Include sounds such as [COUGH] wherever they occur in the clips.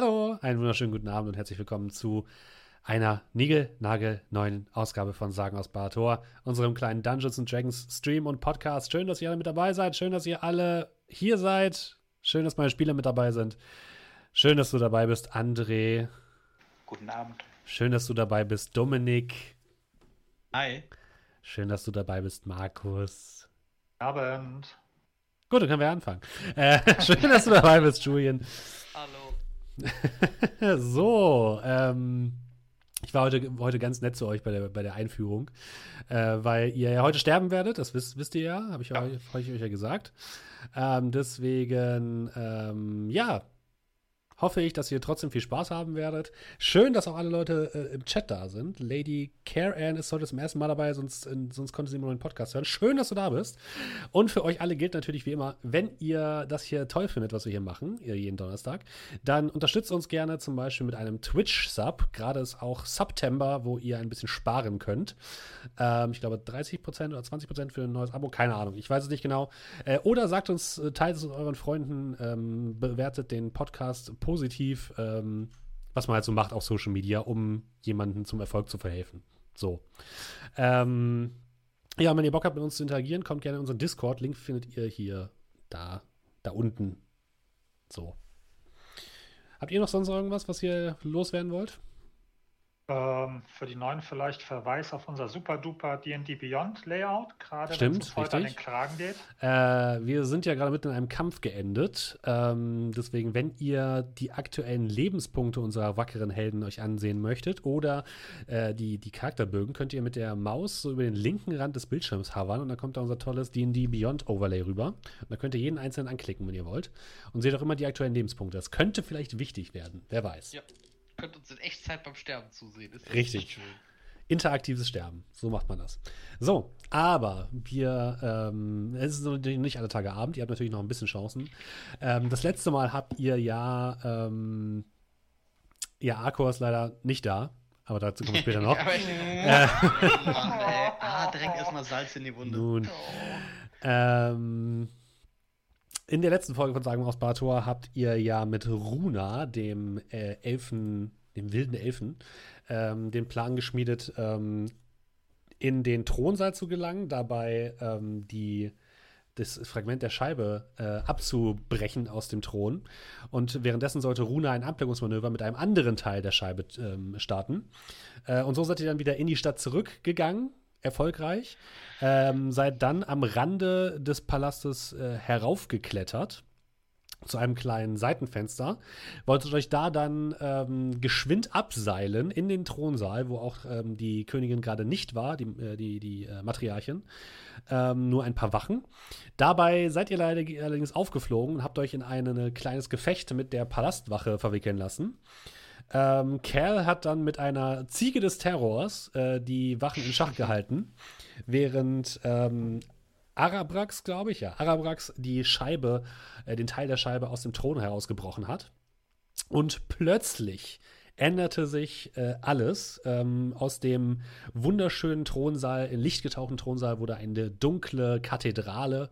Hallo, einen wunderschönen guten Abend und herzlich willkommen zu einer Nigel-Nagel neuen Ausgabe von Sagen aus Barator, unserem kleinen Dungeons and Dragons Stream und Podcast. Schön, dass ihr alle mit dabei seid. Schön, dass ihr alle hier seid. Schön, dass meine Spieler mit dabei sind. Schön, dass du dabei bist, André. Guten Abend. Schön, dass du dabei bist, Dominik. Hi. Schön, dass du dabei bist, Markus. Abend. Gut, dann können wir anfangen. Äh, [LAUGHS] schön, dass du dabei bist, Julian. Hallo. [LAUGHS] so, ähm, ich war heute, heute ganz nett zu euch bei der, bei der Einführung, äh, weil ihr ja heute sterben werdet, das wisst, wisst ihr ja, habe ich, ja. Euch, hab ich euch ja gesagt. Ähm, deswegen, ähm, ja, hoffe ich, dass ihr trotzdem viel Spaß haben werdet. Schön, dass auch alle Leute äh, im Chat da sind. Lady Care Ann ist heute zum ersten Mal dabei, sonst, in, sonst konnte sie immer noch einen Podcast hören. Schön, dass du da bist. Und für euch alle gilt natürlich wie immer, wenn ihr das hier toll findet, was wir hier machen, jeden Donnerstag, dann unterstützt uns gerne zum Beispiel mit einem Twitch-Sub. Gerade ist auch September, wo ihr ein bisschen sparen könnt. Ähm, ich glaube 30% oder 20% für ein neues Abo, keine Ahnung, ich weiß es nicht genau. Äh, oder sagt uns, äh, teilt es mit euren Freunden, ähm, bewertet den Podcast positiv positiv, ähm, was man halt so macht auf Social Media, um jemandem zum Erfolg zu verhelfen. So. Ähm, ja, wenn ihr Bock habt, mit uns zu interagieren, kommt gerne in unseren Discord. Link findet ihr hier, da, da unten. So. Habt ihr noch sonst irgendwas, was ihr loswerden wollt? Ähm, für die Neuen vielleicht Verweis auf unser super duper D&D Beyond Layout, gerade wenn es heute an den Kragen geht. Äh, wir sind ja gerade mitten in einem Kampf geendet. Ähm, deswegen, wenn ihr die aktuellen Lebenspunkte unserer wackeren Helden euch ansehen möchtet oder äh, die, die Charakterbögen, könnt ihr mit der Maus so über den linken Rand des Bildschirms havern und dann kommt da unser tolles D&D Beyond Overlay rüber. Und da könnt ihr jeden einzelnen anklicken, wenn ihr wollt. Und seht auch immer die aktuellen Lebenspunkte. Das könnte vielleicht wichtig werden. Wer weiß. Ja könnt uns in Echtzeit beim Sterben zusehen. Ist richtig. Schön. Interaktives Sterben. So macht man das. So, aber wir, ähm, es ist natürlich nicht alle Tage Abend, ihr habt natürlich noch ein bisschen Chancen. Ähm, das letzte Mal habt ihr ja, ähm, ja, Arco ist leider nicht da, aber dazu kommen wir später noch. [LAUGHS] äh, ah, direkt erstmal Salz in die Wunde. Nun. Ähm, in der letzten Folge von Sagen aus Barator habt ihr ja mit Runa, dem äh, Elfen, dem wilden Elfen, ähm, den Plan geschmiedet, ähm, in den Thronsaal zu gelangen, dabei ähm, die, das Fragment der Scheibe äh, abzubrechen aus dem Thron. Und währenddessen sollte Runa ein Ablenkungsmanöver mit einem anderen Teil der Scheibe ähm, starten. Äh, und so seid ihr dann wieder in die Stadt zurückgegangen, erfolgreich. Ähm, seid dann am Rande des Palastes äh, heraufgeklettert zu einem kleinen Seitenfenster. Wolltet euch da dann ähm, geschwind abseilen in den Thronsaal, wo auch ähm, die Königin gerade nicht war, die, äh, die, die äh, Matriarchin. Ähm, nur ein paar Wachen. Dabei seid ihr leider allerdings aufgeflogen und habt euch in ein ne, kleines Gefecht mit der Palastwache verwickeln lassen. Ähm, Cal hat dann mit einer Ziege des Terrors äh, die Wachen in Schach gehalten, während ähm, Arabrax, glaube ich, ja, Arabrax die Scheibe, äh, den Teil der Scheibe aus dem Thron herausgebrochen hat. Und plötzlich änderte sich äh, alles. Ähm, aus dem wunderschönen Thronsaal, in Licht getauchten Thronsaal, wurde eine dunkle Kathedrale.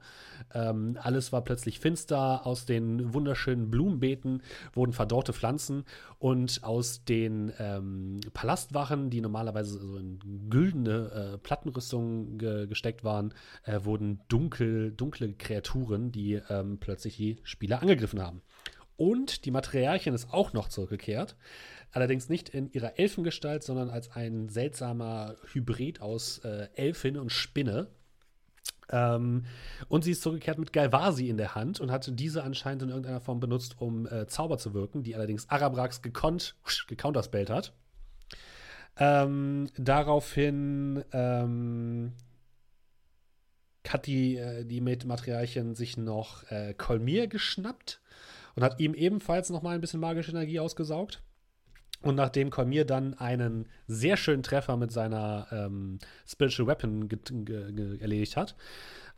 Ähm, alles war plötzlich finster. Aus den wunderschönen Blumenbeeten wurden verdorrte Pflanzen. Und aus den ähm, Palastwachen, die normalerweise so in güldene äh, Plattenrüstungen ge gesteckt waren, äh, wurden dunkel, dunkle Kreaturen, die ähm, plötzlich die Spieler angegriffen haben. Und die Matriarchin ist auch noch zurückgekehrt. Allerdings nicht in ihrer Elfengestalt, sondern als ein seltsamer Hybrid aus äh, Elfin und Spinne. Ähm, und sie ist zurückgekehrt mit Galvasi in der Hand und hat diese anscheinend in irgendeiner Form benutzt, um äh, Zauber zu wirken, die allerdings Arabrax gekonnt, gecounterspellt hat. Ähm, daraufhin ähm, hat die, äh, die Matriarchin sich noch äh, Kolmir geschnappt und hat ihm ebenfalls noch mal ein bisschen magische Energie ausgesaugt. Und nachdem Kolmir dann einen sehr schönen Treffer mit seiner ähm, Spiritual Weapon erledigt hat,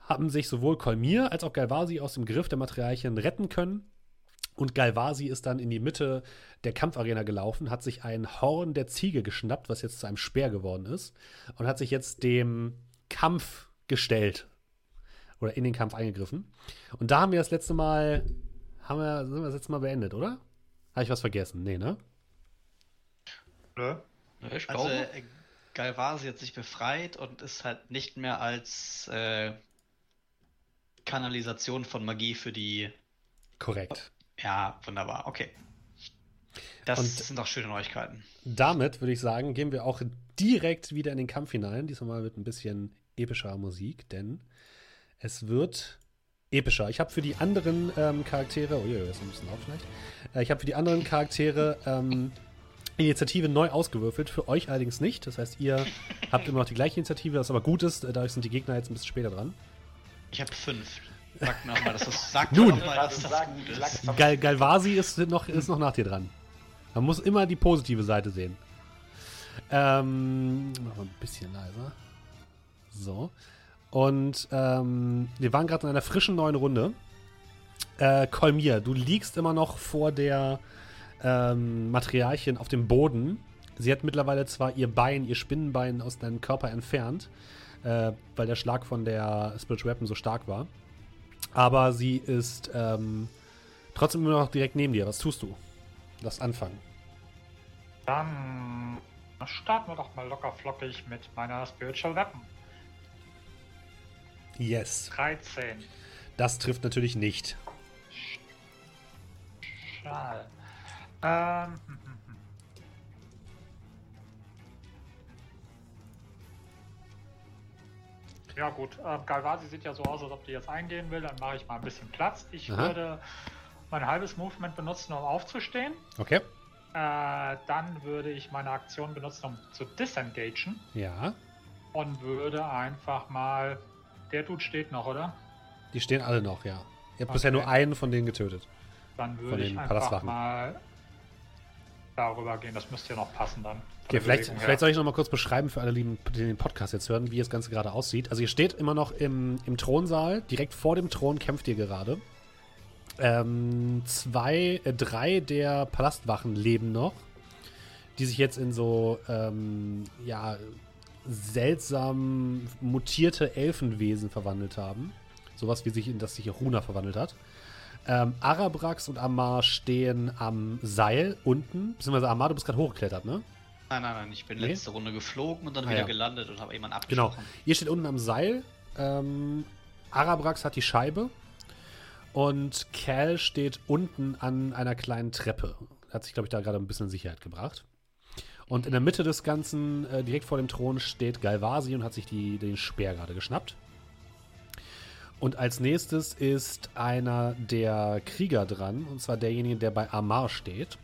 haben sich sowohl Kolmir als auch Galvasi aus dem Griff der Materialien retten können. Und Galvasi ist dann in die Mitte der Kampfarena gelaufen, hat sich ein Horn der Ziege geschnappt, was jetzt zu einem Speer geworden ist, und hat sich jetzt dem Kampf gestellt. Oder in den Kampf eingegriffen. Und da haben wir das letzte Mal, haben wir, sind wir das letzte Mal beendet, oder? Habe ich was vergessen? Nee, ne? Nö. Ich Also glaube. äh, Galvasi hat sich befreit und ist halt nicht mehr als äh, Kanalisation von Magie für die. Korrekt. Ja, wunderbar, okay. Das Und- sind doch schöne Neuigkeiten. Damit würde ich sagen, gehen wir auch direkt wieder in den Kampf hinein. Diesmal mit ein bisschen epischer Musik, denn es wird epischer. Ich habe für die anderen ähm, Charaktere, oh ja, ist ein bisschen laut vielleicht. Äh, ich habe für die anderen Charaktere ähm, Initiative neu ausgewürfelt, für euch allerdings nicht. Das heißt, ihr [LAUGHS] habt immer noch die gleiche Initiative, was aber gut ist. Äh, Dadurch sind die Gegner jetzt ein bisschen später dran. Ich habe fünf. Sagt mir auch mal, dass das, sagt Nun. mal, dass das Sag- gut sag- ist. Gal Galvasi ist noch, ist noch nach dir dran. Man muss immer die positive Seite sehen. Ähm, machen wir ein bisschen leiser. So. Und ähm, wir waren gerade in einer frischen neuen Runde. Äh, Kolmir, du liegst immer noch vor der ähm, Matriarchin auf dem Boden. Sie hat mittlerweile zwar ihr Bein, ihr Spinnenbein aus deinem Körper entfernt, äh, weil der Schlag von der Spiritual Weapon so stark war. Aber sie ist ähm, trotzdem immer noch direkt neben dir. Was tust du? Lass anfangen. Dann starten wir doch mal locker flockig mit meiner Spiritual Weapon. Yes. 13. Das trifft natürlich nicht. Schade. Ähm, hm, hm, hm. Ja gut, ähm, Galvasi sieht ja so aus, als ob die jetzt eingehen will. Dann mache ich mal ein bisschen Platz. Ich Aha. würde mein halbes Movement benutzen, um aufzustehen. Okay. Äh, dann würde ich meine Aktion benutzen, um zu disengagen. Ja. Und würde einfach mal... Der Dude steht noch, oder? Die stehen alle noch, ja. Ihr habt Okay. bisher nur einen von denen getötet. Dann Von würde den ich einfach mal darüber gehen. Das müsste ja noch passen dann. Okay, vielleicht, Bewegung vielleicht soll ich noch mal kurz beschreiben für alle Lieben, die den Podcast jetzt hören, wie das Ganze gerade aussieht. Also ihr steht immer noch im, im Thronsaal, direkt vor dem Thron kämpft ihr gerade. Ähm, zwei, äh, drei der Palastwachen leben noch, die sich jetzt in so, ähm, ja, seltsam mutierte Elfenwesen verwandelt haben. Sowas wie sich in das sich Runa verwandelt hat. Ähm, Arabrax und Amar stehen am Seil unten, beziehungsweise Amar, du bist gerade hochgeklettert, ne? Nein, nein, nein, ich bin Nee? letzte Runde geflogen und dann Ah, wieder ja. gelandet und habe jemanden Genau. abgestochen. Ihr steht unten am Seil. Ähm, Arabrax hat die Scheibe. Und Cal steht unten an einer kleinen Treppe. Hat sich, glaube ich, da gerade ein bisschen in Sicherheit gebracht. Und in der Mitte des Ganzen, äh, direkt vor dem Thron, steht Galvasi und hat sich die, den Speer gerade geschnappt. Und als nächstes ist einer der Krieger dran, und zwar derjenige, der bei Amar steht.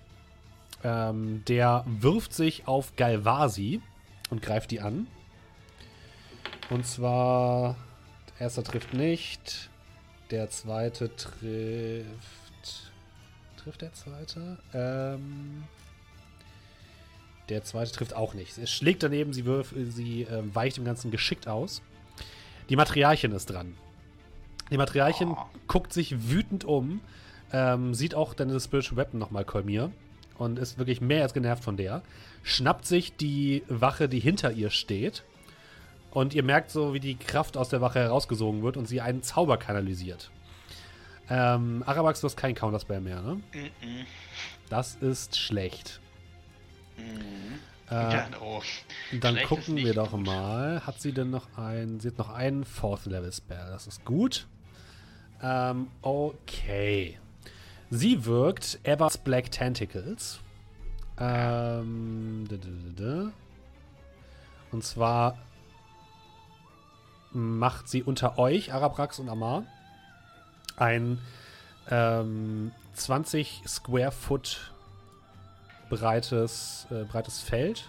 Ähm, der wirft sich auf Galvasi und greift die an. Und zwar, der erste trifft nicht, der zweite trifft. Trifft der zweite? Ähm, der zweite trifft auch nicht. Es schlägt daneben, sie, wirf, sie ähm, weicht dem Ganzen geschickt aus. Die Matriarchin ist dran. Die Matriarchin Oh. guckt sich wütend um, ähm, sieht auch deine Spiritual Weapon nochmal, Kolmir, und ist wirklich mehr als genervt von der. Schnappt sich die Wache, die hinter ihr steht, und ihr merkt so, wie die Kraft aus der Wache herausgesogen wird und sie einen Zauber kanalisiert. Ähm, Arabax, du hast keinen Counterspell mehr, ne? Mhm. Das ist schlecht. Mhm. Äh, Ja, oh. dann schlecht gucken wir doch gut. mal. Hat sie denn noch einen? Sie hat noch einen Fourth Level Spell. Das ist gut. Ähm, okay. Sie wirkt Evers Black Tentacles. Ähm, da. Und zwar macht sie unter euch, Arabrax und Amar, ein ähm, 20 Square Foot breites, äh, breites Feld.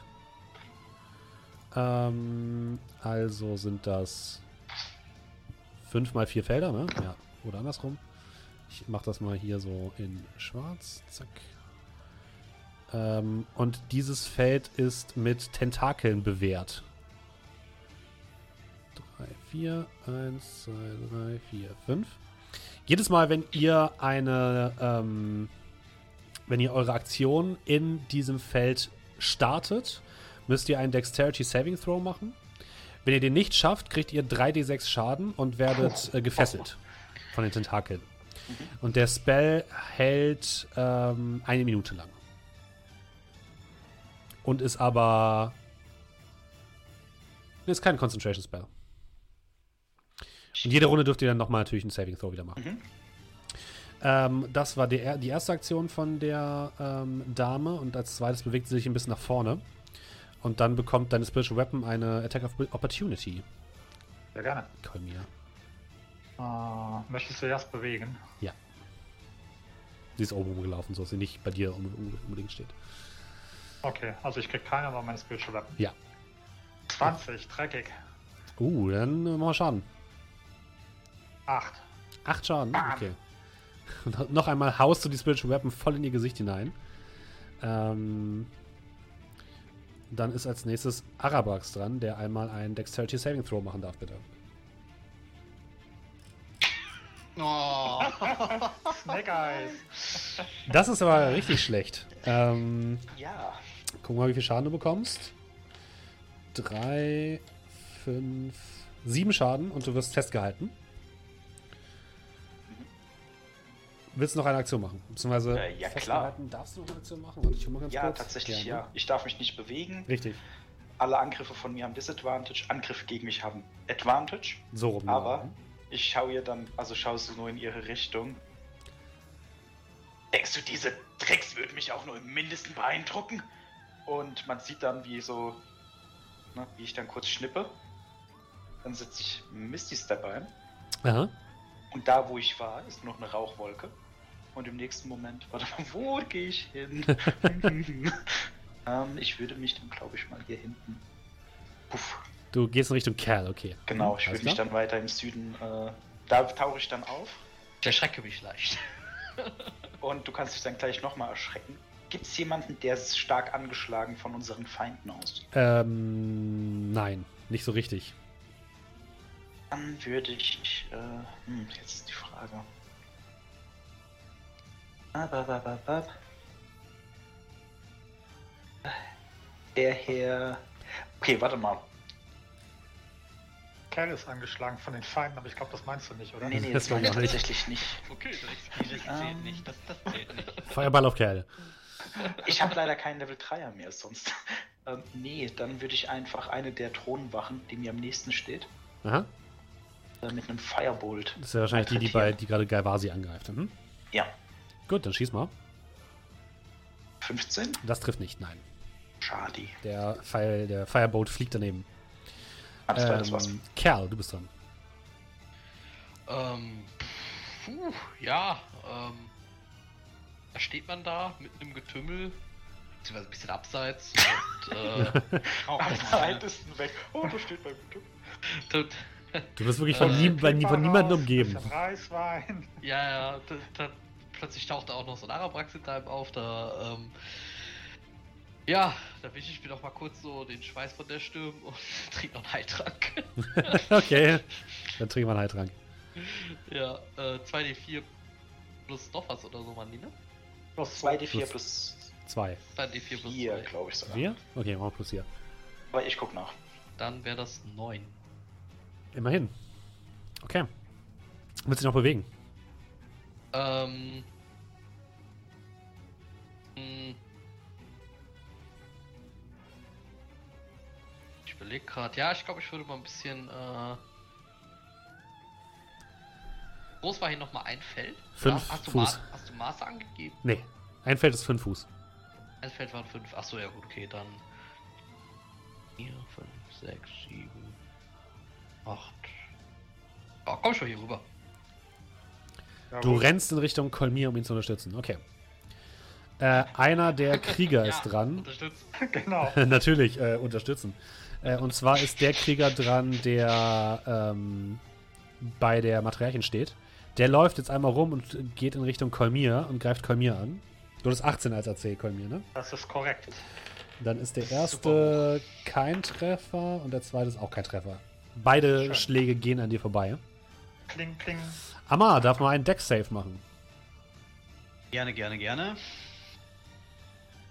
Ähm, also sind das 5 mal 4 Felder, ne? Ja, oder andersrum. Ich mach das mal hier so in schwarz. Zack. Ähm, und dieses Feld ist mit Tentakeln bewehrt. 3, 4, 1, 2, 3, 4, 5. Jedes Mal, wenn ihr eine, ähm, wenn ihr eure Aktion in diesem Feld startet, müsst ihr einen Dexterity Saving Throw machen. Wenn ihr den nicht schafft, kriegt ihr 3d6 Schaden und werdet äh, gefesselt von den Tentakeln. Und der Spell hält ähm, eine Minute lang. Und ist aber. Ist kein Concentration Spell. Und jede Runde dürft ihr dann nochmal natürlich einen Saving Throw wieder machen. Mhm. Ähm, das war der, die erste Aktion von der ähm, Dame und als zweites bewegt sie sich ein bisschen nach vorne. Und dann bekommt deine Spiritual Weapon eine Attack of Opportunity. Sehr gerne. Kolmir. Äh, möchtest du erst bewegen? Sie ist oben rumgelaufen, so dass sie nicht bei dir un- unbedingt steht. Okay, also ich krieg keine, aber meine Spiritual Weapon. Ja. 20, dreckig. Uh, dann machen wir Schaden. 8. Acht Schaden? Bam. Okay. Und [LAUGHS] noch einmal haust du die Spiritual Weapon voll in ihr Gesicht hinein. Ähm, dann ist als nächstes Arabrax dran, der einmal einen Dexterity Saving Throw machen darf, bitte. Oh. [LAUGHS] Snake Eyes. Das ist aber richtig schlecht. Ähm, Ja. guck mal, wie viel Schaden du bekommst. Drei, fünf, sieben Schaden und du wirst festgehalten. Willst du noch eine Aktion machen? Beziehungsweise Äh, ja, klar. darfst du noch eine Aktion machen? Warte, ich guck mal ganz Ja, kurz. tatsächlich ne? ja. Ich darf mich nicht bewegen. Richtig. Alle Angriffe von mir haben Disadvantage. Angriffe gegen mich haben Advantage. So rum. Aber genau. Ich schaue ihr dann, also schaust du nur in ihre Richtung. Denkst du, diese Drecks würden mich auch nur im Mindesten beeindrucken? Und man sieht dann, wie so, ne, wie ich dann kurz schnippe. Dann setze ich Misty Step ein. Aha. Und da, wo ich war, ist noch eine Rauchwolke. Und im nächsten Moment, [LAUGHS] warte mal, wo gehe ich hin? [LAUGHS] ähm, ich würde mich dann, glaube ich, mal hier hinten. Puff. Du gehst in Richtung Kerl, okay. Genau, ich würde mich dann weiter im Süden. Äh, da tauche ich dann auf. Ich erschrecke mich leicht. [LAUGHS] Und du kannst dich dann gleich nochmal erschrecken. Gibt es jemanden, der ist stark angeschlagen von unseren Feinden aus? Ähm, nein, nicht so richtig. Dann würde ich. Äh, hm, jetzt ist die Frage. Ab, ab, ab, ab, ab. Der Herr. Okay, warte mal. Kerl ist angeschlagen von den Feinden, aber ich glaube, das meinst du nicht, oder? Nee, nee, Das das war meine ich nicht. tatsächlich nicht. Okay, das, das zählt Ähm. nicht. Das, das zählt nicht. [LAUGHS] Feuerball auf Kerl. Ich habe leider keinen Level 3er mehr sonst. [LAUGHS] Ähm, nee, dann würde ich einfach eine der Thronwachen, die mir am nächsten steht, Aha. äh, mit einem Firebolt. Das ist ja wahrscheinlich die, die, bei, die gerade Galvasi angreift. Mhm. Ja, Gut, dann schieß mal. 15? Das trifft nicht, nein. Schade. Der, Pfeil, der Firebolt fliegt daneben. Alles klar, das war's. Ähm, Kerl, du bist dran. Ähm, puh, ja, ähm, da steht man da mit einem Getümmel, beziehungsweise ein bisschen abseits und, äh, oh, [LAUGHS] [LAUGHS] Am weitesten weg. Oh, da steht beim Typ. tut, Du wirst wirklich von, Äh, nie, bei, von niemandem Raus, umgeben. Reiswein. ja, ja, da, da, plötzlich taucht da auch noch so ein Arabrax einem auf, da, ähm, ja, da wische ich mir doch mal kurz so den Schweiß von der Stirn und [LAUGHS] trinke noch einen Heiltrank. [LAUGHS] okay, dann trinken wir einen Heiltrank. ja, äh, 2d4 plus noch was oder so, man die, ne? Plus 2d4 Plus- plus Zwei. 2d4 plus 4, 2. glaube ich sogar. Wir? Okay, machen wir plus hier. Aber ich guck nach. Dann wäre das 9. Immerhin. Okay. Willst du dich noch bewegen? Ähm. hm. Überlege gerade. Ja, ich glaube, ich würde mal ein bisschen. Äh, groß war hier nochmal ein Feld? Fünf Ja, hast, du Fuß. Maß, hast du Maße angegeben? Nee. Ein Feld ist fünf Fuß. Ein Feld waren fünf. Achso, ja gut, okay, dann. 4, 5, 6, 7, 8. Oh, komm schon hier rüber. Du rennst in Richtung Kolmir, um ihn zu unterstützen. Okay. Äh, einer der [LAUGHS] Krieger ist dran. Unterstützt. [LAUGHS] [LAUGHS] Genau. Natürlich, äh, unterstützen. Äh, und zwar ist der Krieger dran, der ähm, bei der Matriarchin steht. Der läuft jetzt einmal rum und geht in Richtung Kolmir und greift Kolmir an. Du hast 18 als AC, Kolmir, ne? Das ist korrekt. Dann ist der Super erste kein Treffer und der zweite ist auch kein Treffer. Beide Schön. Schläge gehen an dir vorbei. Kling, kling. Amar darf mal einen Deck-Save machen. Gerne, gerne, gerne.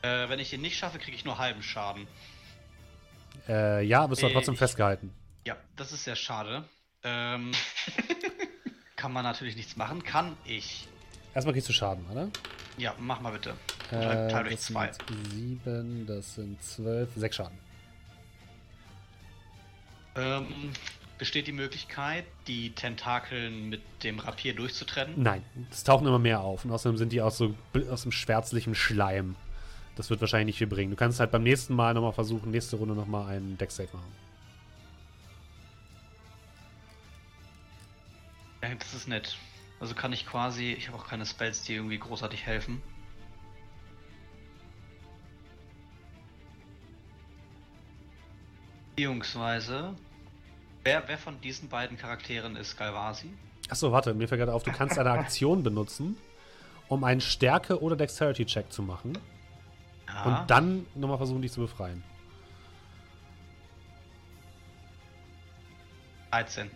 Äh, wenn ich den nicht schaffe, kriege ich nur halben Schaden. Äh, ja, bist du aber Äh, trotzdem ich- festgehalten. Ja, das ist sehr schade. Ähm, [LAUGHS] kann man natürlich nichts machen. Kann ich. Erstmal kriegst du Schaden, oder? Ja, mach mal bitte. Äh, Teil, durch das zwei. sind sieben, das sind zwölf, sechs Schaden. Ähm, besteht die Möglichkeit, die Tentakeln mit dem Rapier durchzutrennen? Nein, es tauchen immer mehr auf und außerdem sind die aus so aus dem schwärzlichen Schleim. Das wird wahrscheinlich nicht viel bringen. Du kannst halt beim nächsten Mal nochmal versuchen, nächste Runde nochmal einen Deck-Save machen. Ja, das ist nett. Also kann ich quasi, ich habe auch keine Spells, die irgendwie großartig helfen. Beziehungsweise, wer, wer von diesen beiden Charakteren ist Galvasi? Achso, warte, mir fällt gerade auf, du kannst eine Aktion benutzen, um einen Stärke- oder Dexterity-Check zu machen Und dann nochmal versuchen, dich zu befreien. 13.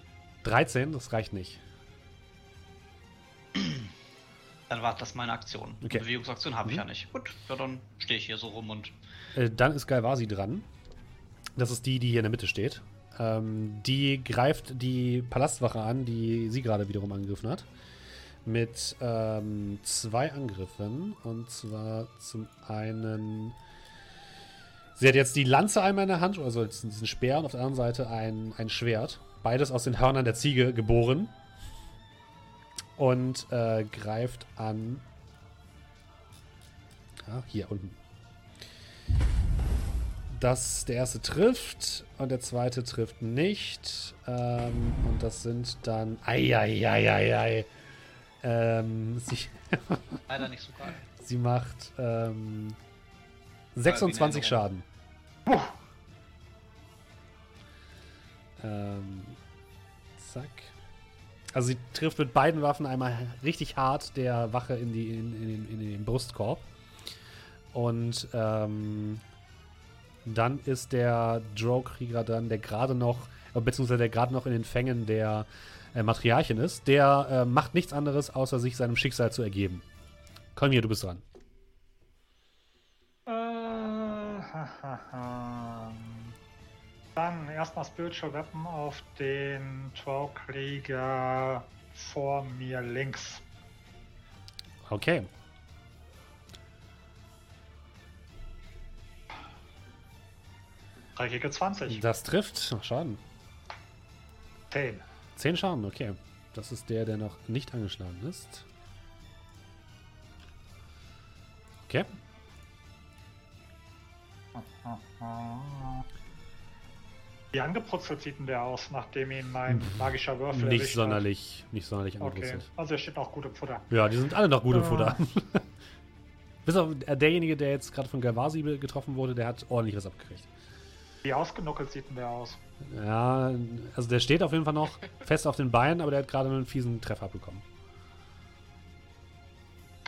13, das reicht nicht. Dann war das meine Aktion. Okay. Bewegungsaktion habe ich Mhm. ja nicht. Gut, ja, dann stehe ich hier so rum und. Äh, dann ist Galvasi dran. Das ist die, die hier in der Mitte steht. Ähm, die greift die Palastwache an, die sie gerade wiederum angegriffen hat. Mit ähm, zwei Angriffen. Und zwar zum einen. Sie hat jetzt die Lanze einmal in der Hand, also diesen Speer, und auf der anderen Seite ein, ein Schwert. Beides aus den Hörnern der Ziege geboren. Und äh, greift an. Ja, hier unten. Das, der erste trifft und der zweite trifft nicht. Ähm, und das sind dann. Eieieiei. Ähm, sie, Leider nicht so geil. sie macht ähm, 26 Schaden. Ähm, zack. Also sie trifft mit beiden Waffen einmal richtig hart der Wache in, die, in, in, den, in den Brustkorb. Und ähm, dann ist der Drow-Krieger dann, der gerade noch, beziehungsweise der gerade noch in den Fängen der äh, Matriarchin ist, der äh, macht nichts anderes, außer sich seinem Schicksal zu ergeben. Komm hier, du bist dran. Äh, ha, ha, ha. Dann erstmal Spiritual Weapon auf den Trollkrieger vor mir links. Okay. Dreckige 20. Das trifft. Schaden. 10. 10 Schaden, okay. Das ist der, der noch nicht angeschlagen ist. Okay. Wie angeputzelt sieht denn der aus, nachdem ihn mein magischer Würfel Nicht erwischt sonderlich, nicht sonderlich hat? Okay, also er steht noch gut im Futter. Ja, die sind alle noch gute Ah. Futter. [LAUGHS] Bis auf äh, derjenige, der jetzt gerade von Galvasi getroffen wurde, der hat ordentlich was abgekriegt. Wie ausgenuckelt sieht denn der aus? Ja, also der steht auf jeden Fall noch [LAUGHS] fest auf den Beinen, aber der hat gerade einen fiesen Treffer abbekommen.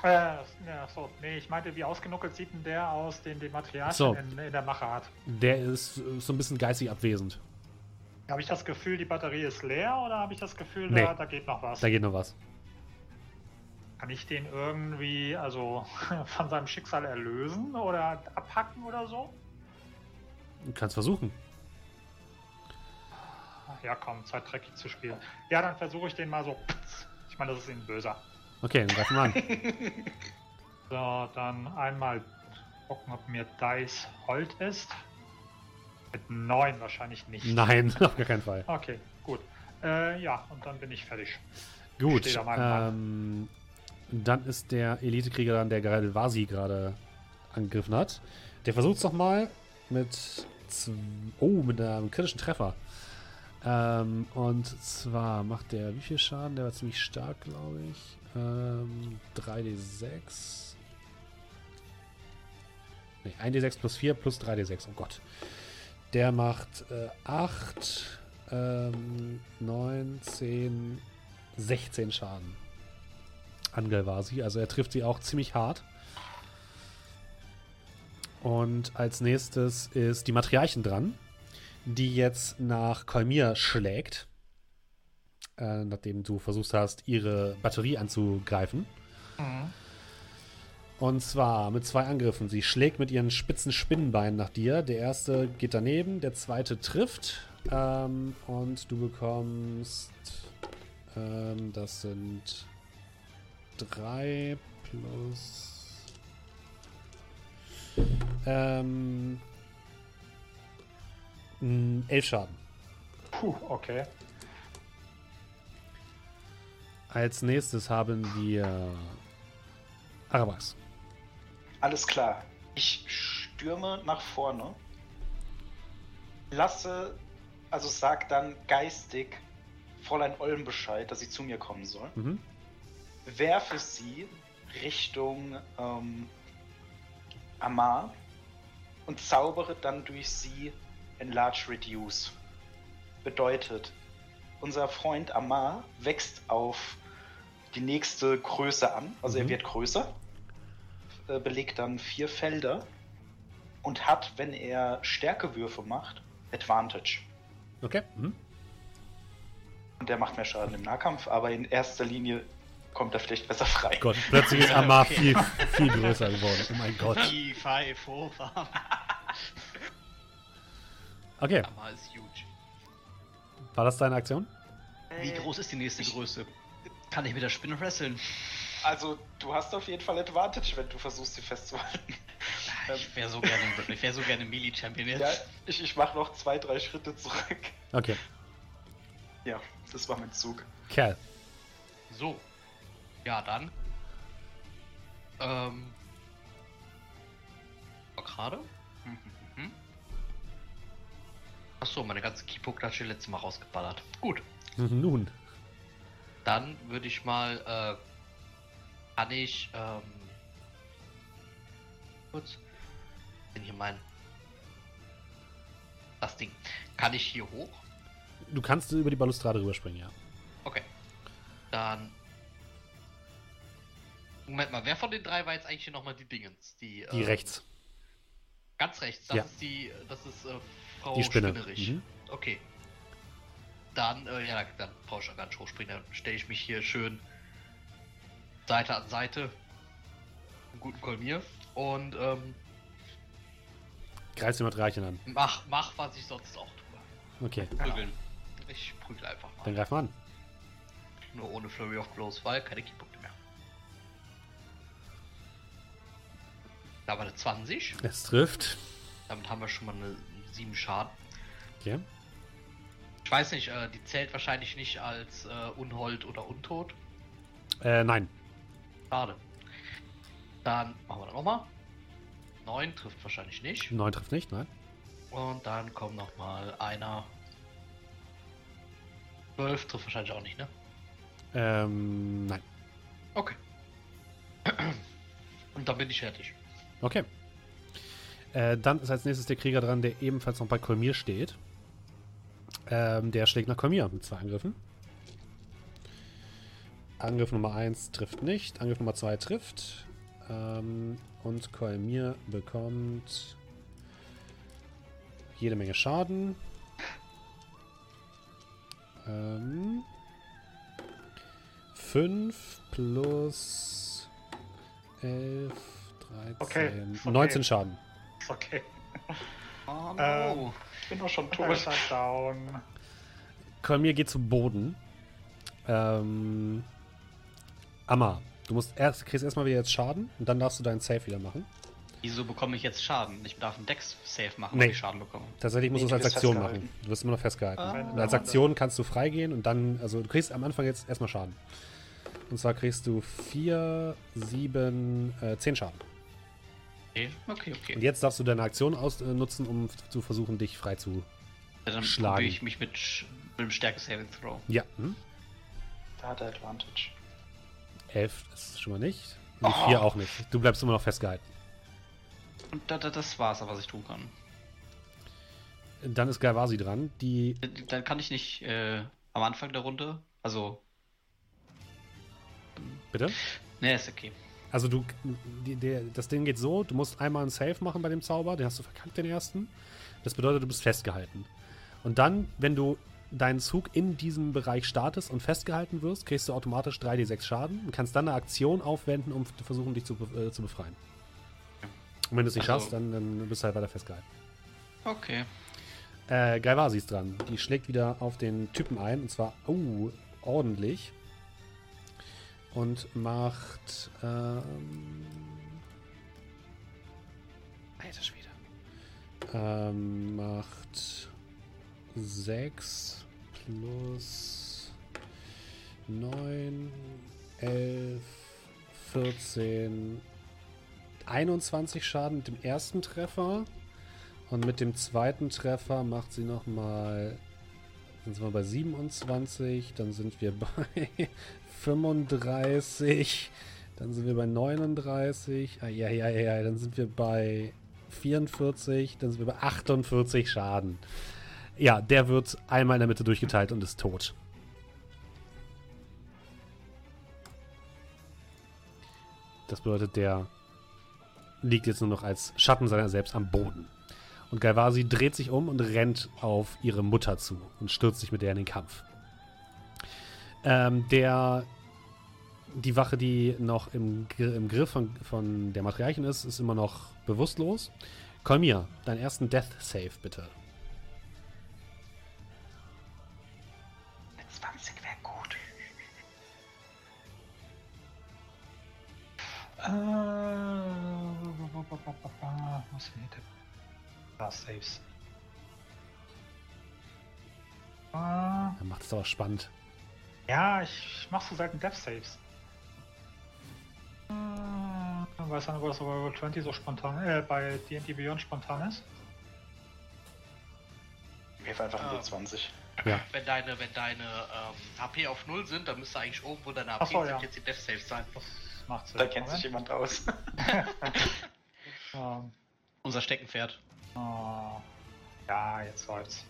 Äh, ja, so, nee, ich meinte, wie ausgenuckelt sieht denn der aus, den die Materialien So. in, in der Mache hat? Der ist so ein bisschen geistig abwesend. Habe ich das Gefühl, die Batterie ist leer oder habe ich das Gefühl, Nee. da, da geht noch was? Da geht noch was. Kann ich den irgendwie, also [LAUGHS] von seinem Schicksal erlösen oder abhacken oder so? Du kannst versuchen. Ja, komm, Zeit dreckig zu spielen. Ja, dann versuche ich den mal so. Ich meine, das ist ein böser. Okay, dann greifen wir an. [LAUGHS] So, dann einmal gucken, ob mir Dice Hold ist. Mit 9 wahrscheinlich nicht. Nein, [LAUGHS] auf gar keinen Fall. Okay, gut. Äh, ja, und dann bin ich fertig. Gut. Auf meinem Ähm, dann ist der Elitekrieger dann, der gerade Vasi gerade angegriffen hat. Der versucht es nochmal mit. Oh, mit einem kritischen Treffer. Ähm, und zwar macht der wie viel Schaden? Der war ziemlich stark, glaube ich. Ähm, 3d6. Ne, 1d6 plus 4 plus 3d6. Oh Gott. Der macht äh, 8, ähm, 9, 10, 16 Schaden an Galvasi. Also er trifft sie auch ziemlich hart. Und als nächstes ist die Matriarchin dran, die jetzt nach Kolmir schlägt. Äh, nachdem du versucht hast, ihre Batterie anzugreifen. Mhm. Und zwar mit zwei Angriffen. Sie schlägt mit ihren spitzen Spinnenbeinen nach dir. Der erste geht daneben, der zweite trifft. Ähm, und du bekommst Ähm, das sind 3 plus. Ähm. 11 Schaden. Puh, okay. Als nächstes haben wir Arabax. Alles klar. Ich stürme nach vorne. Lasse, also sag dann geistig Fräulein Olm Bescheid, dass sie zu mir kommen soll. Mhm. Werfe sie Richtung ähm, Amar und zaubere dann durch sie Enlarge Reduce. Bedeutet, unser Freund Amar wächst auf die nächste Größe an, also er Mhm. wird größer, äh, belegt dann vier Felder und hat, wenn er Stärkewürfe macht, Advantage. Okay. Mhm. Und der macht mehr Schaden im Nahkampf, aber in erster Linie kommt er vielleicht besser frei. Gott, plötzlich ist [LAUGHS] Amar viel, viel größer geworden. Oh mein Gott. Die Five. [LAUGHS] Okay, Hammer ist huge. war das deine Aktion? Wie groß ist die nächste Größe? Kann ich mit der Spinne wresteln? Also, du hast auf jeden Fall Advantage, wenn du versuchst, sie festzuhalten. [LAUGHS] Ich wäre so gerne, ich wäre so gerne Melee-Champion jetzt. Ja, ich, ich mache noch zwei, drei Schritte zurück. Okay. Ja, das war mein Zug. Kerl. So. Ja, dann. Ähm. war Gerade? Mhm, mhm. Achso, meine hat schon letztes Mal rausgeballert. Gut. Nun. Dann würde ich mal, äh, kann ich, ähm, kurz, bin hier mein, das Ding, kann ich hier hoch? Du kannst über die Balustrade rüberspringen, ja. Okay. Dann, Moment mal, wer von den drei war jetzt eigentlich hier nochmal die Dingens? Die, Die ähm, rechts. Ganz rechts, das Ja. ist die, das ist, äh, Frau Die Spinne. Spinnerich. Mhm. Okay. Dann, äh, ja, dann brauche ich ja gar nicht hochspringen. Dann stelle ich mich hier schön Seite an Seite. Einen guten Kolmier. Und ähm, Greifst du mit Reichen an. mach, mach, was ich sonst auch tue. Okay, Prügeln. Ich prügel einfach mal. dann greif mal an. Nur ohne Flurry of Blows, weil keine Keypunkte Da war eine 20. Es trifft. Damit haben wir schon mal eine 7 Schaden. Okay. Ich weiß nicht, äh, die zählt wahrscheinlich nicht als äh, Unhold oder Untot. Äh, nein. Schade. Dann machen wir das nochmal. 9 trifft wahrscheinlich nicht. 9 trifft nicht, nein. Und dann kommt nochmal einer. 12 trifft wahrscheinlich auch nicht, ne? Ähm, nein. Okay. [CLEARS THROAT] Und dann bin ich fertig. Okay. Äh, dann ist als nächstes der Krieger dran, der ebenfalls noch bei Kolmir steht. Ähm, der schlägt nach Kolmir mit zwei Angriffen. Angriff Nummer 1 trifft nicht. Angriff Nummer 2 trifft. Ähm, und Kolmir bekommt jede Menge Schaden. Ähm, 5 plus 11, 13, Okay, okay. 19 Schaden. Okay. [LAUGHS] Oh, Ähm, Ich bin doch schon tot. down. Kolmir geht zu Boden. Ähm, Amma, du musst erst, kriegst erstmal wieder jetzt Schaden und dann darfst du deinen Save wieder machen. Wieso bekomme ich jetzt Schaden? Ich darf einen Dex-Save machen, Nee. wenn ich Schaden bekomme. Tatsächlich musst Nee, du es als Aktion machen. Du wirst immer noch festgehalten. Ah. Und als Aktion kannst du freigehen und dann, also du kriegst am Anfang jetzt erstmal Schaden. Und zwar kriegst du 4, 7, äh, 10 Schaden. Okay, okay, okay. Und jetzt darfst du deine Aktion ausnutzen, äh, nutzen, um zu versuchen, dich frei zu. Ja, dann schlagen. probiere ich mich mit, mit dem Stärke-Saving Throw. Ja, hm? Da hat er Advantage. 11 ist schon mal nicht. Und die Oh. 4 auch nicht. Du bleibst immer noch festgehalten. Und da, da, das war's, was ich tun kann. Dann ist Galvasi dran. Die Dann kann ich nicht äh, am Anfang der Runde, also, Bitte? ne, ist okay. Also du, die, der, das Ding geht so, du musst einmal einen Save machen bei dem Zauber, den hast du verkackt, den ersten. Das bedeutet, du bist festgehalten. Und dann, wenn du deinen Zug in diesem Bereich startest und festgehalten wirst, kriegst du automatisch 3d6 Schaden und kannst dann eine Aktion aufwenden, um zu versuchen, dich zu, äh, zu befreien. Und wenn du es nicht schaffst, dann, dann bist du halt weiter festgehalten. Okay. Äh, Gaivasi ist dran. Die schlägt wieder auf den Typen ein, und zwar, oh, ordentlich. Und macht. Ähm, alter Schwede. Ähm, macht 6 plus 9, 11, 14, 21 Schaden mit dem ersten Treffer. Und mit dem zweiten Treffer macht sie nochmal. Sind wir bei 27, dann sind wir bei [LAUGHS] 35, dann sind wir bei 39, ah, ja, ja, ja, dann sind wir bei 44, dann sind wir bei 48 Schaden. Ja, der wird einmal in der Mitte durchgeteilt und ist tot. Das bedeutet, der liegt jetzt nur noch als Schatten seiner selbst am Boden. Und Galvasi dreht sich um und rennt auf ihre Mutter zu und stürzt sich mit der in den Kampf. Ähm, der, die Wache, die noch im, im Griff von, von der Matriarchin ist, ist immer noch bewusstlos. Kolmir, deinen ersten Death Save bitte. Eine 20 wäre gut. Äh, was sind die Da, Saves. Dann macht es aber spannend. Ja, ich mach so selten Death Saves. Äh, weiß nicht, wo das aber Roll 20 so spontan, äh, bei D&D Beyond spontan ist. Wirf einfach Ah. eine 20. Ja. Wenn deine, wenn deine ähm, HP auf 0 sind, dann müsste eigentlich oben, wo deine HP so, sind, ja. jetzt die Death Saves sein. Das macht Sinn. Da kennt sich Moment. jemand aus. [LAUGHS] Ähm, Unser Steckenpferd. oh, ja, jetzt läuft's.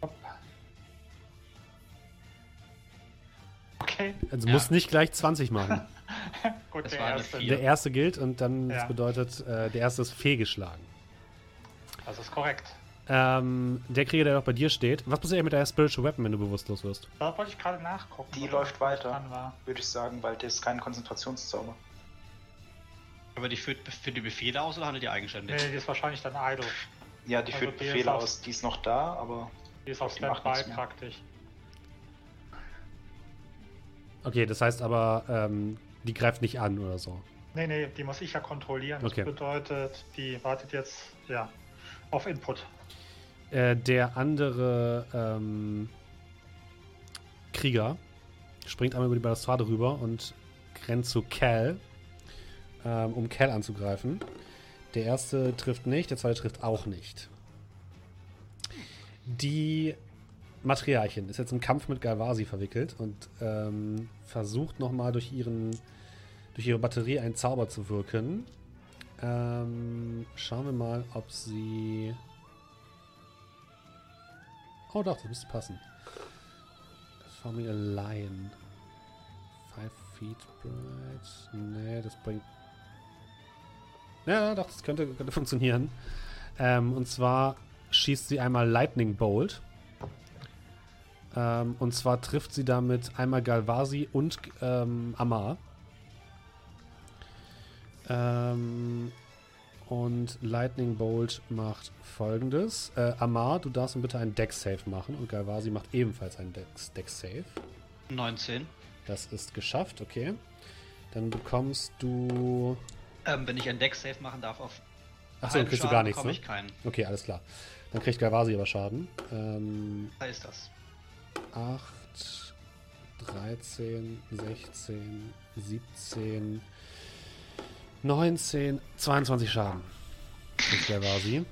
Hopp. Okay, Also Ja. musst nicht gleich 20 machen. [LAUGHS] gut, Das der erste. Der erste gilt und dann, das Ja. bedeutet, äh, der erste ist fehlgeschlagen. Das ist korrekt. Ähm, der Krieger, der noch bei dir steht. Was passiert mit deiner Spiritual Weapon, wenn du bewusstlos wirst? Da wollte ich gerade nachgucken. Die läuft weiter. Würde ich sagen, weil das ist kein Konzentrationszauber. Aber die führt, führt die Befehle aus oder handelt die eigenständig? Nee, die ist wahrscheinlich dann idle. Ja, die Also führt Befehle aus, die ist noch da, aber Die ist auf Standby praktisch. Okay, das heißt aber, ähm, die greift nicht an oder so. Nee, nee, die muss ich ja kontrollieren. Das Okay. bedeutet, die wartet jetzt, ja, auf Input. Äh, der andere ähm, Krieger springt einmal über die Balustrade rüber und rennt zu Cal, ähm, um Cal anzugreifen. Der erste trifft nicht, der zweite trifft auch nicht. Die Matriarchin ist jetzt im Kampf mit Galvasi verwickelt und ähm, versucht nochmal durch ihren durch ihre Batterie einen Zauber zu wirken. Ähm, schauen wir mal, ob sie Oh doch, das müsste passen. Forming a Lion. Five feet bright. Nee, das bringt. Ja, doch, das könnte, könnte funktionieren. Ähm, und zwar schießt sie einmal Lightning Bolt. Ähm, und zwar trifft sie damit einmal Galvasi und ähm, Amar. Ähm, und Lightning Bolt macht folgendes. Äh, Amar, du darfst bitte einen Deck-Save machen und Galvasi macht ebenfalls einen Deck-Save. 19. Das ist geschafft, okay. Dann bekommst du. Ähm, wenn ich ein Deck-Save machen darf auf Achso, dann kriegst du gar nichts, ne? ich keinen. Okay, alles klar. Dann kriegt Galvasi aber Schaden. Ähm, Da ist das. 8, 13, 16, 17, 19, 22 Schaden. Kriegt Galvasi.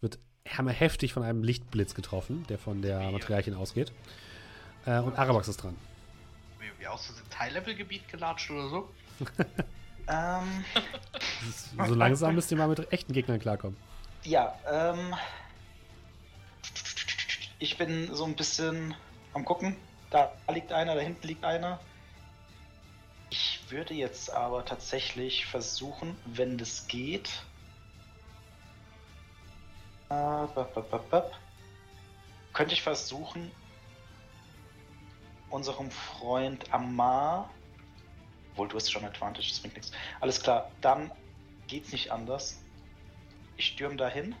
Wird hammer heftig von einem Lichtblitz getroffen, der von der? Matriarchin ausgeht. Äh, und Arabax ist dran. Wie, wie aus so einem Teillevel-Gebiet gelatscht oder so? [LAUGHS] ähm, So langsam müsst ihr mal mit echten Gegnern klarkommen. ja, ähm, ich bin so ein bisschen am gucken. Da liegt einer, da hinten liegt einer. Ich würde jetzt aber tatsächlich versuchen, wenn das geht. Äh, bap, bap, bap. Könnte ich versuchen, unserem Freund Amar. Obwohl, du hast schon Advantage, das bringt nichts. Alles klar, dann geht's nicht anders. Ich stürm dahin.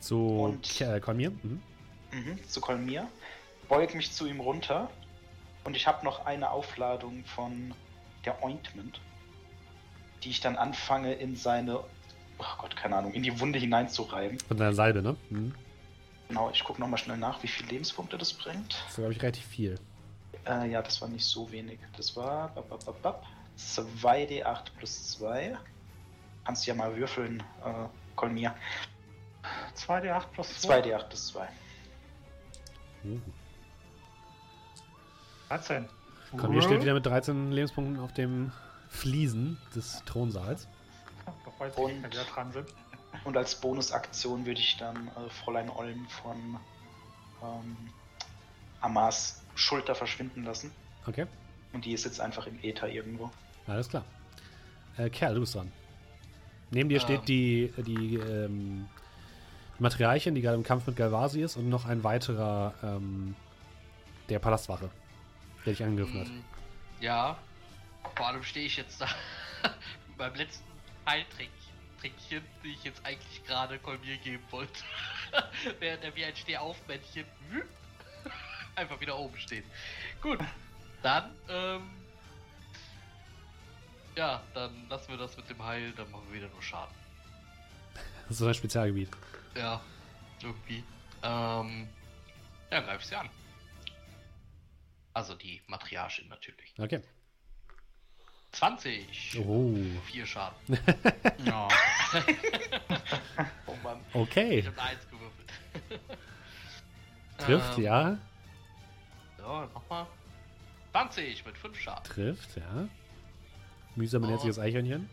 Zu Und- äh, Kolmir. Mhm. Mhm, zu Kolmir. Beug mich zu ihm runter. Und ich habe noch eine Aufladung von der Ointment, die ich dann anfange in seine, oh Gott, keine Ahnung, in die Wunde hineinzureiben. Von deiner Salbe, ne? Mhm. Genau, ich gucke nochmal schnell nach, wie viele Lebenspunkte das bringt. Das ist, glaube ich, relativ viel. Äh, ja, das war nicht so wenig. Das war bap, bap, bap, bap, 2d8 plus 2. Kannst du ja mal würfeln, äh, Kolmir. 2d8 plus 2. 2d8 plus 2. Uh. 13. Kolmir steht wieder mit 13 Lebenspunkten auf dem Fliesen des Thronsaals. Und-. Und als Bonusaktion würde ich dann äh, Fräulein Olm von ähm, Amas Schulter verschwinden lassen. Okay, Und die ist jetzt einfach im Äther irgendwo. alles klar. Äh, Kerl, du bist dran. Neben dir steht Ähm. die, die ähm, Materialchen, die gerade im Kampf mit Galvasi ist und noch ein weiterer ähm, der Palastwache, der dich angegriffen hat. Mm, Ja, vor allem stehe ich jetzt da [LAUGHS] beim letzten Heiltrinkchen, die ich jetzt eigentlich gerade Kolmir geben wollte. [LAUGHS] Während er wie ein Stehaufmännchen [LAUGHS] einfach wieder oben steht. Gut, dann, ähm, ja, dann lassen wir das mit dem Heil, dann machen wir wieder nur Schaden. Das ist so ein Spezialgebiet. Ja, irgendwie. Ähm, ja, greif sie an. Also die Matriarchin natürlich. Okay. 20. Oh. Vier Schaden. [LAUGHS] Ja. [LAUGHS] Oh Mann. Okay. Ich habe eine 1 gewürfelt. [LAUGHS] Trifft, Ähm, ja. So, nochmal. 20 mit 5 Schaden. Trifft, ja. Mühsam Oh. benetziges Eichhörnchen.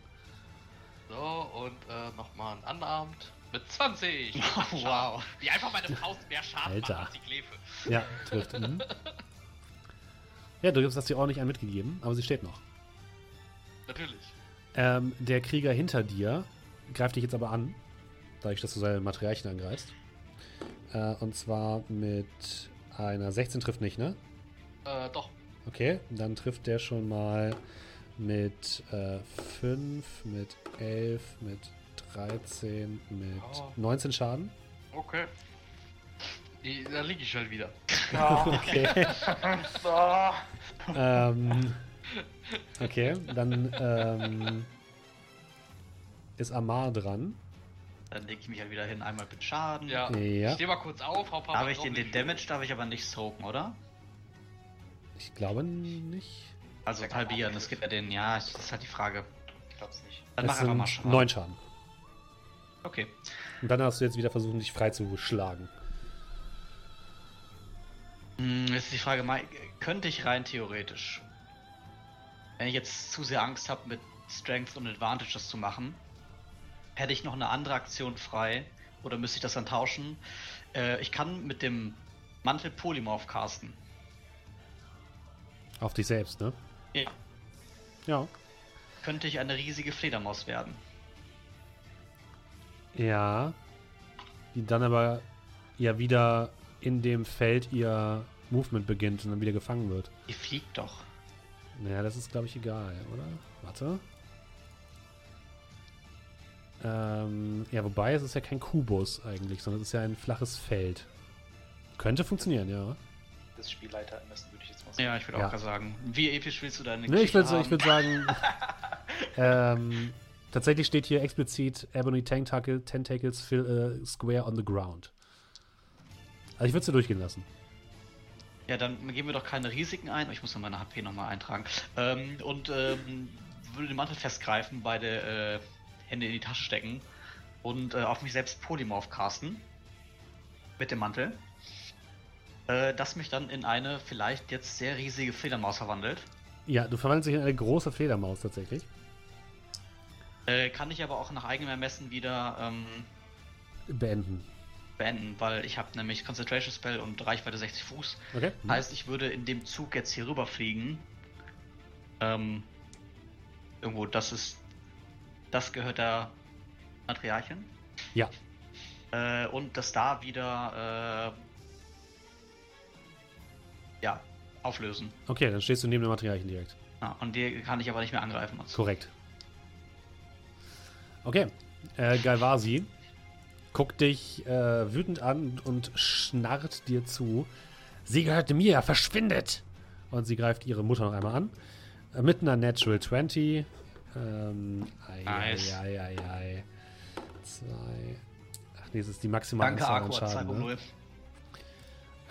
So, und äh, nochmal ein Unarmed mit 20. mit Oh, wow. Wie einfach meine Faust mehr Schaden Alter. macht als die Glefe. Ja, trifft. Mhm. Ja, du hast dir ordentlich einen mitgegeben, aber sie steht noch. Natürlich. Ähm, der Krieger hinter dir greift dich jetzt aber an, dadurch, dass du seine Materialien angreifst. Äh, und zwar mit einer 16 trifft nicht, ne? Äh, doch. Okay, dann trifft der schon mal mit äh, 5, mit 11, mit 13, mit Oh. 19 Schaden. Okay. Da liege ich halt wieder. [LAUGHS] Okay. Ah, [LAUGHS] ähm, okay, dann ähm, ist Amar dran. Dann lege ich mich halt wieder hin, einmal mit Schaden. Ja. Ja. Ich stehe mal kurz auf, hau Darf ich den, den Damage darf ich aber nicht soaken, oder? Ich glaube nicht. Also halbieren, das gibt ja den, ja, das ist halt die Frage. ich glaub's nicht. Dann Das mach einfach mal Schaden. 9 Schaden. Okay. Und dann hast du jetzt wieder versucht, dich frei zu schlagen. Hm, jetzt ist die Frage, könnte ich rein theoretisch, wenn ich jetzt zu sehr Angst habe, mit Strength und Advantage das zu machen, hätte ich noch eine andere Aktion frei oder müsste ich das dann tauschen? Äh, ich kann mit dem Mantel Polymorph casten. Auf dich selbst, ne? Ja. Ja. Könnte ich eine riesige Fledermaus werden. Ja. Die dann aber ja wieder in dem Feld ihr Movement beginnt und dann wieder gefangen wird. Die fliegt doch. Naja, das ist, glaube ich, egal, oder? Warte. Ähm, ja, wobei, es ist ja kein Kubus eigentlich, sondern es ist ja ein flaches Feld. Könnte funktionieren, ja. Das Spielleiter ermessen würde ich jetzt mal sagen. Ja, ich würde Ja. auch gerade sagen. Wie episch willst du deine Nee, ich Geschichte würde ich haben? würd sagen, [LAUGHS] ähm, tatsächlich steht hier explizit Ebony Tentacle, Tentacles fill a square on the ground. Also ich würde sie durchgehen lassen. Ja, dann geben wir doch keine Risiken ein. Ich muss noch meine HP nochmal eintragen. Ähm, und ähm, würde den Mantel festgreifen, beide äh, Hände in die Tasche stecken und äh, auf mich selbst Polymorph casten. Mit dem Mantel. Äh, das mich dann in eine vielleicht jetzt sehr riesige Fledermaus verwandelt. Ja, du verwandelst dich in eine große Fledermaus tatsächlich. Äh, kann ich aber auch nach eigenem Ermessen wieder ähm, Beenden. beenden, weil ich habe nämlich Concentration Spell und Reichweite 60 Fuß. Okay? Heißt, ich würde in dem Zug jetzt hier rüberfliegen. Ähm, irgendwo, das ist. Das gehört der Matriarchin. Ja. Äh, und das da wieder. Äh, ja, auflösen. Okay, dann stehst du neben dem Materialien direkt. Ja, und die kann ich aber nicht mehr angreifen. Also. Korrekt. Okay. Äh, Galvasi guckt dich äh, wütend an und schnarrt dir zu. Sie gehört mir, verschwindet! Und sie greift ihre Mutter noch einmal an. Äh, mit einer Natural 20. Ähm, ei, Nice. ei, ei, ei, ei. Zwei. Ach nee, das ist die maximale Danke, Anzahl an Aqua Schaden. Ne? 2.0.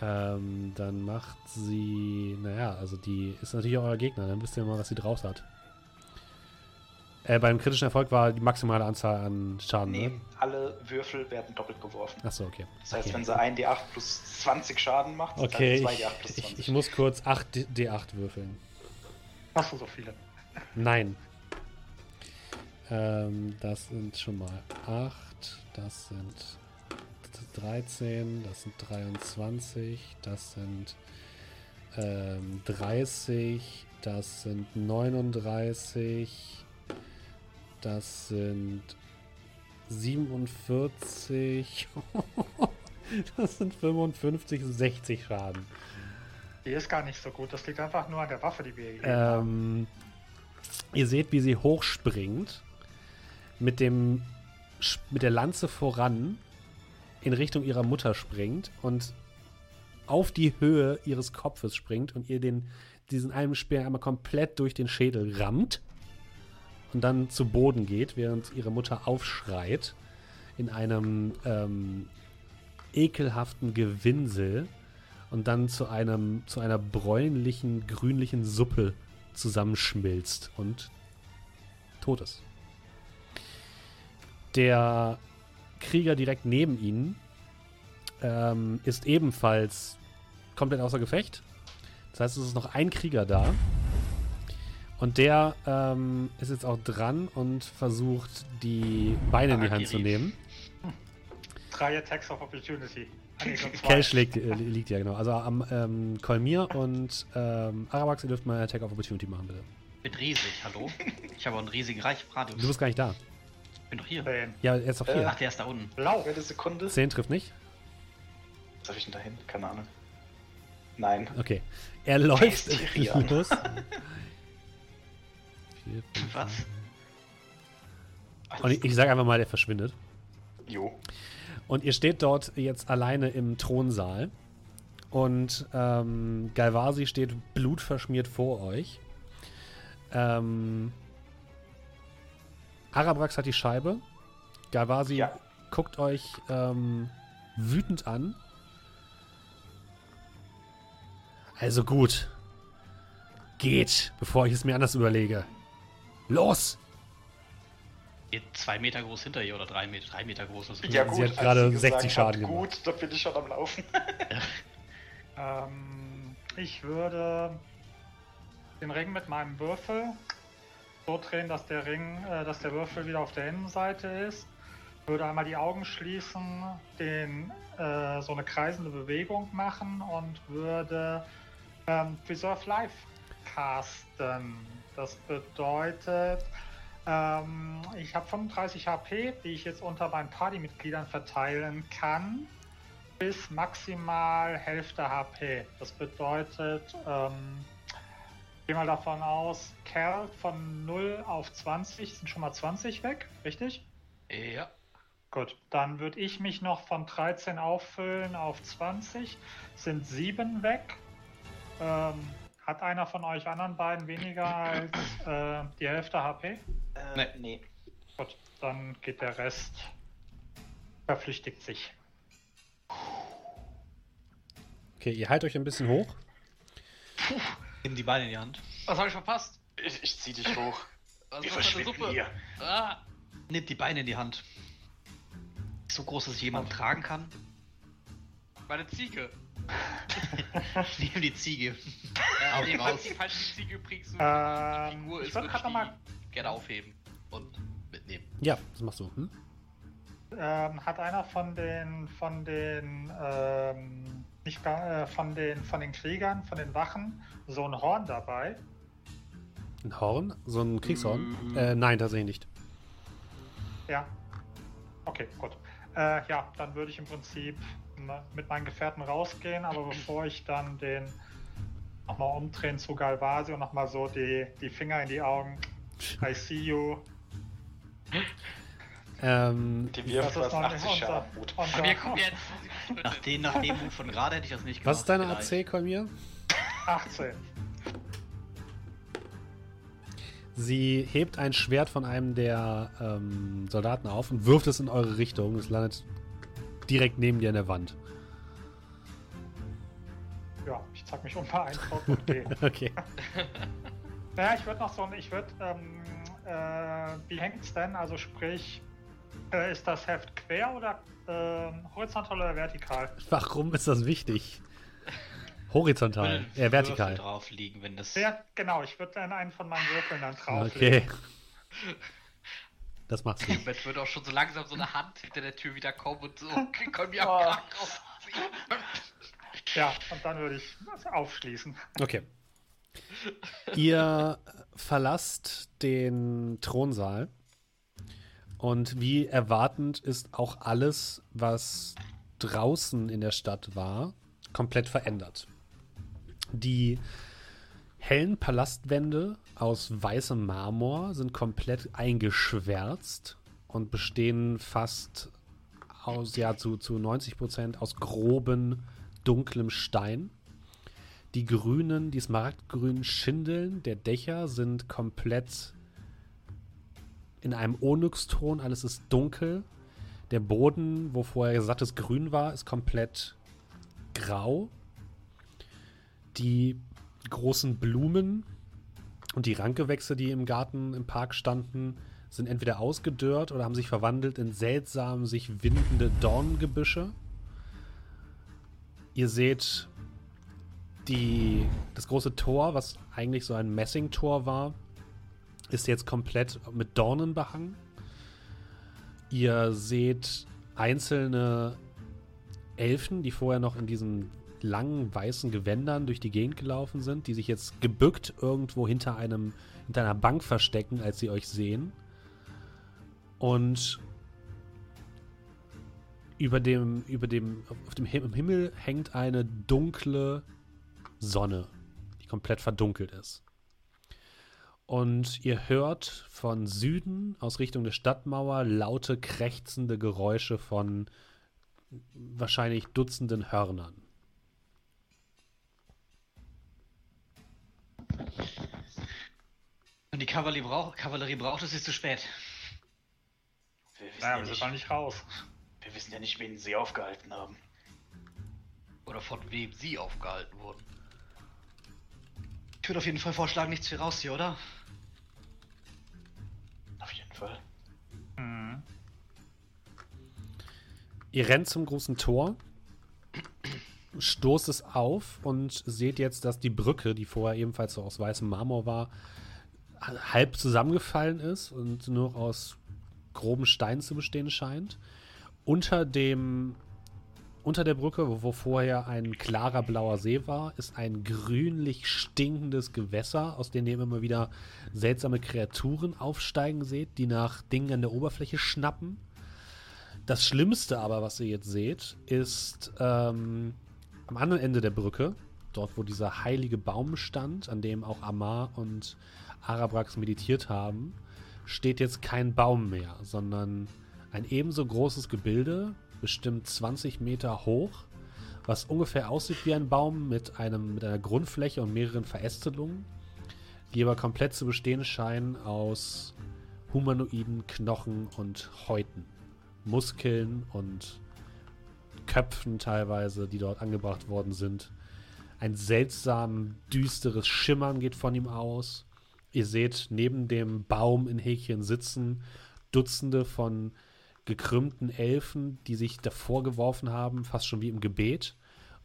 Ähm, dann macht sie. Naja, also die ist natürlich auch euer Gegner. Dann wisst ihr mal, was sie draus hat. Äh, beim kritischen Erfolg war die maximale Anzahl an Schaden, Nee, ne? alle Würfel werden doppelt geworfen. Achso, okay. Das heißt, okay. wenn sie 1 D8 plus 20 Schaden macht, Okay, dann 2 ich, D8 plus ich, 20. ich muss kurz 8 D- D8 würfeln. Hast du so viele? Nein. Ähm, das sind schon mal 8, das sind 13, das sind 23, das sind ähm, 30, das sind 39, das sind 47, [LAUGHS] das sind 55, 60 Schaden. Die ist gar nicht so gut. Das liegt einfach nur an der Waffe, die wir hier haben. Ähm, ihr seht, wie sie hochspringt, mit, dem, mit der Lanze voran in Richtung ihrer Mutter springt und auf die Höhe ihres Kopfes springt und ihr den, diesen einen Speer einmal komplett durch den Schädel rammt und dann zu Boden geht, während ihre Mutter aufschreit in einem ähm, ekelhaften Gewinsel und dann zu einem zu einer bräunlichen grünlichen Suppe zusammenschmilzt und tot ist. Der Krieger direkt neben ihnen ähm, ist ebenfalls komplett außer Gefecht. Das heißt, es ist noch ein Krieger da. Und der ähm, ist jetzt auch dran und versucht, die Beine in die Hand zu nehmen. Drei Attacks of Opportunity. Cash liegt, äh, liegt ja genau. Also am ähm, Kolmir und ähm, Arabax, ihr dürft mal Attack of Opportunity machen, bitte. Wird riesig, hallo? Ich habe auch einen riesigen Radius. Du bist gar nicht da. Ich bin doch hier. Ja, er ist doch hier. Ach, der ist da unten. Blau. Eine Sekunde. 10 trifft nicht. Was habe ich denn da hin? Keine Ahnung. Nein. Okay. Er läuft [LAUGHS] los. Vier, fünf, [LAUGHS] Was? Und ich, ich sage einfach mal, der verschwindet. Jo. Und ihr steht dort jetzt alleine im Thronsaal. Und ähm, Galvasi steht blutverschmiert vor euch. Ähm, Arabrax hat die Scheibe. Galvasi Ja. guckt euch ähm, wütend an. Also gut. Geht, bevor ich es mir anders überlege. Los! Geht zwei Meter groß hinter ihr oder drei Meter, drei Meter groß. Also Ja, Sie gut, hat als gerade sie 60 gesagt Schaden hat, gemacht. Gut, da bin ich schon am Laufen. [LAUGHS] Ähm, ich würde den Ring mit meinem Würfel so drehen, dass der Ring, äh, dass der Würfel wieder auf der Innenseite ist. Würde einmal die Augen schließen, den äh, so eine kreisende Bewegung machen und würde ähm, Preserve Life casten. Das bedeutet, ähm, ich habe 35 HP, die ich jetzt unter meinen Partymitgliedern verteilen kann bis maximal Hälfte HP. Das bedeutet, ähm, geh mal davon aus, Kerl von 0 auf 20 sind schon mal 20 weg, richtig? Ja. Gut, dann würde ich mich noch von 13 auffüllen auf 20, sind 7 weg. Ähm, hat einer von euch anderen beiden weniger als äh, die Hälfte HP? Äh, Nee. nee. Gut, dann geht der Rest, verpflichtigt sich. Okay, ihr haltet euch ein bisschen hoch. Nimm die Beine in die Hand. Was habe ich verpasst? Ich, ich zieh dich hoch. Was Wir verschwinden Suppe? hier. Ah, Nimm die Beine in die Hand. So groß, dass ich jemand tragen kann. Meine Ziege. [LAUGHS] Nimm die Ziege. Ja, nee, raus. falls, die Ziege übrigens so Ähm, die Figur ich ist, würde ich die noch mal- gerne aufheben und mitnehmen. Ja, das machst du. Hm? Ähm, hat einer von den von den ähm, nicht äh, von den von den Kriegern, von den Wachen so ein Horn dabei? Ein Horn? So ein Kriegshorn? Mhm. Äh, nein, tatsächlich nicht. Ja. Okay, gut. Äh, ja, dann würde ich im Prinzip mit meinen Gefährten rausgehen, aber bevor ich dann den nochmal umdrehen zu Galvasi und nochmal so die, die Finger in die Augen. I see you. Ähm, Die wirft Das ist was noch 80 nicht Schaden. unser- Gut. unser- Wir gucken jetzt. Nach, den, nach dem Move von gerade hätte ich das nicht gemacht. was ist deine vielleicht. AC, Kolmir? 18. Sie hebt ein Schwert von einem der ähm, Soldaten auf und wirft es in eure Richtung. Es landet direkt neben dir an der Wand. Ja, ich zeig mich unbeeindruckt und gehe. [LAUGHS] Okay. [LAUGHS] Naja, ich würde noch so ein, ich würde, ähm, äh, wie hängt's denn? Also sprich, äh, ist das Heft quer oder ähm, horizontal oder vertikal? [LAUGHS] Warum ist das wichtig? Horizontal, äh, vertikal. Würfel drauf liegen, wenn das. Ja, genau, ich würde dann einen von meinen Würfeln dann drauflegen. Okay. Das machst [LAUGHS] du. Jetzt wird auch schon so langsam so eine Hand hinter der Tür wieder kommen und so, [LAUGHS] okay, mir Oh. am rausziehen. Ja, und dann würde ich das aufschließen. Okay. Ihr verlasst den Thronsaal und wie erwartend ist auch alles, was draußen in der Stadt war, komplett verändert. Die hellen Palastwände aus weißem Marmor sind komplett eingeschwärzt und bestehen fast aus, ja, zu, zu 90 Prozent aus groben, dunklem Stein. Die grünen, die smaragdgrünen Schindeln der Dächer sind komplett in einem Onyxton. Alles ist dunkel. Der Boden, wo vorher sattes Grün war, ist komplett grau. Die großen Blumen und die Rankgewächse, die im Garten, im Park standen, sind entweder ausgedörrt oder haben sich verwandelt in seltsam sich windende Dornengebüsche. Ihr seht die, das große Tor, was eigentlich so ein Messingtor war, ist jetzt komplett mit Dornen behangen. Ihr seht einzelne Elfen, die vorher noch in diesen langen weißen Gewändern durch die Gegend gelaufen sind, die sich jetzt gebückt irgendwo hinter einem hinter einer Bank verstecken, als sie euch sehen. Und über dem über dem auf dem Him- im Himmel hängt eine dunkle Sonne, die komplett verdunkelt ist. Und ihr hört von Süden aus Richtung der Stadtmauer laute, krächzende Geräusche von wahrscheinlich Dutzenden Hörnern. Und die Kavallerie braucht, Kavallerie braucht es, ist zu spät. Wir wissen, Naja, ja wir sind nicht, noch nicht raus. wir wissen ja nicht, wen sie aufgehalten haben. Oder von wem sie aufgehalten wurden. Ich würde auf jeden Fall vorschlagen, nichts für raus hier, oder? Auf jeden Fall. Mhm. Ihr rennt zum großen Tor, stoßt es auf und seht jetzt, dass die Brücke, die vorher ebenfalls so aus weißem Marmor war, halb zusammengefallen ist und nur aus groben Steinen zu bestehen scheint. Unter dem unter der Brücke, wo, wo vorher ein klarer blauer See war, ist ein grünlich stinkendes Gewässer, aus dem ihr immer wieder seltsame Kreaturen aufsteigen seht, die nach Dingen an der Oberfläche schnappen. Das Schlimmste aber, was ihr jetzt seht, ist ähm, am anderen Ende der Brücke, dort wo dieser heilige Baum stand, an dem auch Amar und Arabrax meditiert haben, steht jetzt kein Baum mehr, sondern ein ebenso großes Gebilde, bestimmt 20 Meter hoch, was ungefähr aussieht wie ein Baum mit, einem, mit einer Grundfläche und mehreren Verästelungen, die aber komplett zu bestehen scheinen aus humanoiden Knochen und Häuten. Muskeln und Köpfen teilweise, die dort angebracht worden sind. Ein seltsam düsteres Schimmern geht von ihm aus. Ihr seht neben dem Baum in Häkchen sitzen Dutzende von gekrümmten Elfen, die sich davor geworfen haben, fast schon wie im Gebet.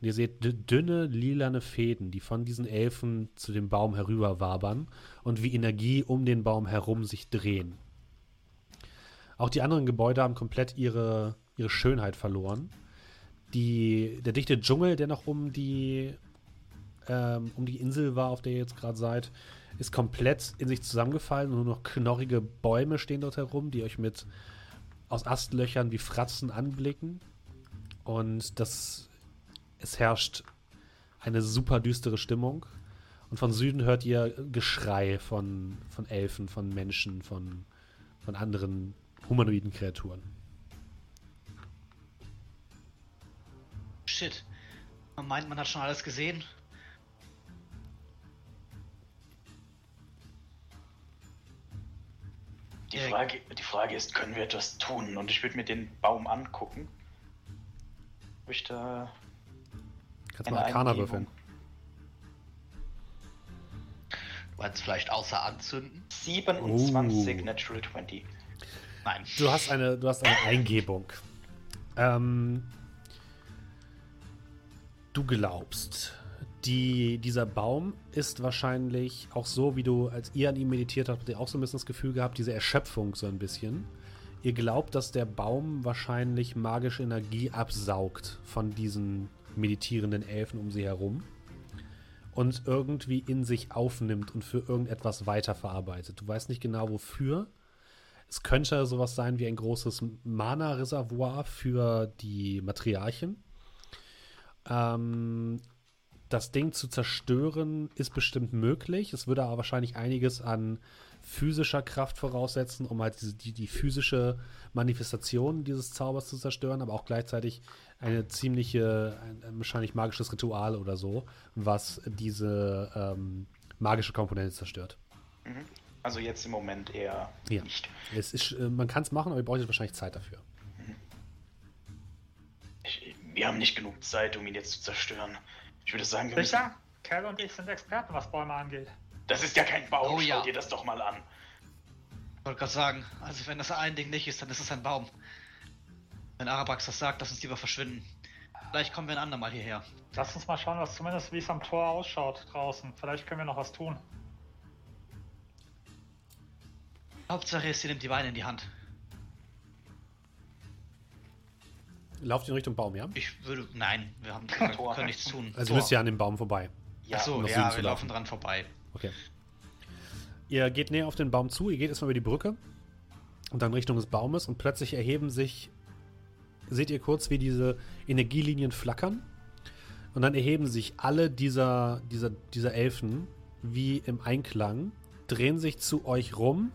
Und ihr seht dünne, lilane Fäden, die von diesen Elfen zu dem Baum herüberwabern und wie Energie um den Baum herum sich drehen. Auch die anderen Gebäude haben komplett ihre, ihre Schönheit verloren. Die, der dichte Dschungel, der noch um die, ähm, um die Insel war, auf der ihr jetzt gerade seid, ist komplett in sich zusammengefallen. Nur noch knorrige Bäume stehen dort herum, die euch mit aus Astlöchern wie Fratzen anblicken. Und das, es herrscht eine super düstere Stimmung. Und von Süden hört ihr Geschrei von, von Elfen, von Menschen, von, von anderen humanoiden Kreaturen. Shit. Man meint, man hat schon alles gesehen. Die. Frage, die Frage ist, können wir etwas tun? Und ich würde mir den Baum angucken. Ob ich da Kannst mal Arcana würfeln. Du meinst vielleicht außer anzünden? 27 Uh. Natural 20. Nein. Du hast eine, du hast eine [LAUGHS] Eingebung. Ähm, du glaubst, die, dieser Baum ist wahrscheinlich auch so, wie du, als ihr an ihm meditiert habt, habt ihr auch so ein bisschen das Gefühl gehabt, diese Erschöpfung so ein bisschen. Ihr glaubt, dass der Baum wahrscheinlich magische Energie absaugt von diesen meditierenden Elfen um sie herum und irgendwie in sich aufnimmt und für irgendetwas weiterverarbeitet. Du weißt nicht genau wofür. Es könnte sowas sein wie ein großes Mana-Reservoir für die Matriarchen. Ähm, das Ding zu zerstören ist bestimmt möglich. Es würde aber wahrscheinlich einiges an physischer Kraft voraussetzen, um halt diese, die, die physische Manifestation dieses Zaubers zu zerstören, aber auch gleichzeitig eine ziemliche, ein, ein wahrscheinlich magisches Ritual oder so, was diese ähm, magische Komponente zerstört. Also jetzt im Moment eher Ja. nicht. Es ist, äh, man kann es machen, aber ihr braucht jetzt wahrscheinlich Zeit dafür. Ich, wir haben nicht genug Zeit, um ihn jetzt zu zerstören. Ich würde sagen, wir müssen, Sicher? Cal und ich sind Experten, was Bäume angeht. das ist ja kein Baum. Oh ja. Schau dir das doch mal an. Ich wollte gerade sagen, also wenn das ein Ding nicht ist, dann ist es ein Baum. Wenn Arabax das sagt, lass uns lieber verschwinden. Vielleicht kommen wir ein andermal hierher. Lass uns mal schauen, was zumindest wie es am Tor ausschaut draußen. Vielleicht können wir noch was tun. Hauptsache ist, ihr nimmt die Beine in die Hand. Lauft in Richtung Baum, ja? Ich würde. Nein, wir haben wir Tor. können nichts tun. Also Tor. ihr müsst ja an dem Baum vorbei. Ja, Achso, um ja, wir laufen. dran vorbei. Okay. Ihr geht näher auf den Baum zu, ihr geht erstmal über die Brücke und dann Richtung des Baumes und plötzlich erheben sich, seht ihr kurz, wie diese Energielinien flackern und dann erheben sich alle dieser, dieser, dieser Elfen wie im Einklang, drehen sich zu euch rum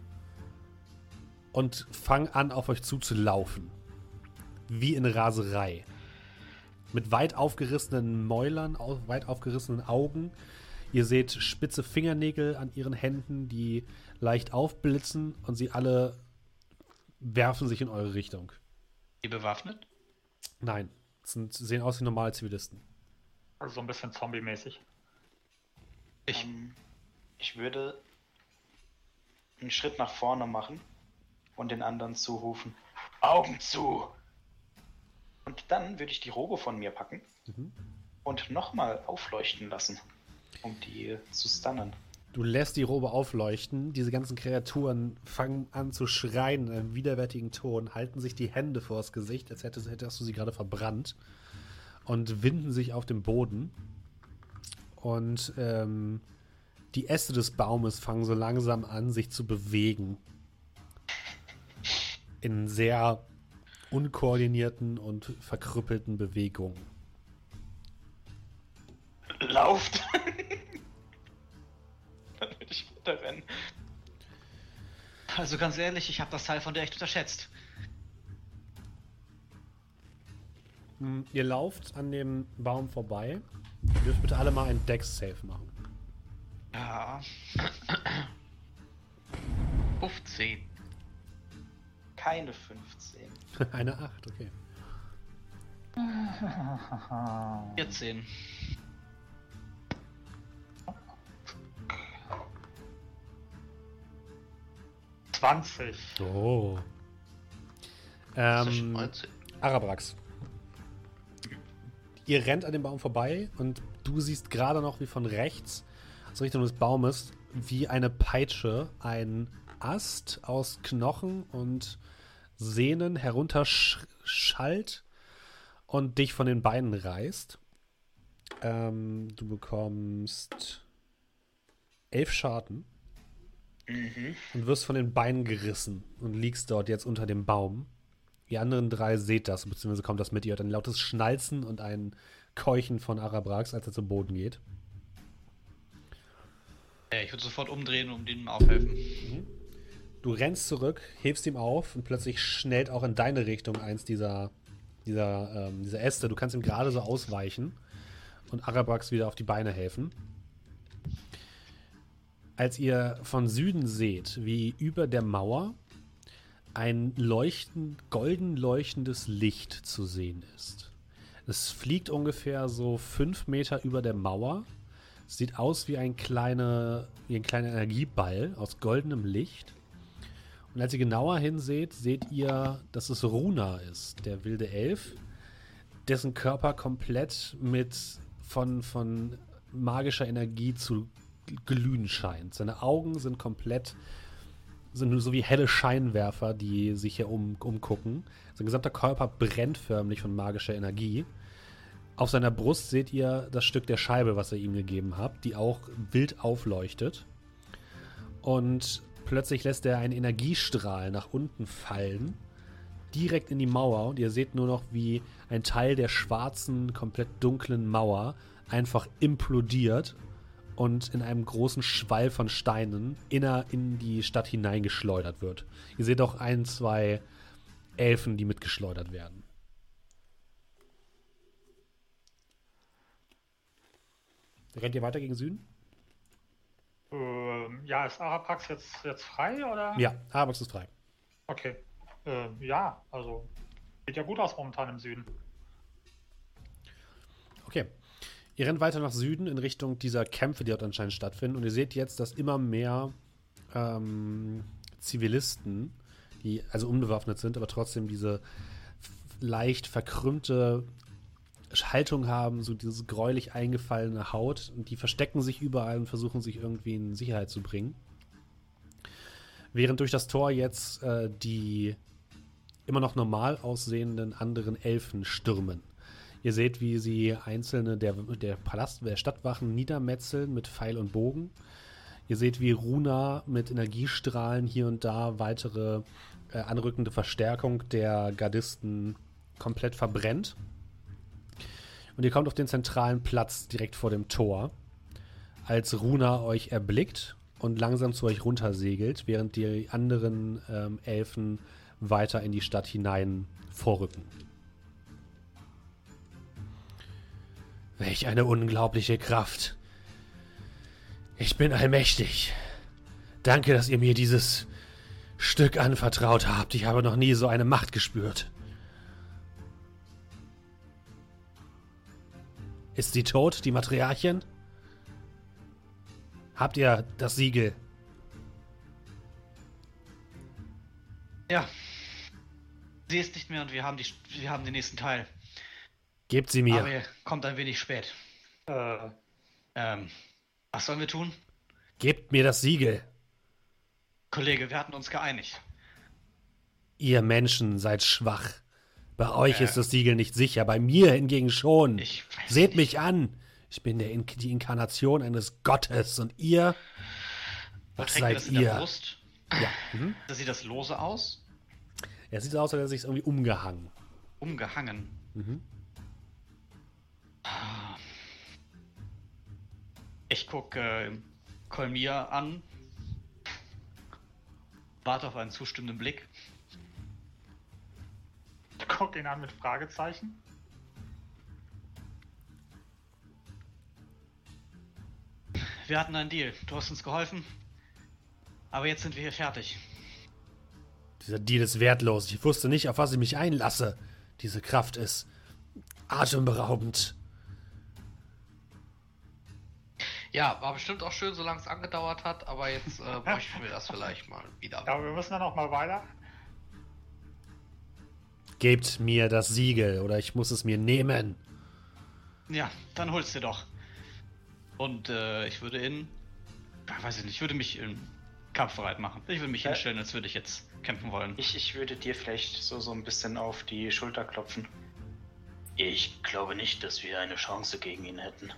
und fangen an, auf euch zuzulaufen. Wie in Raserei. Mit weit aufgerissenen Mäulern, weit aufgerissenen Augen. Ihr seht spitze Fingernägel an ihren Händen, die leicht aufblitzen und sie alle werfen sich in eure Richtung. Ihr bewaffnet? Nein, sind, sehen aus wie normale Zivilisten. Also so ein bisschen zombie-mäßig. Ich. Ähm, ich würde einen Schritt nach vorne machen und den anderen zurufen. Augen zu! Und dann würde ich die Robe von mir packen und nochmal aufleuchten lassen, um die zu stunnen. Du lässt die Robe aufleuchten, diese ganzen Kreaturen fangen an zu schreien in einem widerwärtigen Ton, halten sich die Hände vors Gesicht, als hättest, hättest du sie gerade verbrannt und winden sich auf dem Boden. Und ähm, die Äste des Baumes fangen so langsam an, sich zu bewegen. In sehr unkoordinierten und verkrüppelten Bewegungen. Lauft! [LAUGHS] dann würde ich weiter rennen. Also ganz ehrlich, ich habe das Teil von der echt unterschätzt. Hm, Ihr lauft an dem Baum vorbei. Ihr dürft bitte alle mal ein Dex-Safe machen. Ja. [CLEARS THROAT] 15. Keine 15. [LAUGHS] Eine 8, okay. [LAUGHS] 14. Zwanzig. Oh. Ähm, 19. Arabrax. Ihr rennt an dem Baum vorbei und du siehst gerade noch, wie von rechts, also Richtung des Baumes, wie eine Peitsche ein Ast aus Knochen und Sehnen herunterschallt und dich von den Beinen reißt. Ähm, du bekommst elf Schaden Mhm. und wirst von den Beinen gerissen und liegst dort jetzt unter dem Baum. Die anderen drei seht das, beziehungsweise kommt das mit. Ihr hört ein lautes Schnalzen und ein Keuchen von Arabrax, als er zu Boden geht. Ich würde sofort umdrehen und ihm aufhelfen. Du rennst zurück, hebst ihm auf und plötzlich schnellt auch in deine Richtung eins dieser, dieser, ähm, dieser Äste. Du kannst ihm gerade so ausweichen und Arabrax wieder auf die Beine helfen. Als ihr von Süden seht, wie über der Mauer ein leuchtend, golden leuchtendes Licht zu sehen ist. Es fliegt ungefähr so fünf Meter über der Mauer. Sieht aus wie ein, kleine, wie ein kleiner Energieball aus goldenem Licht. Und als ihr genauer hinseht, seht ihr, dass es Runa ist, der wilde Elf, dessen Körper komplett mit von, von magischer Energie zu glühen scheint. Seine Augen sind komplett sind nur so wie helle Scheinwerfer, die sich hier um, umgucken. Sein gesamter Körper brennt förmlich von magischer Energie. Auf seiner Brust seht ihr das Stück der Scheibe, was ihr ihm gegeben habt, die auch wild aufleuchtet. Und plötzlich lässt er einen Energiestrahl nach unten fallen, direkt in die Mauer. Und ihr seht nur noch, wie ein Teil der schwarzen, komplett dunklen Mauer einfach implodiert und in einem großen Schwall von Steinen inner in die Stadt hineingeschleudert wird. Ihr seht auch ein, zwei Elfen, die mitgeschleudert werden. Rennt ihr weiter gegen Süden? Ähm, ja, ist Arapax jetzt, jetzt frei oder? Ja, Arapax ist frei. Okay. Ähm, ja, also sieht ja gut aus momentan im Süden. Okay. Ihr rennt weiter nach Süden in Richtung dieser Kämpfe, die dort anscheinend stattfinden. Und ihr seht jetzt, dass immer mehr ähm, Zivilisten, die also unbewaffnet sind, aber trotzdem diese leicht verkrümmte Haltung haben, so diese gräulich eingefallene Haut. Und die verstecken sich überall und versuchen sich irgendwie in Sicherheit zu bringen. Während durch das Tor jetzt äh, die immer noch normal aussehenden anderen Elfen stürmen. Ihr seht, wie sie einzelne der, der Palast, der Stadtwachen niedermetzeln mit Pfeil und Bogen. Ihr seht, wie Runa mit Energiestrahlen hier und da weitere äh, anrückende Verstärkung der Gardisten komplett verbrennt. Und ihr kommt auf den zentralen Platz direkt vor dem Tor, als Runa euch erblickt und langsam zu euch runtersegelt, während die anderen ähm, Elfen weiter in die Stadt hinein vorrücken. Welch eine unglaubliche Kraft. Ich bin allmächtig. Danke, dass ihr mir dieses Stück anvertraut habt. Ich habe noch nie so eine Macht gespürt. Ist sie tot, die Matriarchin? Habt ihr das Siegel? Ja. Sie ist nicht mehr und wir haben, die, wir haben den nächsten Teil. Gebt sie mir. Aber er kommt ein wenig spät. Äh, Ähm, was sollen wir tun? Gebt mir das Siegel. Kollege, wir hatten uns geeinigt. Ihr Menschen seid schwach. Bei euch Äh. ist das Siegel nicht sicher, bei mir hingegen schon. Seht nicht. mich an. Ich bin der In die Inkarnation eines Gottes und ihr? Was Trägt seid das in der ihr? Brust? Ja. Mhm. [LAUGHS] Da sieht das lose aus? Er sieht so aus, als hätte er sich irgendwie umgehangen. Umgehangen. Mhm. Ich gucke äh, Kolmir an. Warte auf einen zustimmenden Blick. Ich guck ihn an mit Fragezeichen. Wir hatten einen Deal. Du hast uns geholfen. Aber jetzt sind wir hier fertig. Dieser Deal ist wertlos. Ich wusste nicht, auf was ich mich einlasse. Diese Kraft ist atemberaubend. Ja, war bestimmt auch schön, solange es angedauert hat, aber jetzt äh, bräuchten wir das vielleicht mal wieder. Ja, [LAUGHS] aber wir müssen dann noch mal weiter. Gebt mir das Siegel oder ich muss es mir nehmen. Ja, dann holst du doch. Und äh, ich würde in. Ja, weiß ich nicht, ich würde mich in kampfbereit machen. Ich würde mich Ja. hinstellen, als würde ich jetzt kämpfen wollen. Ich, ich würde dir vielleicht so, so ein bisschen auf die Schulter klopfen. Ich glaube nicht, dass wir eine Chance gegen ihn hätten.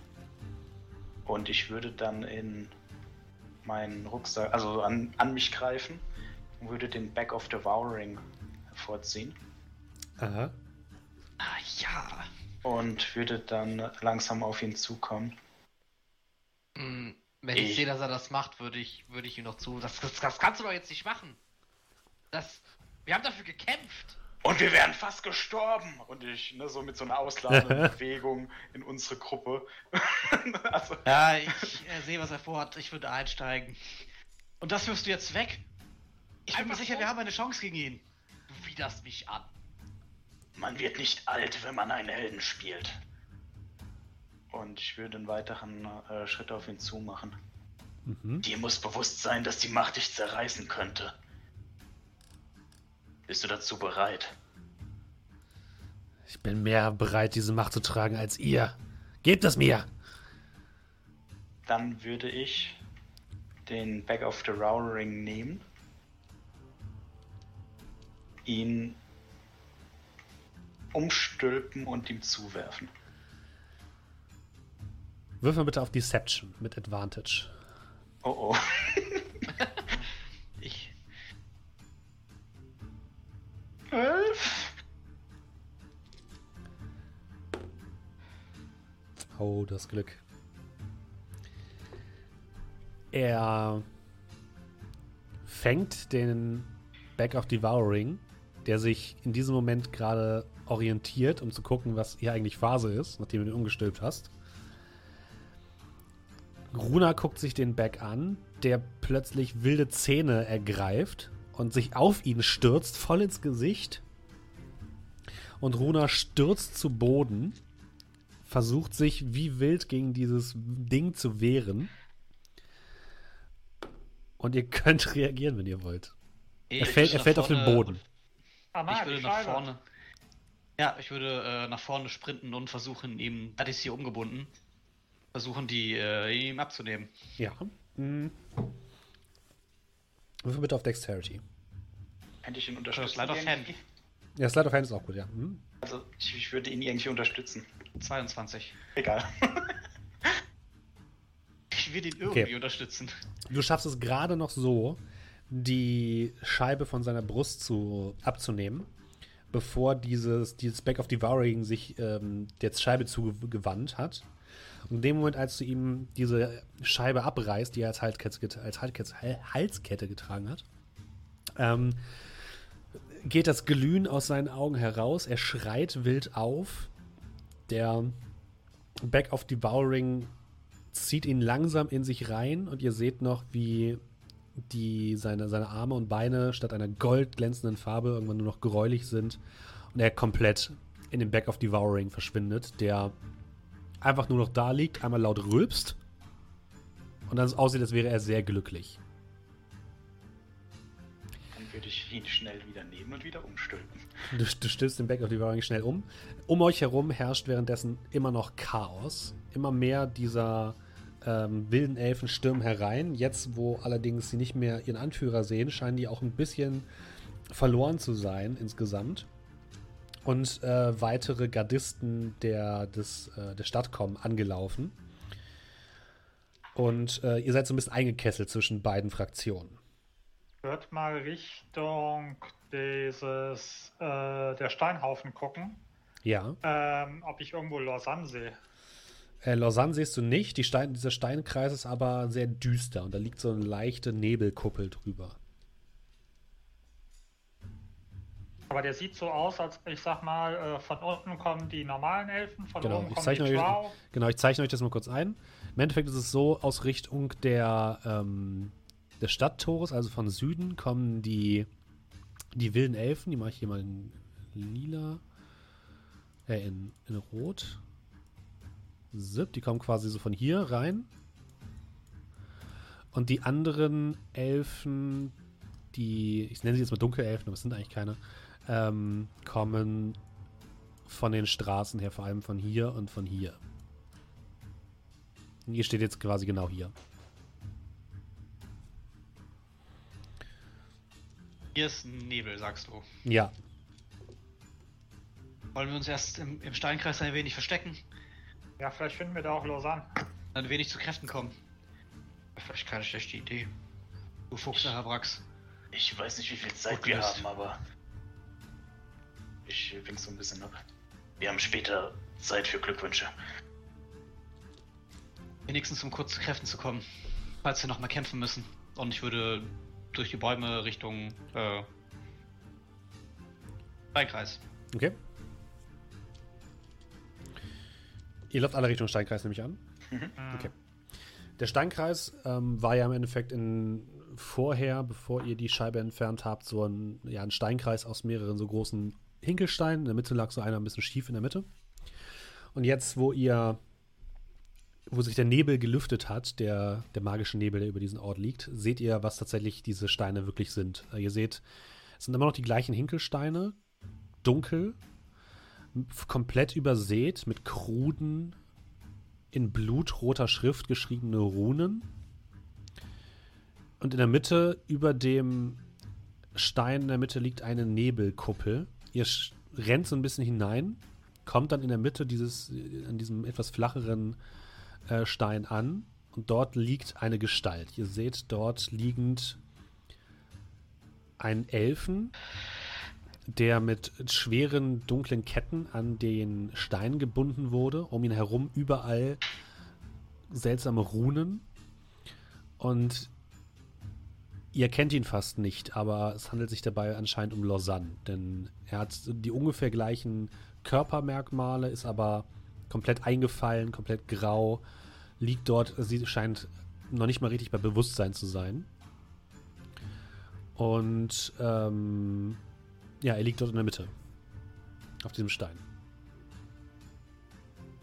Und ich würde dann in meinen Rucksack, also an, an mich greifen und würde den Back of Devouring hervorziehen Aha. Ah, ja. und würde dann langsam auf ihn zukommen. Hm, wenn ich, Ich- sehe, dass er das macht, würde ich, würde ich ihm noch zu. Das, das, das kannst du doch jetzt nicht machen. Das. Wir haben dafür gekämpft. Und wir wären fast gestorben. Und ich, ne, so mit so einer ausladenden Bewegung [LAUGHS] in unsere Gruppe. [LAUGHS] also, Ja, ich äh, sehe, was er vorhat. Ich würde einsteigen. Und das wirfst du jetzt weg? Ich bin mir Einfach sicher, so? wir haben eine Chance gegen ihn. Du widerst mich an. Man wird nicht alt, wenn man einen Helden spielt. Und ich würde einen weiteren äh, Schritt auf ihn zumachen. Mhm. Dir muss bewusst sein, dass die Macht dich zerreißen könnte. Bist du dazu bereit? Ich bin mehr bereit, diese Macht zu tragen als ihr. Gebt es mir! Dann würde ich den Back of the Rowering nehmen, ihn umstülpen und ihm zuwerfen. Wirf mal bitte auf Deception mit Advantage. Oh oh. [LAUGHS] Ich. Elf? Oh, das Glück. Er fängt den Back of Devouring, der sich in diesem Moment gerade orientiert, um zu gucken, was hier eigentlich Phase ist, nachdem du ihn umgestülpt hast. Runa guckt sich den Back an, der plötzlich wilde Zähne ergreift und sich auf ihn stürzt, voll ins Gesicht. Und Runa stürzt zu Boden versucht sich wie wild gegen dieses Ding zu wehren. Und ihr könnt [LAUGHS] reagieren, wenn ihr wollt. Ich Er fällt, er fällt nach auf den vorne- Boden. Ah, Ich würde nach vorne. Ja, ich würde äh, nach vorne sprinten und versuchen, ihm. Das ist hier umgebunden. Versuchen, die äh, ihm abzunehmen. Ja. Mhm. Würfel bitte auf Dexterity. Könnte ich ihn unterstützen? Slide of Hand. Ja, Slide of Hand ist auch gut, ja. Mhm. Also ich, ich würde ihn irgendwie unterstützen. 22. Egal. [LAUGHS] Ich will ihn irgendwie Okay. unterstützen. Du schaffst es gerade noch so, die Scheibe von seiner Brust zu, abzunehmen, bevor dieses, dieses Back of Devouring sich ähm, der Scheibe zugewandt hat. Und in dem Moment, als du ihm diese Scheibe abreißt, die er als Halskette, als Halskette getragen hat, ähm, geht das Glühen aus seinen Augen heraus. Er schreit wild auf. Der Back of Devouring zieht ihn langsam in sich rein und ihr seht noch, wie die, seine, seine Arme und Beine statt einer goldglänzenden Farbe irgendwann nur noch gräulich sind und er komplett in den Back of Devouring verschwindet, der einfach nur noch da liegt, einmal laut rülpst und dann es aussieht, als wäre er sehr glücklich. Dann würde ich ihn schnell wieder nehmen und wieder umstülpen. Du, du stößt den Back of Devouring schnell um. Um euch herum herrscht währenddessen immer noch Chaos. Immer mehr dieser ähm, wilden Elfen stürmen herein. Jetzt, wo allerdings sie nicht mehr ihren Anführer sehen, scheinen die auch ein bisschen verloren zu sein insgesamt. Und äh, weitere Gardisten der, des, äh, der Stadt kommen angelaufen. Und äh, ihr seid so ein bisschen eingekesselt zwischen beiden Fraktionen. Wird mal Richtung dieses, äh, der Steinhaufen gucken, Ja. ähm, ob ich irgendwo Lausanne sehe. Äh, Lausanne siehst du nicht. Die Stein, dieser Steinkreis ist aber sehr düster und da liegt so eine leichte Nebelkuppel drüber. Aber der sieht so aus, als ich sag mal, äh, von unten kommen die normalen Elfen, von Genau, oben ich kommen die euch, genau, ich zeichne euch das mal kurz ein. Im Endeffekt ist es so, aus Richtung der, ähm, des Stadttores, also von Süden, kommen die, die wilden Elfen. Die mache ich hier mal in lila. Äh, in, in rot. Zip, die kommen quasi so von hier rein. Und die anderen Elfen, die, ich nenne sie jetzt mal Dunkelelfen, aber es sind eigentlich keine, ähm, kommen von den Straßen her, vor allem von hier und von hier. Und ihr steht jetzt quasi genau hier. Hier ist ein Nebel, sagst du. Ja, Wollen wir uns erst im, im Steinkreis ein wenig verstecken? Ja, vielleicht finden wir da auch Lausanne. Ein wenig zu Kräften kommen. Vielleicht keine schlechte Idee. Du Fuchs, Herr Brax. Ich weiß nicht, wie viel Zeit Gut wir gelöst. haben, aber ich wink so ein bisschen ab. Wir haben später Zeit für Glückwünsche. Wenigstens um kurz zu Kräften zu kommen. Falls wir nochmal kämpfen müssen. Und ich würde durch die Bäume Richtung äh, Steinkreis. Okay. Ihr lauft alle Richtung Steinkreis, nehme ich an. Mhm. Okay. Der Steinkreis ähm, war ja im Endeffekt in vorher, bevor ihr die Scheibe entfernt habt, so ein, ja, ein Steinkreis aus mehreren so großen Hinkelsteinen. In der Mitte lag so einer ein bisschen schief in der Mitte. Und jetzt, wo ihr, wo sich der Nebel gelüftet hat, der, der magische Nebel, der über diesen Ort liegt, seht ihr, was tatsächlich diese Steine wirklich sind. Äh, ihr seht, es sind immer noch die gleichen Hinkelsteine, dunkel, komplett übersät mit kruden, in blutroter Schrift geschriebene Runen. Und in der Mitte, über dem Stein in der Mitte liegt eine Nebelkuppel. Ihr rennt so ein bisschen hinein, kommt dann in der Mitte dieses, an diesem etwas flacheren äh, Stein an und dort liegt eine Gestalt. Ihr seht dort liegend einen Elfen, der mit schweren dunklen Ketten an den Stein gebunden wurde. Um ihn herum überall seltsame Runen. Und ihr kennt ihn fast nicht, aber es handelt sich dabei anscheinend um Lausanne. Denn er hat die ungefähr gleichen Körpermerkmale, ist aber komplett eingefallen, komplett grau, liegt dort, sie scheint noch nicht mal richtig bei Bewusstsein zu sein. Und ähm, ja, er liegt dort in der Mitte. Auf diesem Stein.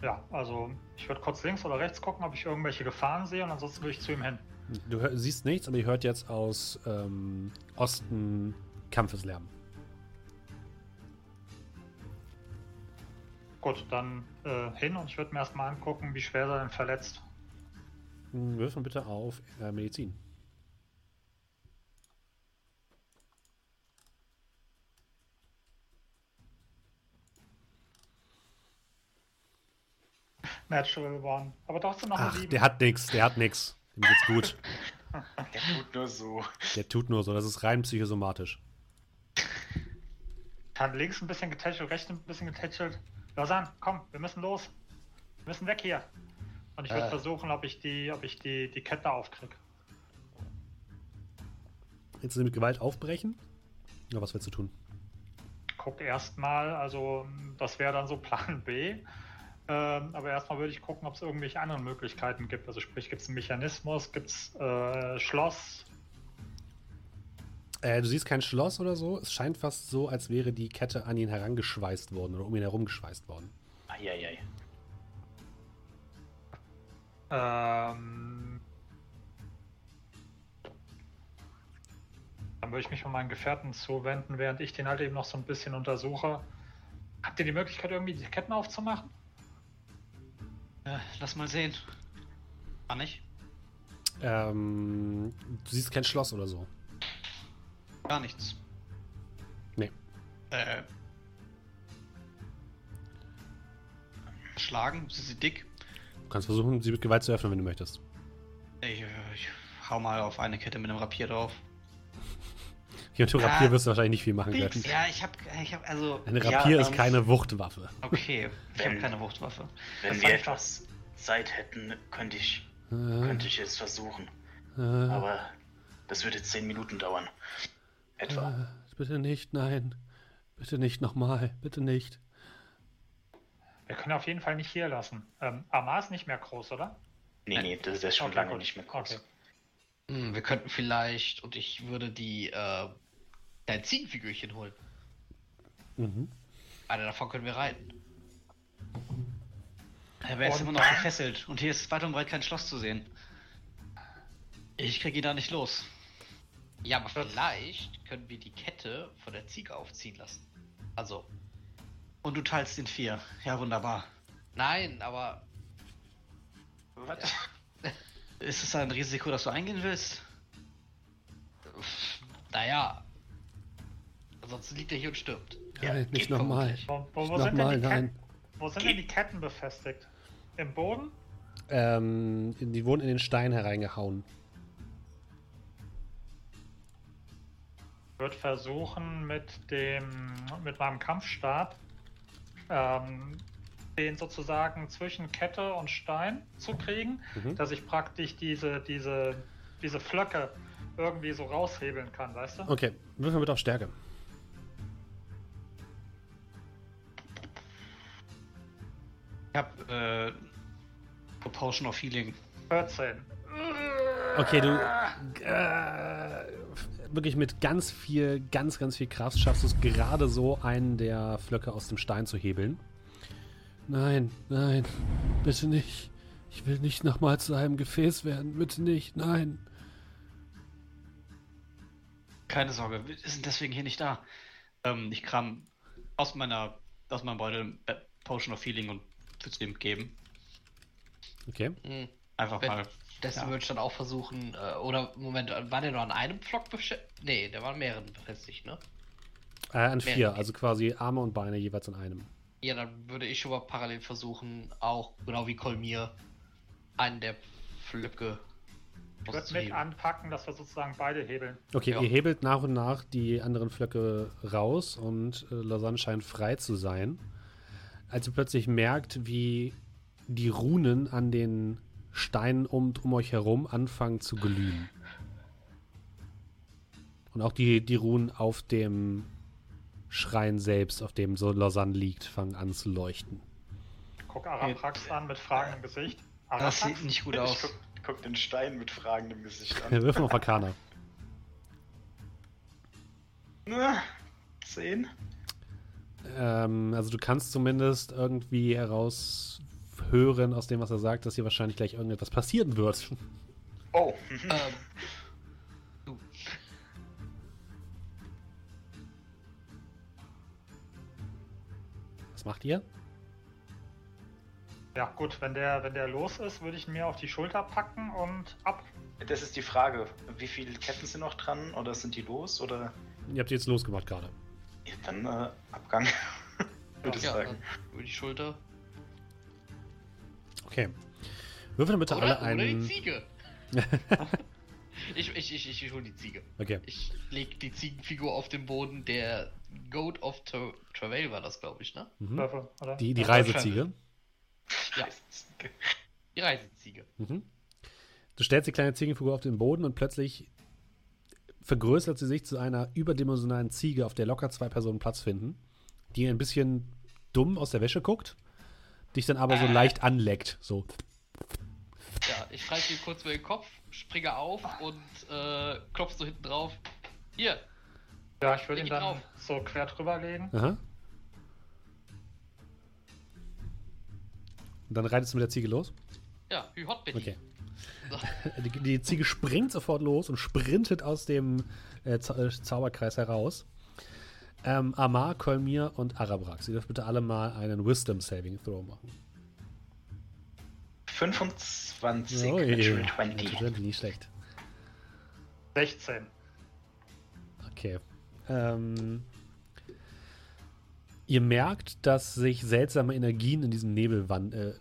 Ja, also ich würde kurz links oder rechts gucken, ob ich irgendwelche Gefahren sehe und ansonsten würde ich zu ihm hin. Du hör, siehst nichts, aber ihr hört jetzt aus ähm, Osten Kampfeslärm. Gut, dann äh, hin und ich würde mir erstmal angucken, wie schwer er denn verletzt. Hm, Wirf mal bitte auf äh, Medizin. Natural One. Aber trotzdem noch Ach, eine 7. der hat nix, der hat nix. Dem geht's gut. [LAUGHS] Der tut nur so. Der tut nur so, das ist rein psychosomatisch. Hat links ein bisschen getätschelt, rechts ein bisschen getätschelt. Lausanne, komm, wir müssen los. Wir müssen weg hier. Und ich würde Äh. versuchen, ob ich die, ob ich die, die Kette aufkrieg. Willst du mit Gewalt aufbrechen? Oder was willst du tun? Guck erstmal, also das wäre dann so Plan B. Ähm, aber erstmal würde ich gucken, ob es irgendwelche anderen Möglichkeiten gibt. Also sprich, gibt es einen Mechanismus, gibt es äh, Schloss? Äh, du siehst kein Schloss oder so. Es scheint fast so, als wäre die Kette an ihn herangeschweißt worden oder um ihn herum geschweißt worden. Eieiei. Ähm, dann würde ich mich von meinen Gefährten zuwenden, während ich den halt eben noch so ein bisschen untersuche. Habt ihr die Möglichkeit, irgendwie die Ketten aufzumachen? Äh, lass mal sehen. Kann ich? Ähm, du siehst kein Schloss oder so. Gar nichts. Nee. Äh. Schlagen? Sind sie dick? Du kannst versuchen, sie mit Gewalt zu öffnen, wenn du möchtest. Ich, äh, ich hau mal auf eine Kette mit einem Rapier drauf. Hier mit dem Rapier wirst du wahrscheinlich nicht viel machen können. Ja, ich hab, ich hab, also. Eine Ja, Rapier ist ähm, keine Wuchtwaffe. Okay, ich habe Wenn- keine Wuchtwaffe. Wenn wir etwas Zeit hätten, könnte ich, Äh, könnte ich es versuchen. äh, Aber das würde zehn Minuten dauern. Etwa. äh, bitte nicht, nein. Bitte nicht nochmal. Bitte nicht. Wir können auf jeden Fall nicht hier lassen. Ähm, Amar ist nicht mehr groß, oder? Nee, nee, das ist schon Okay, lange gut. nicht mehr groß. Okay. Hm, wir könnten vielleicht, und ich würde die, äh, dein Ziegenfigürchen holen. Mhm. Einer davon können wir reiten. Er wäre jetzt immer noch gefesselt. Und hier ist weit und breit kein Schloss zu sehen. Ich krieg ihn da nicht los. Ja, aber vielleicht können wir die Kette von der Ziege aufziehen lassen. Also, Und du teilst in vier. Ja, wunderbar. nein, aber Was? Ist es ein Risiko, das du eingehen willst? pff, naja. Ansonsten liegt er hier und stirbt. Ja, nein, nicht nochmal. Wo, wo, sind die nein. Ketten, wo sind denn die Ketten befestigt? Im Boden? Ähm, die wurden in den Stein hereingehauen. würde versuchen mit dem mit meinem Kampfstab ähm, den sozusagen zwischen Kette und Stein zu kriegen, mhm. dass ich praktisch diese, diese, diese Flöcke irgendwie so raushebeln kann, weißt du? Okay, würfel mit auf Stärke. Ich hab äh, Proportion of Healing. 14. Okay, du äh, wirklich mit ganz viel, ganz, ganz viel Kraft schaffst du es gerade so, einen der Flöcke aus dem Stein zu hebeln. Nein, nein, bitte nicht. Ich will nicht nochmal zu einem Gefäß werden. Bitte nicht, nein. Keine Sorge, wir sind deswegen hier nicht da. Ähm, ich kram aus meiner, aus meinem Beutel äh, Potion of Healing und würde es ihm geben. Okay. Hm. Einfach Wenn- mal. Dessen Ja. würde ich dann auch versuchen, äh, oder Moment, war der nur an einem Flock beschäftigt? Nee, der war an mehreren befestigt, ne? Äh, an Mehr- vier, also quasi Arme und Beine jeweils an einem. Ja, dann würde ich schon mal parallel versuchen, auch genau wie Kolmir, einen der Flöcke Ich würde mit anpacken, dass wir sozusagen beide hebeln. Okay, Ja. ihr hebelt nach und nach die anderen Flöcke raus und äh, Lausanne scheint frei zu sein. Als ihr plötzlich merkt, wie die Runen an den Steinen um, um euch herum anfangen zu glühen. Und auch die, die Runen auf dem Schrein selbst, auf dem so Lausanne liegt, fangen an zu leuchten. Guck Araprax an mit fragendem Gesicht. Das Araprax? sieht nicht gut aus. guck, guck den Stein mit fragendem Gesicht Wir an. [LAUGHS] würfeln auf Arcana. Na, Zehn? Ähm, also du kannst zumindest irgendwie heraushören aus dem, was er sagt, dass hier wahrscheinlich gleich irgendetwas passieren wird. Oh, Ähm, Was macht ihr? Ja, gut, wenn der, wenn der los ist, würde ich ihn mir auf die Schulter packen und ab. das ist die Frage. Wie viele Ketten sind noch dran? Oder sind die los? Oder Ihr habt jetzt losgemacht gerade. ja, dann äh, Abgang, [LAUGHS] würde ich ja, sagen. dann über die Schulter. Okay. Würfel bitte alle Oder, oder die einen. Ziege. ich, [LAUGHS] ich, ich, ich, ich hol die Ziege. Okay. Ich leg die Ziegenfigur auf den Boden. Der Goat of Tra Travail war das, glaube ich, ne? Mhm. Die, die Ja, Reiseziege. Ja, die Reiseziege. Mhm. Du stellst die kleine Ziegenfigur auf den Boden und plötzlich vergrößert sie sich zu einer überdimensionalen Ziege, auf der locker zwei Personen Platz finden, die ein bisschen dumm aus der Wäsche guckt, dich dann aber so Äh. leicht anleckt. So. Ja, ich schreibe ihn kurz über den Kopf, springe auf und äh, klopf so hinten drauf. Hier, Ja, ich würde ihn dann drauf. so quer drüber legen. Aha. Und dann reitest du mit der Ziege los? ja, wie hot bin ich? Okay. So. [LAUGHS] Die, die Ziege springt sofort los und sprintet aus dem äh, Zau äh, Zauberkreis heraus. Ähm, Amar, Kolmir und Arabrax. Ihr dürft bitte alle mal einen Wisdom Saving Throw machen. 25, Ui, Natural 20. Natural 20, nicht schlecht. 16. Okay. Ähm, ihr merkt, dass sich seltsame Energien in diesem Nebel äh,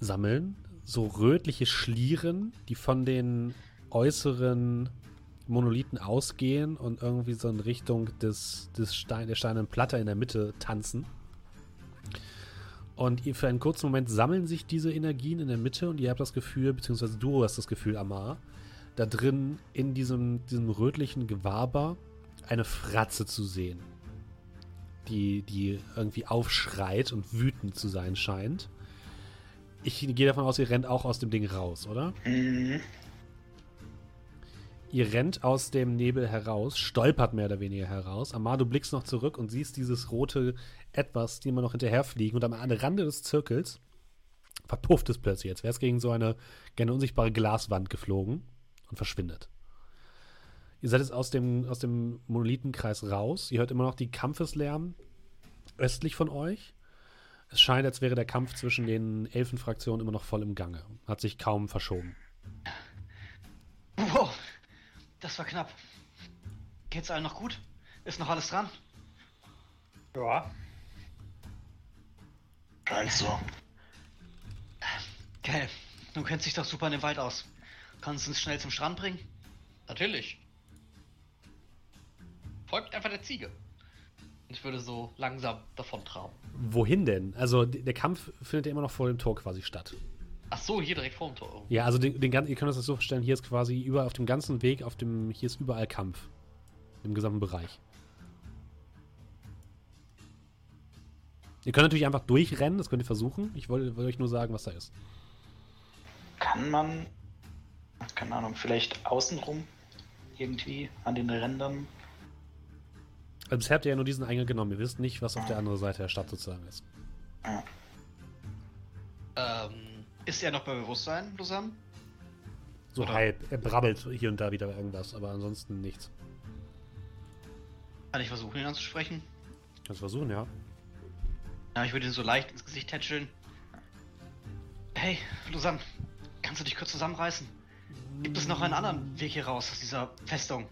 sammeln. So rötliche Schlieren, die von den äußeren Monolithen ausgehen und irgendwie so in Richtung des, des Stein, der steinernen Platte in der Mitte tanzen. Und für einen kurzen Moment sammeln sich diese Energien in der Mitte und ihr habt das Gefühl, beziehungsweise du hast das Gefühl, Amar, da drin in diesem, diesem rötlichen Gewaber eine Fratze zu sehen, die, die irgendwie aufschreit und wütend zu sein scheint. Ich gehe davon aus, ihr rennt auch aus dem Ding raus, oder? Mhm. Ihr rennt aus dem Nebel heraus, stolpert mehr oder weniger heraus. Amar, du blickst noch zurück und siehst dieses rote Etwas, die immer noch hinterherfliegen. Und am Rande des Zirkels verpufft es plötzlich, als wäre es gegen so eine gerne unsichtbare Glaswand geflogen und verschwindet. Ihr seid jetzt aus dem, aus dem Monolithenkreis raus. Ihr hört immer noch die Kampfeslärm östlich von euch. Es scheint, als wäre der Kampf zwischen den Elfenfraktionen immer noch voll im Gange. Hat sich kaum verschoben. Wow, das war knapp. Geht's allen noch gut? Ist noch alles dran? Ja, Scheint so. Okay, du kennst dich doch super in dem Wald aus. Kannst du uns schnell zum Strand bringen? Natürlich. Folgt einfach der Ziege. Und ich würde so langsam davon traben. Wohin denn? Also der Kampf findet ja immer noch vor dem Tor quasi statt. Ach so, hier direkt vorm Tor. Ja, also den, den, ihr könnt euch das so vorstellen, hier ist quasi über auf dem ganzen Weg, auf dem, hier ist überall Kampf. Im gesamten Bereich. Ihr könnt natürlich einfach durchrennen, das könnt ihr versuchen. Ich wollte wollte euch nur sagen, was da ist. Kann man, keine Ahnung, vielleicht außenrum irgendwie an den Rändern? Also bisher habt ihr ja nur diesen Eingang genommen. Ihr wisst nicht, was auf der anderen Seite der Stadt sozusagen ist. Ähm, Ist er noch bei Bewusstsein, Lusan? So Oder- halb. Er brabbelt hier und da wieder irgendwas, aber ansonsten nichts. Kann ich versuchen, ihn anzusprechen? Kannst versuchen, ja. Ja, ich würde ihn so leicht ins Gesicht tätscheln. Hey, Lusan, kannst du dich kurz zusammenreißen? Gibt es noch einen anderen Weg hier raus aus dieser Festung?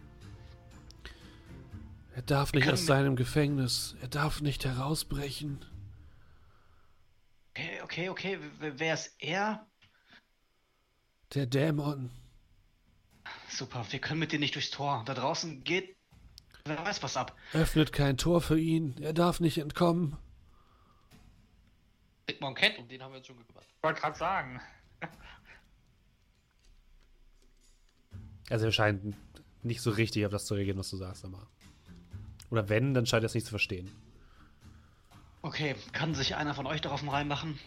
Er darf nicht aus seinem Gefängnis. Er darf nicht herausbrechen. Okay, okay, okay. w- Wer ist er? Der Dämon. Super, wir können mit dir nicht durchs Tor. Da draußen geht. Wer weiß was ab. Öffnet kein Tor für ihn. Er darf nicht entkommen. Sigmund kennt, um den haben wir uns schon gekümmert. Ich wollte gerade sagen. Also er scheint nicht so richtig auf das zu reagieren, was du sagst, aber. Oder wenn, dann scheint er es nicht zu verstehen. Okay, kann sich einer von euch darauf einen Reim machen?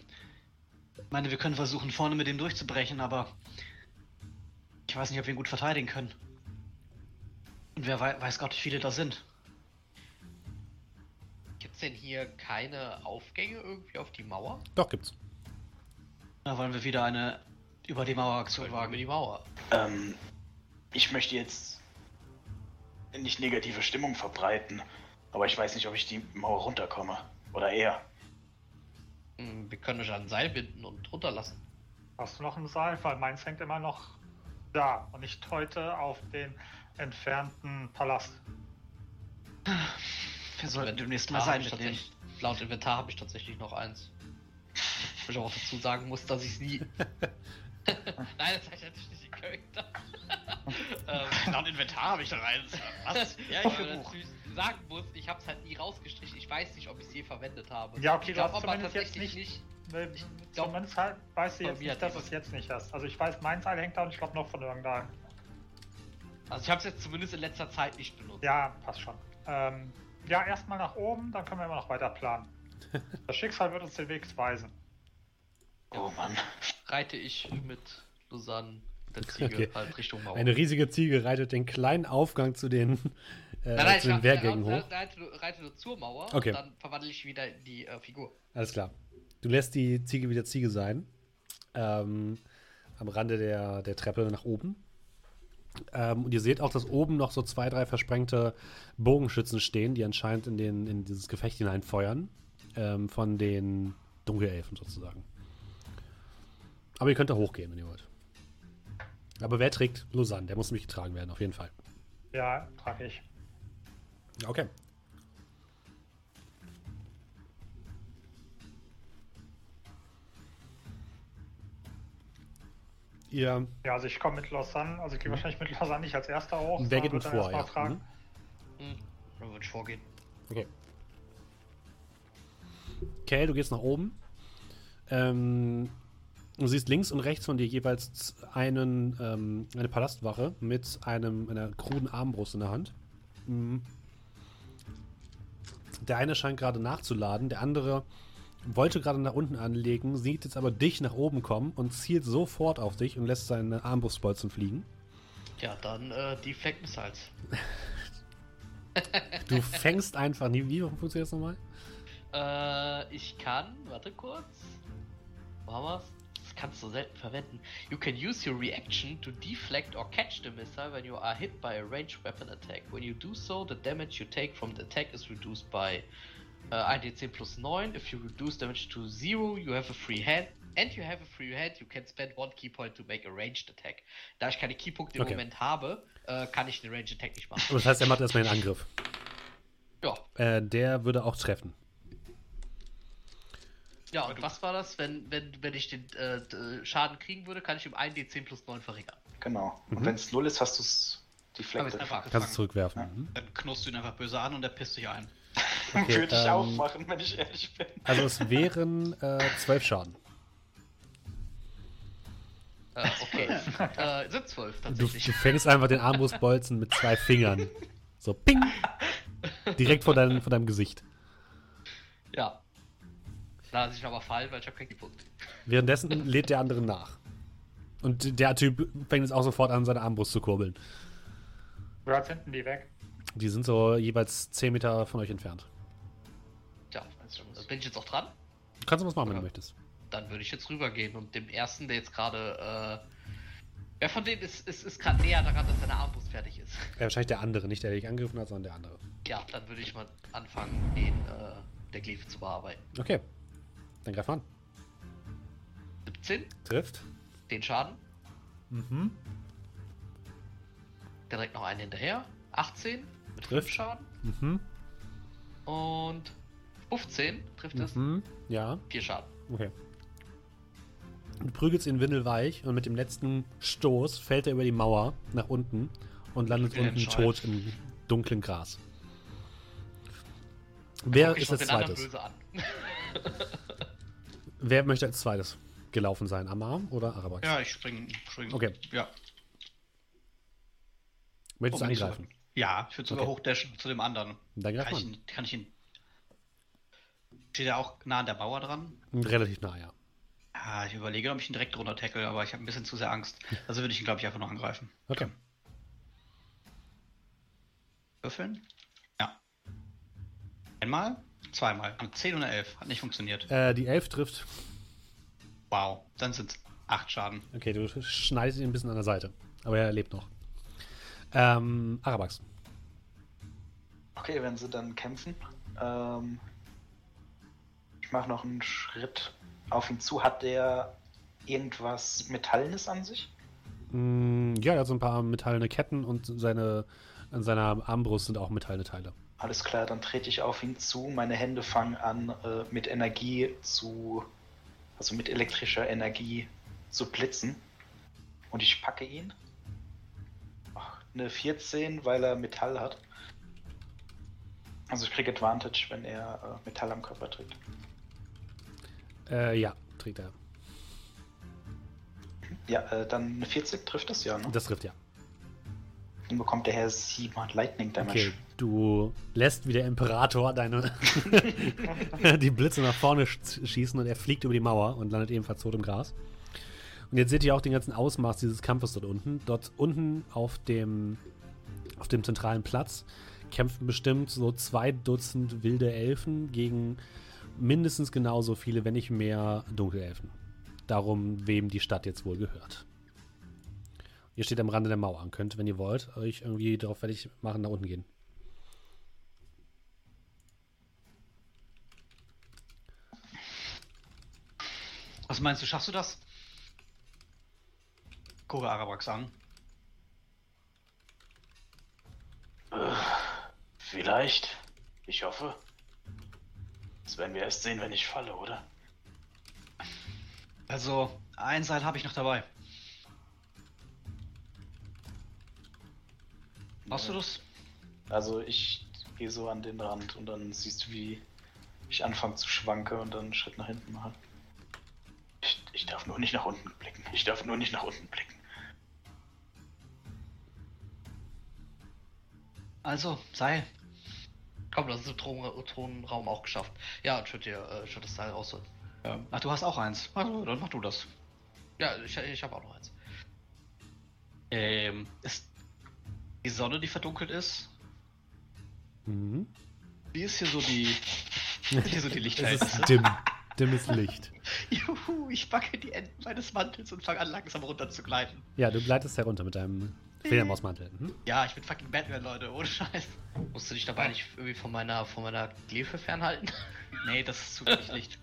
Ich meine, wir können versuchen, vorne mit dem durchzubrechen, aber ich weiß nicht, ob wir ihn gut verteidigen können. Und wer wei weiß Gott, wie viele da sind. Gibt's denn hier keine Aufgänge irgendwie auf die Mauer? Doch, gibt's. Da wollen wir wieder eine über die Mauer Aktion wir über wagen. die Mauer. Ähm, ich möchte jetzt nicht negative Stimmung verbreiten, aber ich weiß nicht, ob ich die Mauer runterkomme. Oder er. Hm, Wir können euch an ein Seil binden und runterlassen. Hast du noch ein Seil? Weil meins hängt immer noch da und nicht heute auf den entfernten Palast. Wir sollten demnächst mal sein Laut Inventar habe ich tatsächlich noch eins. Wo ich auch dazu sagen muss, dass ich es nie. [LAUGHS] [LAUGHS] Nein, das heißt natürlich nicht in Charakter. Ähm, Laut Inventar habe ich da rein. Was? Ja, natürlich sagen muss, ich habe es halt nie rausgestrichen. Ich weiß nicht, ob ich es je verwendet habe. Ja, okay, ich du hast glaube aber zumindest jetzt tatsächlich nicht- nicht. Weil Ich glaub, Zumindest halt weiß sie bei jetzt nicht, dass jemand- es jetzt nicht hast. Also ich weiß, mein Seil hängt da und ich glaube noch von irgendeinem. Also ich habe es jetzt zumindest in letzter Zeit nicht benutzt. Ja, passt schon. Ähm, ja, erstmal nach oben, dann können wir immer noch weiter planen. [LAUGHS] Das Schicksal wird uns den Weg weisen. Oh Mann. Reite ich mit Lausanne der Ziege Okay. halt Richtung Mauer. Eine riesige Ziege reitet den kleinen Aufgang zu den, äh, Nein, nein, zu den Wehrgängen hoch. reite, nur- reite nur zur Mauer Okay. und dann verwandle ich wieder in die äh, Figur. Alles klar. Du lässt die Ziege wieder Ziege sein. Ähm, am Rande der, der Treppe nach oben. Ähm, und ihr seht auch, dass oben noch so zwei, drei versprengte Bogenschützen stehen, die anscheinend in, den, in dieses Gefecht hineinfeuern. Ähm, von den Dunkelelfen sozusagen. Aber ihr könnt da hochgehen, wenn ihr wollt. Aber wer trägt Lausanne? Der muss nämlich getragen werden, auf jeden Fall. Ja, trage ich. Okay. Ihr Ja, also ich komme mit Lausanne, also ich gehe wahrscheinlich mit Lausanne nicht als erster. Mhm. Wer geht würd vor? erst mal Ja. fragen. Mhm. Hm. Dann würde ich vorgehen. Okay. Okay, du gehst nach oben. Ähm, du siehst links und rechts von dir jeweils einen, ähm, eine Palastwache mit einem, einer kruden Armbrust in der Hand. Mhm. Der eine scheint gerade nachzuladen, der andere wollte gerade nach unten anlegen, sieht jetzt aber dich nach oben kommen und zielt sofort auf dich und lässt seine Armbrustbolzen fliegen. Ja, dann äh, Deflect Missiles. [LAUGHS] Du fängst einfach nie. Wie funktioniert das nochmal? Äh, ich kann, warte kurz. Wo haben wir's? Kannst du selten verwenden. You can use your reaction to deflect or catch the missile when you are hit by a ranged weapon attack. When you do so, the damage you take from the attack is reduced by äh, 1d10 plus 9. If you reduce damage to 0, you have a free hand. And you have a free hand, you can spend one key point to make a ranged attack. Da ich keine Keypunkte im Okay. Moment habe, äh, kann ich den Ranged Attack nicht machen. Das heißt, er macht erstmal den Angriff. Ja, Äh, der würde auch treffen. Ja, und was war das? Wenn, wenn, wenn ich den äh, Schaden kriegen würde, kann ich um 1d10 plus 9 verringern. Genau. Mhm. Und wenn es null ist, hast du es die Fleck. einfach Kannst du zurückwerfen. Ja. Mhm. Dann knurrst du ihn einfach böse an und er pisst dich ein. [LAUGHS] Okay, Würde ich ähm, auch machen, wenn ich ehrlich bin. Also es wären äh, zwölf Schaden. Äh, okay. [LAUGHS] äh, sind 12 Du, tatsächlich. du fängst einfach den Armbrustbolzen mit zwei Fingern. So, ping! [LAUGHS] Direkt vor, dein, vor deinem Gesicht. Ja. Lass ich aber fallen, weil ich habe keinen Punkt. Währenddessen [LAUGHS] lädt der andere nach. Und der Typ fängt jetzt auch sofort an, seine Armbrust zu kurbeln. Sind denn die weg? Die sind so jeweils 10 Meter von euch entfernt. Tja, bin ich jetzt auch dran? Du kannst was machen, wenn Ja. du möchtest. Dann würde ich jetzt rübergehen und dem ersten, der jetzt gerade. Äh, wer von denen ist, ist, ist gerade näher daran, dass seine Armbrust fertig ist? Äh, wahrscheinlich der andere, nicht der, der dich angegriffen hat, sondern der andere. Ja, dann würde ich mal anfangen, den äh, der Glyph zu bearbeiten. Okay. Dann greif an. 17, Trifft. den Schaden. Mhm. Direkt noch einen hinterher. 18 mit 5 Trifft. Schaden. Mhm. Und 15 trifft es. Mhm. Ja. 4 Schaden. Okay. Du prügelst ihn windelweich und mit dem letzten Stoß fällt er über die Mauer nach unten und landet unten tot im dunklen Gras. Wer ist als zweites? [LAUGHS] Wer möchte als zweites gelaufen sein? Amar oder Arabax? Ja, ich springe. Spring. Okay. Ja. Möchtest du Oh, bin ich angreifen? Ja, ich würde sogar Okay. hochdashen zu dem anderen. Dann greif Kann ich, ihn, kann ich ihn. Steht er auch nah an der Mauer dran? Relativ nah, ja. Ja, ich überlege, ob ich ihn direkt runter tackle, aber ich habe ein bisschen zu sehr Angst. Also würde ich ihn, glaube ich, einfach noch angreifen. Okay. Würfeln? Ja. Einmal? Zweimal. Eine 10 und eine 11. Hat nicht funktioniert. Äh, die Elf trifft. Wow. Dann sind es 8 Schaden. Okay, du schneidest ihn ein bisschen an der Seite. Aber er lebt noch. Ähm, Arabax. Okay, wenn sie dann kämpfen. Ähm, ich mache noch einen Schritt auf ihn zu. Hat der irgendwas Metallenes an sich? Mm, ja, er hat so ein paar metallene Ketten und seine, an seiner Armbrust sind auch metallene Teile. Alles klar, dann trete ich auf ihn zu. Meine Hände fangen an, äh, mit Energie zu. Also mit elektrischer Energie zu blitzen. Und ich packe ihn. Ach, eine 14, weil er Metall hat. Also ich kriege Advantage, wenn er äh, Metall am Körper trägt. Äh, ja, trägt er. Ja, äh, dann eine 40 trifft das ja, ne? Das trifft ja. Dann bekommt der Herr 7 Lightning Damage. Okay, du lässt wie der Imperator deine [LAUGHS] die Blitze nach vorne sch schießen und er fliegt über die Mauer und landet ebenfalls tot im Gras. Und jetzt seht ihr auch den ganzen Ausmaß dieses Kampfes dort unten. Dort unten auf dem, auf dem zentralen Platz kämpften bestimmt so zwei Dutzend wilde Elfen gegen mindestens genauso viele, wenn nicht mehr Dunkelelfen. Darum, wem die Stadt jetzt wohl gehört. Ihr steht am Rande der Mauer und könnt, wenn ihr wollt, euch irgendwie darauf fertig machen, nach unten gehen. Was meinst du, schaffst du das? Gucke Arabax an. Vielleicht. Ich hoffe. Das werden wir erst sehen, wenn ich falle, oder? Also, ein Seil habe ich noch dabei. Machst du das? Also ich gehe so an den Rand und dann siehst du, wie ich anfange zu schwanken und dann einen Schritt nach hinten mache. Ich, ich darf nur nicht nach unten blicken. Ich darf nur nicht nach unten blicken. Also, Seil. Komm, das ist im Thron Thronraum auch geschafft. Ja, würde dir äh, das Teil rausholen. Ähm, ach, du hast auch eins. Also, dann mach du das. Ja, ich, ich habe auch noch eins. Ähm, ist die Sonne, die verdunkelt ist? Mhm. Wie ist hier so die. [LAUGHS] Hier so die Es Lichtverhältnisse? ist dimm. Dimmes Licht. [LAUGHS] Juhu, ich packe die Enden meines Mantels und fange an, langsam runter zu gleiten. Ja, du gleitest herunter mit deinem Fledermausmantel. Mhm. Ja, ich bin fucking Batman, Leute, ohne Scheiß. Musst du dich dabei nicht irgendwie von meiner, von meiner Glefe fernhalten? [LAUGHS] Nee, das ist zu wenig Licht.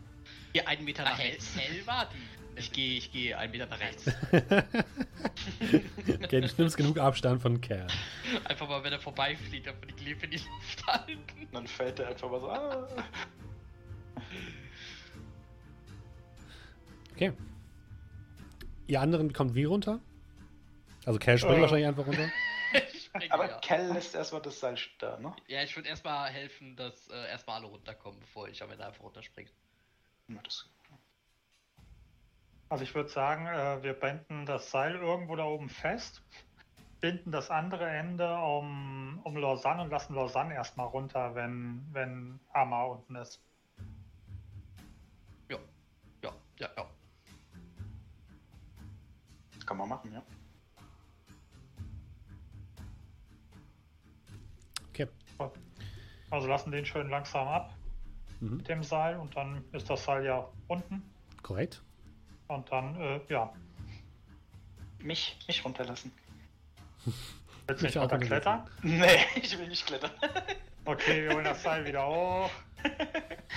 [LAUGHS] Hier einen Meter nach rechts. hell war die. Ich gehe, ich gehe einen Meter nach rechts. Okay, du nimmst genug Abstand von Kerl. Einfach mal, wenn er vorbeifliegt, einfach die Glefe in die Luft halten. Dann fällt er einfach mal so. Ah. Okay. Ihr anderen kommt wie runter? Also Kerl springt Äh. wahrscheinlich einfach runter. [LAUGHS] Ich spring Aber wieder. Kel lässt erstmal das Seil da, ne? Ja, ich würde erstmal helfen, dass äh, erstmal alle runterkommen, bevor ich am Ende einfach runterspringe. Ja, Also ich würde sagen, äh, wir binden das Seil irgendwo da oben fest, binden das andere Ende um, um Lausanne und lassen Lausanne erstmal runter, wenn, wenn Amar unten ist. Ja. Ja, ja, ja. Kann man machen, ja. Okay. Also lassen den schön langsam ab Mhm. mit dem Seil und dann ist das Seil ja unten. Korrekt. Und dann, äh, ja, Mich, mich runterlassen. [LAUGHS] willst du nicht runterklettern? [LAUGHS] Nee, ich will nicht klettern. [LAUGHS] Okay, wir holen das Seil wieder hoch.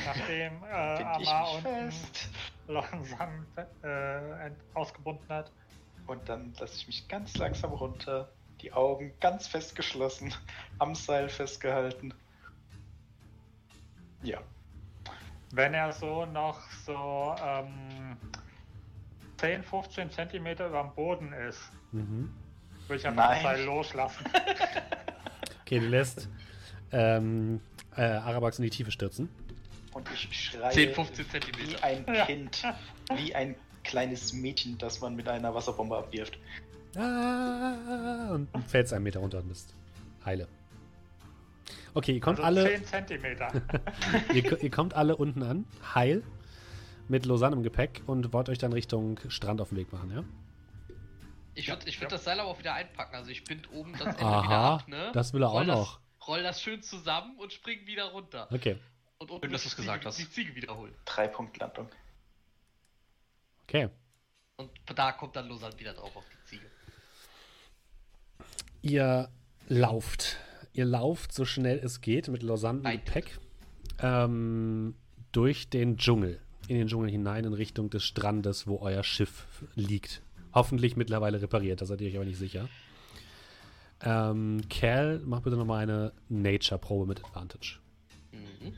Nachdem äh, Amar unten fest. langsam äh, ausgebunden hat. Und dann lasse ich mich ganz langsam runter, die Augen ganz fest geschlossen, [LAUGHS] am Seil festgehalten. Ja. Wenn er so noch so ähm, 10, 15 Zentimeter über dem Boden ist, Mhm. würde ich einfach das. Seil loslassen. [LAUGHS] Okay, du lässt ähm, äh, Arabax in die Tiefe stürzen. Und ich schreie 10, 15 wie Zentimeter. ein Ja. Kind, wie ein kleines Mädchen, das man mit einer Wasserbombe abwirft. Ah, und du fällst einen Meter runter und bist heile. Okay, ihr kommt Also alle. 10 Zentimeter. [LAUGHS] ihr, ihr kommt alle unten an, heil, mit Lausanne im Gepäck und wollt euch dann Richtung Strand auf den Weg machen, ja? Ich würde ich würd Ja. das Seil aber auch wieder einpacken. Also ich bind oben das Ende wieder Aha, ab, ne? das will er auch roll noch. Das, roll das schön zusammen und spring wieder runter. Okay, Und unten Schön, dass die du's gesagt Ziege, hast. die Ziege wiederholen. Drei Punkt Landung. Okay. Und da kommt dann Lausanne wieder drauf auf die Ziege. Ihr lauft. Ihr lauft so schnell es geht mit Lausanne im. Gepäck ähm, durch den Dschungel. In den Dschungel hinein in Richtung des Strandes, wo euer Schiff liegt. Hoffentlich mittlerweile repariert, da seid ihr euch aber nicht sicher. Ähm, Cal, mach bitte nochmal eine Nature-Probe mit Advantage. Mhm.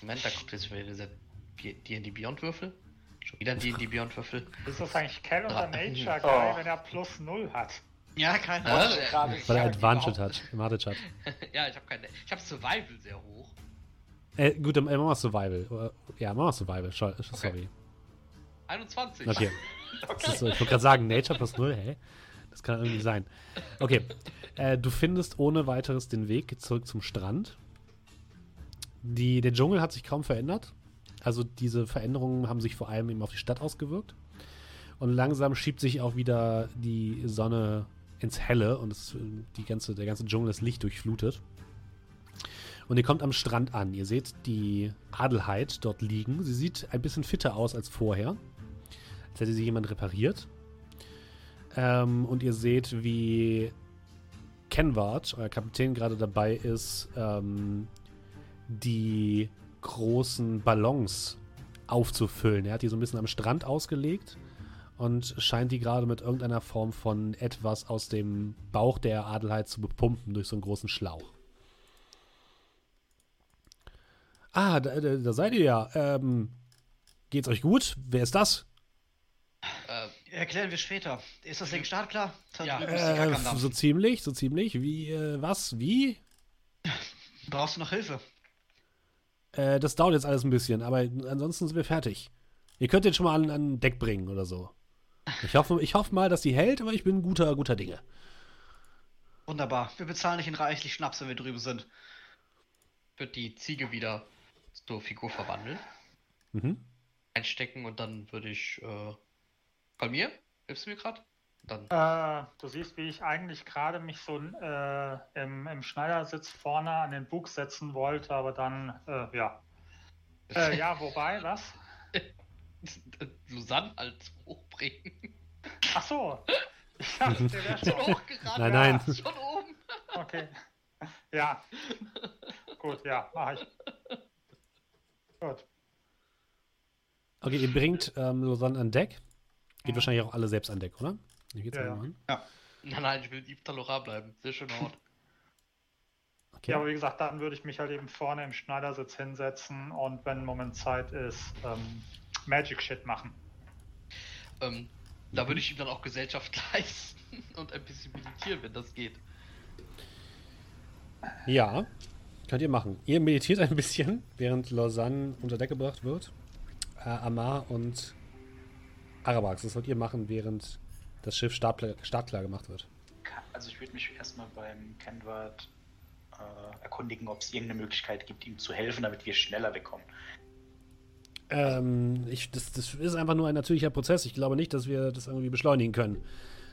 Moment, da kommt jetzt wieder dieser D&D Beyond Würfel. Schon wieder D&D Beyond Würfel. Ist das eigentlich Cal oder. Nature Oh. Guy, wenn er plus 0 hat? Ja, keine Ja, Ahnung. äh, Gerade Weil er Advantage hat, Advantage hat. [LAUGHS] ja, ich habe keine. Ich habe Survival sehr hoch. Äh, gut, dann äh, machen wir Survival. Äh, Ja, machen wir Survival. Scho- Sorry. 21. Okay. [LAUGHS] Das ist so, ich wollte gerade sagen, Nature plus 0, hä? Das kann irgendwie nicht sein. Okay. Äh, du findest ohne weiteres den Weg zurück zum Strand. Die, der Dschungel hat sich kaum verändert. Also diese Veränderungen haben sich vor allem eben auf die Stadt ausgewirkt. Und langsam schiebt sich auch wieder die Sonne ins Helle und es, die ganze, der ganze Dschungel ist Licht durchflutet. Und ihr kommt am Strand an. Ihr seht die Adelheid dort liegen. Sie sieht ein bisschen fitter aus als vorher. Als hätte sie jemand repariert. Ähm, und ihr seht, wie Kenward, euer Kapitän, gerade dabei ist, ähm, die großen Ballons aufzufüllen. Er hat die so ein bisschen am Strand ausgelegt und scheint die gerade mit irgendeiner Form von etwas aus dem Bauch der Adelheid zu bepumpen durch so einen großen Schlauch. Ah, da, da, da seid ihr ja. Ähm, geht's euch gut? Wer ist das? Äh, Erklären wir später. Ist das Ding startklar? Da Ja. Äh, so ziemlich, so ziemlich. Wie, äh, was? Wie? Brauchst du noch Hilfe? Äh, das dauert jetzt alles ein bisschen, aber ansonsten sind wir fertig. Ihr könnt den schon mal an, an Deck bringen oder so. Ich hoffe, ich hoffe mal, dass die hält, aber ich bin guter, guter Dinge. Wunderbar. Wir bezahlen nicht in reichlich Schnaps, wenn wir drüben sind. wird die Ziege wieder zur Figur verwandeln. Mhm. Einstecken und dann würde ich. Äh, bei mir? Hilfst du mir gerade? Dann. Äh, du siehst, wie ich eigentlich gerade mich so äh, im, im Schneidersitz vorne an den Bug setzen wollte, aber dann, äh, ja. Äh, [LAUGHS] ja, wobei, was? [LAUGHS] Lausanne als hochbringen. Ach so. Ich [LAUGHS] dachte, der wäre Schon hochgerannt. Nein, nein. Schon oben. Okay. Ja. Gut, ja, mach ich. Gut. Okay, ihr bringt ähm, Lausanne an Deck. Geht Ja. wahrscheinlich auch alle selbst an Deck, oder? Wie geht's Ja, ja, ja. Nein, nein, ich will in Ibtalora bleiben. Sehr schöner Ort. [LAUGHS] Okay. Ja, aber wie gesagt, dann würde ich mich halt eben vorne im Schneidersitz hinsetzen und wenn ein Moment Zeit ist, ähm, Magic Shit machen. Ähm, da würde ich ihm dann auch Gesellschaft [LAUGHS] leisten und ein bisschen meditieren, wenn das geht. Ja, könnt ihr machen. Ihr meditiert ein bisschen, während Lausanne unter Deck gebracht wird. Äh, Amar und Arabax, das wollt ihr machen, während das Schiff startklar, startklar gemacht wird. Also ich würde mich erstmal beim Kenward äh, erkundigen, ob es irgendeine Möglichkeit gibt, ihm zu helfen, damit wir schneller wegkommen. Ähm, ich, das, das ist einfach nur ein natürlicher Prozess. Ich glaube nicht, dass wir das irgendwie beschleunigen können.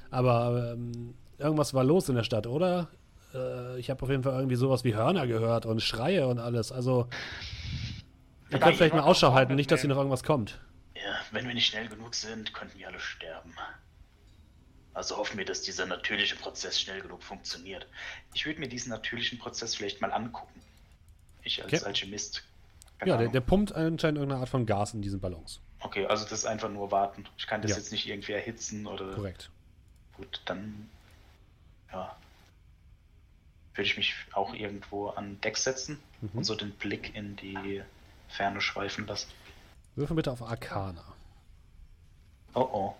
Aber ähm, irgendwas war los in der Stadt, oder? Äh, ich habe auf jeden Fall irgendwie sowas wie Hörner gehört und Schreie und alles. Also, ihr könnt vielleicht mal Ausschau halten, nicht, dass hier noch irgendwas kommt. Ja, wenn wir nicht schnell genug sind, könnten wir alle sterben. Also hoffen wir, dass dieser natürliche Prozess schnell genug funktioniert. Ich würde mir diesen natürlichen Prozess vielleicht mal angucken. Ich als Okay. Alchemist. Keine Ja, der, der pumpt anscheinend irgendeine Art von Gas in diesen Ballons. Okay, also das ist einfach nur warten. Ich kann das Ja. jetzt nicht irgendwie erhitzen oder. Korrekt. Gut, dann. Ja. Würde ich mich auch irgendwo an Deck setzen Mhm. und so den Blick in die Ferne schweifen lassen. Würfel bitte auf Arcana. Oh oh.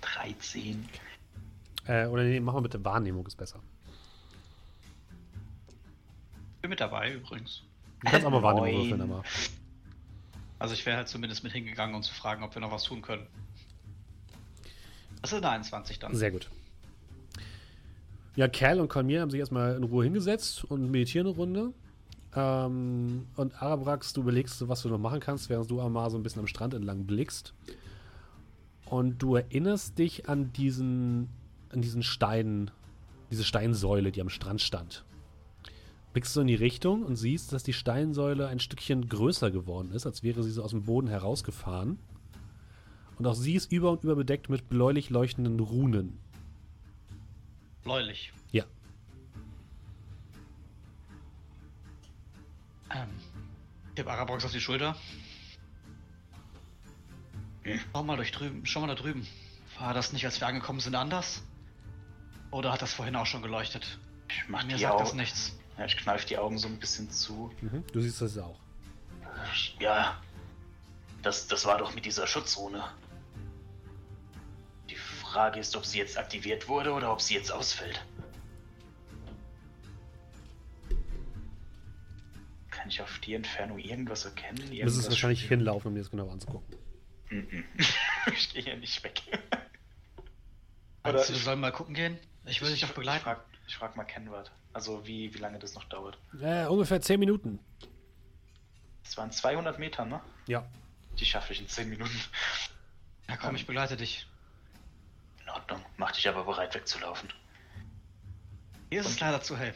13. Äh, oder nee, mach mal bitte Wahrnehmung, ist besser. Bin mit dabei übrigens. Du kannst auch mal Wahrnehmung würfeln, aber. Also ich wäre halt zumindest mit hingegangen, um zu fragen, ob wir noch was tun können. Das ist eine 21 dann. Sehr gut. Ja, Cal und Colmier haben sich erstmal in Ruhe hingesetzt und meditieren eine Runde. Ähm, und Arabrax, du überlegst, was du noch machen kannst, während du mal so ein bisschen am Strand entlang blickst. Und du erinnerst dich an diesen, an diesen Stein, diese Steinsäule, die am Strand stand. Blickst du in die Richtung und siehst, dass die Steinsäule ein Stückchen größer geworden ist, als wäre sie so aus dem Boden herausgefahren. Und auch sie ist über und über bedeckt mit bläulich leuchtenden Runen. Bläulich. Ja. Ähm, ich tippe Arabrax auf die Schulter. Hm. Schau mal durch drüben, schau mal da drüben. War das nicht, als wir angekommen sind, anders? Oder hat das vorhin auch schon geleuchtet? Ich mach Mir sagt das Augen. nichts. Ja, ich kneife die Augen so ein bisschen zu. Mhm. Du siehst das auch. Ja. Das, das war doch mit dieser Schutzrune. Die Frage ist, ob sie jetzt aktiviert wurde oder ob sie jetzt ausfällt. Kann ich auf die Entfernung irgendwas erkennen? Du Irgendwas müsstest wahrscheinlich spüren? hinlaufen, um dir das genau anzugucken. Mhm. [LAUGHS] ich gehe hier nicht weg. Meinst du, ich- wir sollen mal gucken gehen? Ich will dich doch begleiten. ich frag mal Kenward. Also wie, wie lange das noch dauert. Äh, ungefähr 10 Minuten. Es waren 200 Meter, ne? Ja. Die schaffe ich in 10 Minuten. Ja komm, ich begleite dich. In Ordnung. Mach dich aber bereit wegzulaufen. Hier ist es leider zu hell.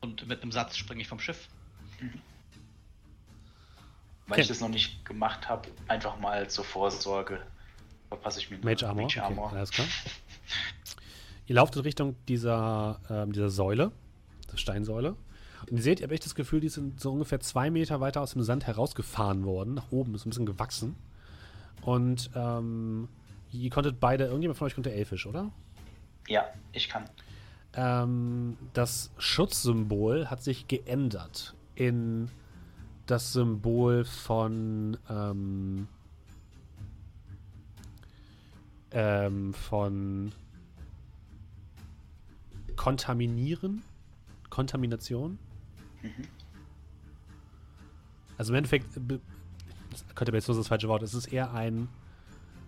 Und mit einem Satz springe ich vom Schiff. Weil Okay. ich das noch nicht gemacht habe, einfach mal zur Vorsorge verpasse ich mir Mage Armor. Mage Armor. Okay, alles klar. [LAUGHS] Ihr lauft in Richtung dieser, ähm, dieser Säule, der Steinsäule. Und ihr seht, ihr habt echt das Gefühl, die sind so ungefähr zwei Meter weiter aus dem Sand herausgefahren worden. Nach oben, ist ein bisschen gewachsen. Und ähm, ihr konntet beide, irgendjemand von euch konnte Elfisch, oder? Ja, ich kann. Ähm, das Schutzsymbol hat sich geändert in das Symbol von ähm, ähm, von Kontaminieren, Kontamination. Also im Endeffekt, das könnte jetzt das falsche Wort, es ist eher ein,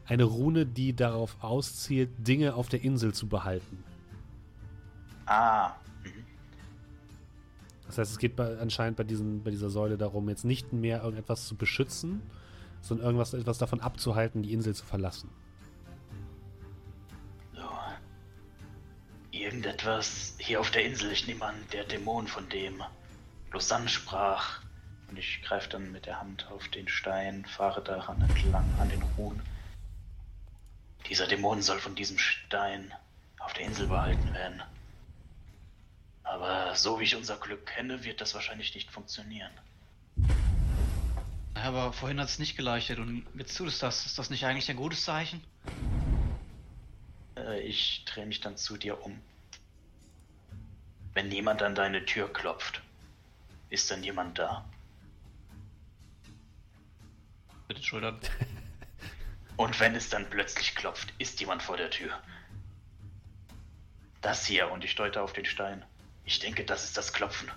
eine Rune, die darauf auszielt, Dinge auf der Insel zu behalten. Ah, mhm. Das heißt, es geht bei, anscheinend bei, diesen, bei dieser Säule darum, jetzt nicht mehr irgendetwas zu beschützen, sondern irgendwas etwas davon abzuhalten, die Insel zu verlassen. so. Irgendetwas hier auf der Insel. Ich nehme an, der Dämon, von dem Lausanne sprach. Und ich greife dann mit der Hand auf den Stein, fahre daran entlang an den Ruhen. Dieser Dämon soll von diesem Stein auf der Insel behalten werden. Aber so wie ich unser Glück kenne, wird das wahrscheinlich nicht funktionieren. Aber vorhin hat es nicht geleuchtet und jetzt tut es das. Ist das nicht eigentlich ein gutes Zeichen? Äh, ich drehe mich dann zu dir um. Wenn niemand an deine Tür klopft, ist dann jemand da. Mit den Schultern. [LAUGHS] Und wenn es dann plötzlich klopft, ist jemand vor der Tür. Das hier, und ich deute auf den Stein. Ich denke, das ist das Klopfen.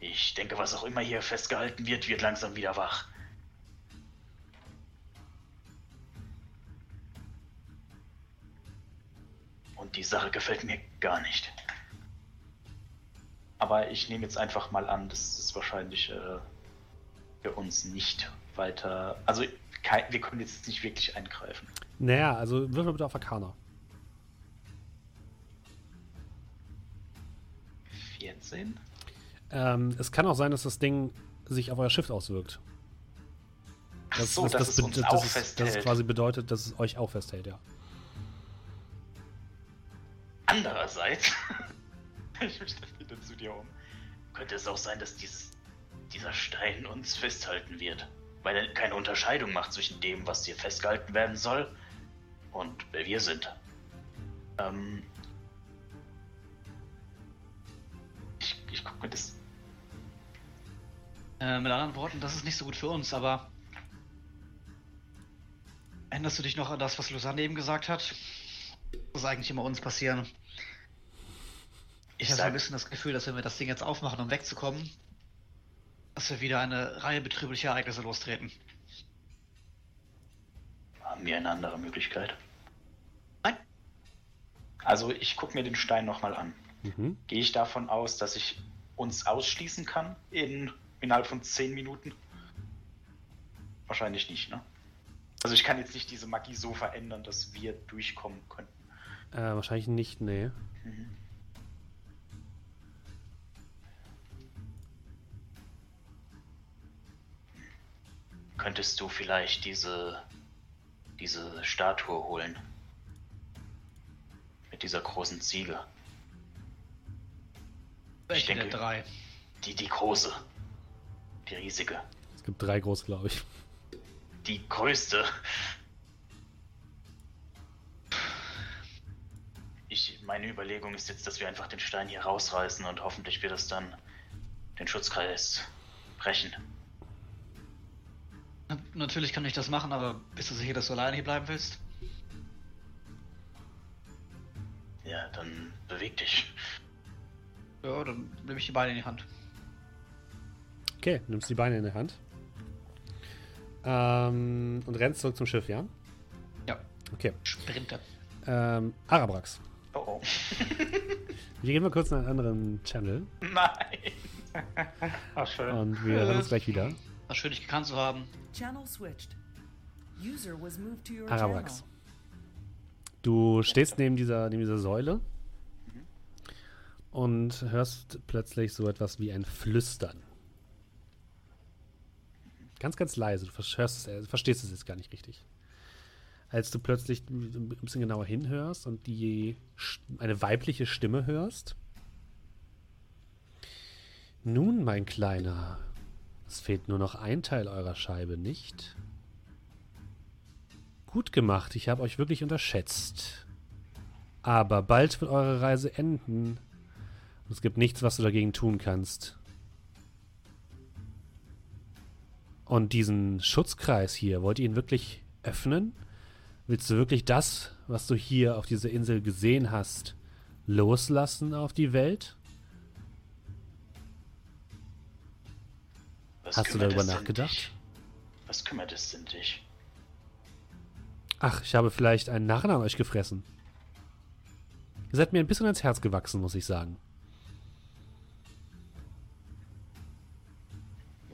Ich denke, was auch immer hier festgehalten wird, wird langsam wieder wach. Und die Sache gefällt mir gar nicht. Aber ich nehme jetzt einfach mal an, dass es wahrscheinlich äh, für uns nicht weiter. Also kein, wir können jetzt nicht wirklich eingreifen. Naja, also würfel bitte auf Arcana. 14? Ähm, es kann auch sein, dass das Ding sich auf euer Schiff auswirkt. Ach so, dass es be- uns das auch ist- festhält. Das quasi bedeutet, dass es euch auch festhält, ja. Andererseits, [LAUGHS] ich mich das wieder zu dir um, könnte es auch sein, dass dieses, dieser Stein uns festhalten wird, weil er keine Unterscheidung macht zwischen dem, was hier festgehalten werden soll und wer wir sind. Ähm, ich, ich guck mir das. Äh, mit anderen Worten, das ist nicht so gut für uns, aber. Erinnerst du dich noch an das, was Lausanne eben gesagt hat? Das ist eigentlich immer uns passieren. Ich Ich habe so ein bisschen das Gefühl, dass wenn wir das Ding jetzt aufmachen, um wegzukommen, dass wir wieder eine Reihe betrüblicher Ereignisse lostreten. haben wir eine andere Möglichkeit? Nein. Also ich gucke mir den Stein nochmal an. Mhm. Gehe ich davon aus, dass ich uns ausschließen kann in innerhalb von 10 Minuten? Wahrscheinlich nicht, ne? Also ich kann jetzt nicht diese Magie so verändern, dass wir durchkommen könnten. Äh, wahrscheinlich nicht, nee. Mhm. Könntest du vielleicht diese diese Statue holen? Mit dieser großen Ziege. Welche der denke- drei? Die, die große. Die riesige. Es gibt drei große, glaube ich. Die größte. Ich, meine Überlegung ist jetzt, dass wir einfach den Stein hier rausreißen und hoffentlich wird es dann den Schutzkreis brechen. Na, natürlich kann ich das machen, aber bist du sicher, dass du alleine hier bleiben willst? Ja, dann beweg dich. Ja, dann nehme ich die Beine in die Hand. Okay, nimmst die Beine in der Hand. Ähm, und rennst zurück zum Schiff, ja? Ja. Okay. Sprinter. Ähm, Arabrax. Oh oh. [LAUGHS] Wir gehen mal kurz in einen anderen Channel Nein. [LAUGHS] Ach, schön. und wir hören uns gleich wieder. War schön, dich gekannt zu haben. Channel switched. User was moved to your Arabrax. Du stehst neben dieser, neben dieser Säule und hörst plötzlich so etwas wie ein Flüstern. Ganz, ganz leise. Du hörst es, äh, verstehst es jetzt gar nicht richtig. Als du plötzlich ein bisschen genauer hinhörst und die eine weibliche Stimme hörst. Nun, mein Kleiner, es fehlt nur noch ein Teil eurer Scheibe, nicht? Gut gemacht, ich habe euch wirklich unterschätzt. Aber bald wird eure Reise enden. Es gibt nichts, was du dagegen tun kannst. Und diesen Schutzkreis hier, wollt ihr ihn wirklich öffnen? Willst du wirklich das, was du hier auf dieser Insel gesehen hast, loslassen auf die Welt? Was Hast du darüber nachgedacht? Dich? Was kümmert es denn dich? Ach, ich habe vielleicht einen Narren an euch gefressen. Ihr seid mir ein bisschen ans Herz gewachsen, muss ich sagen.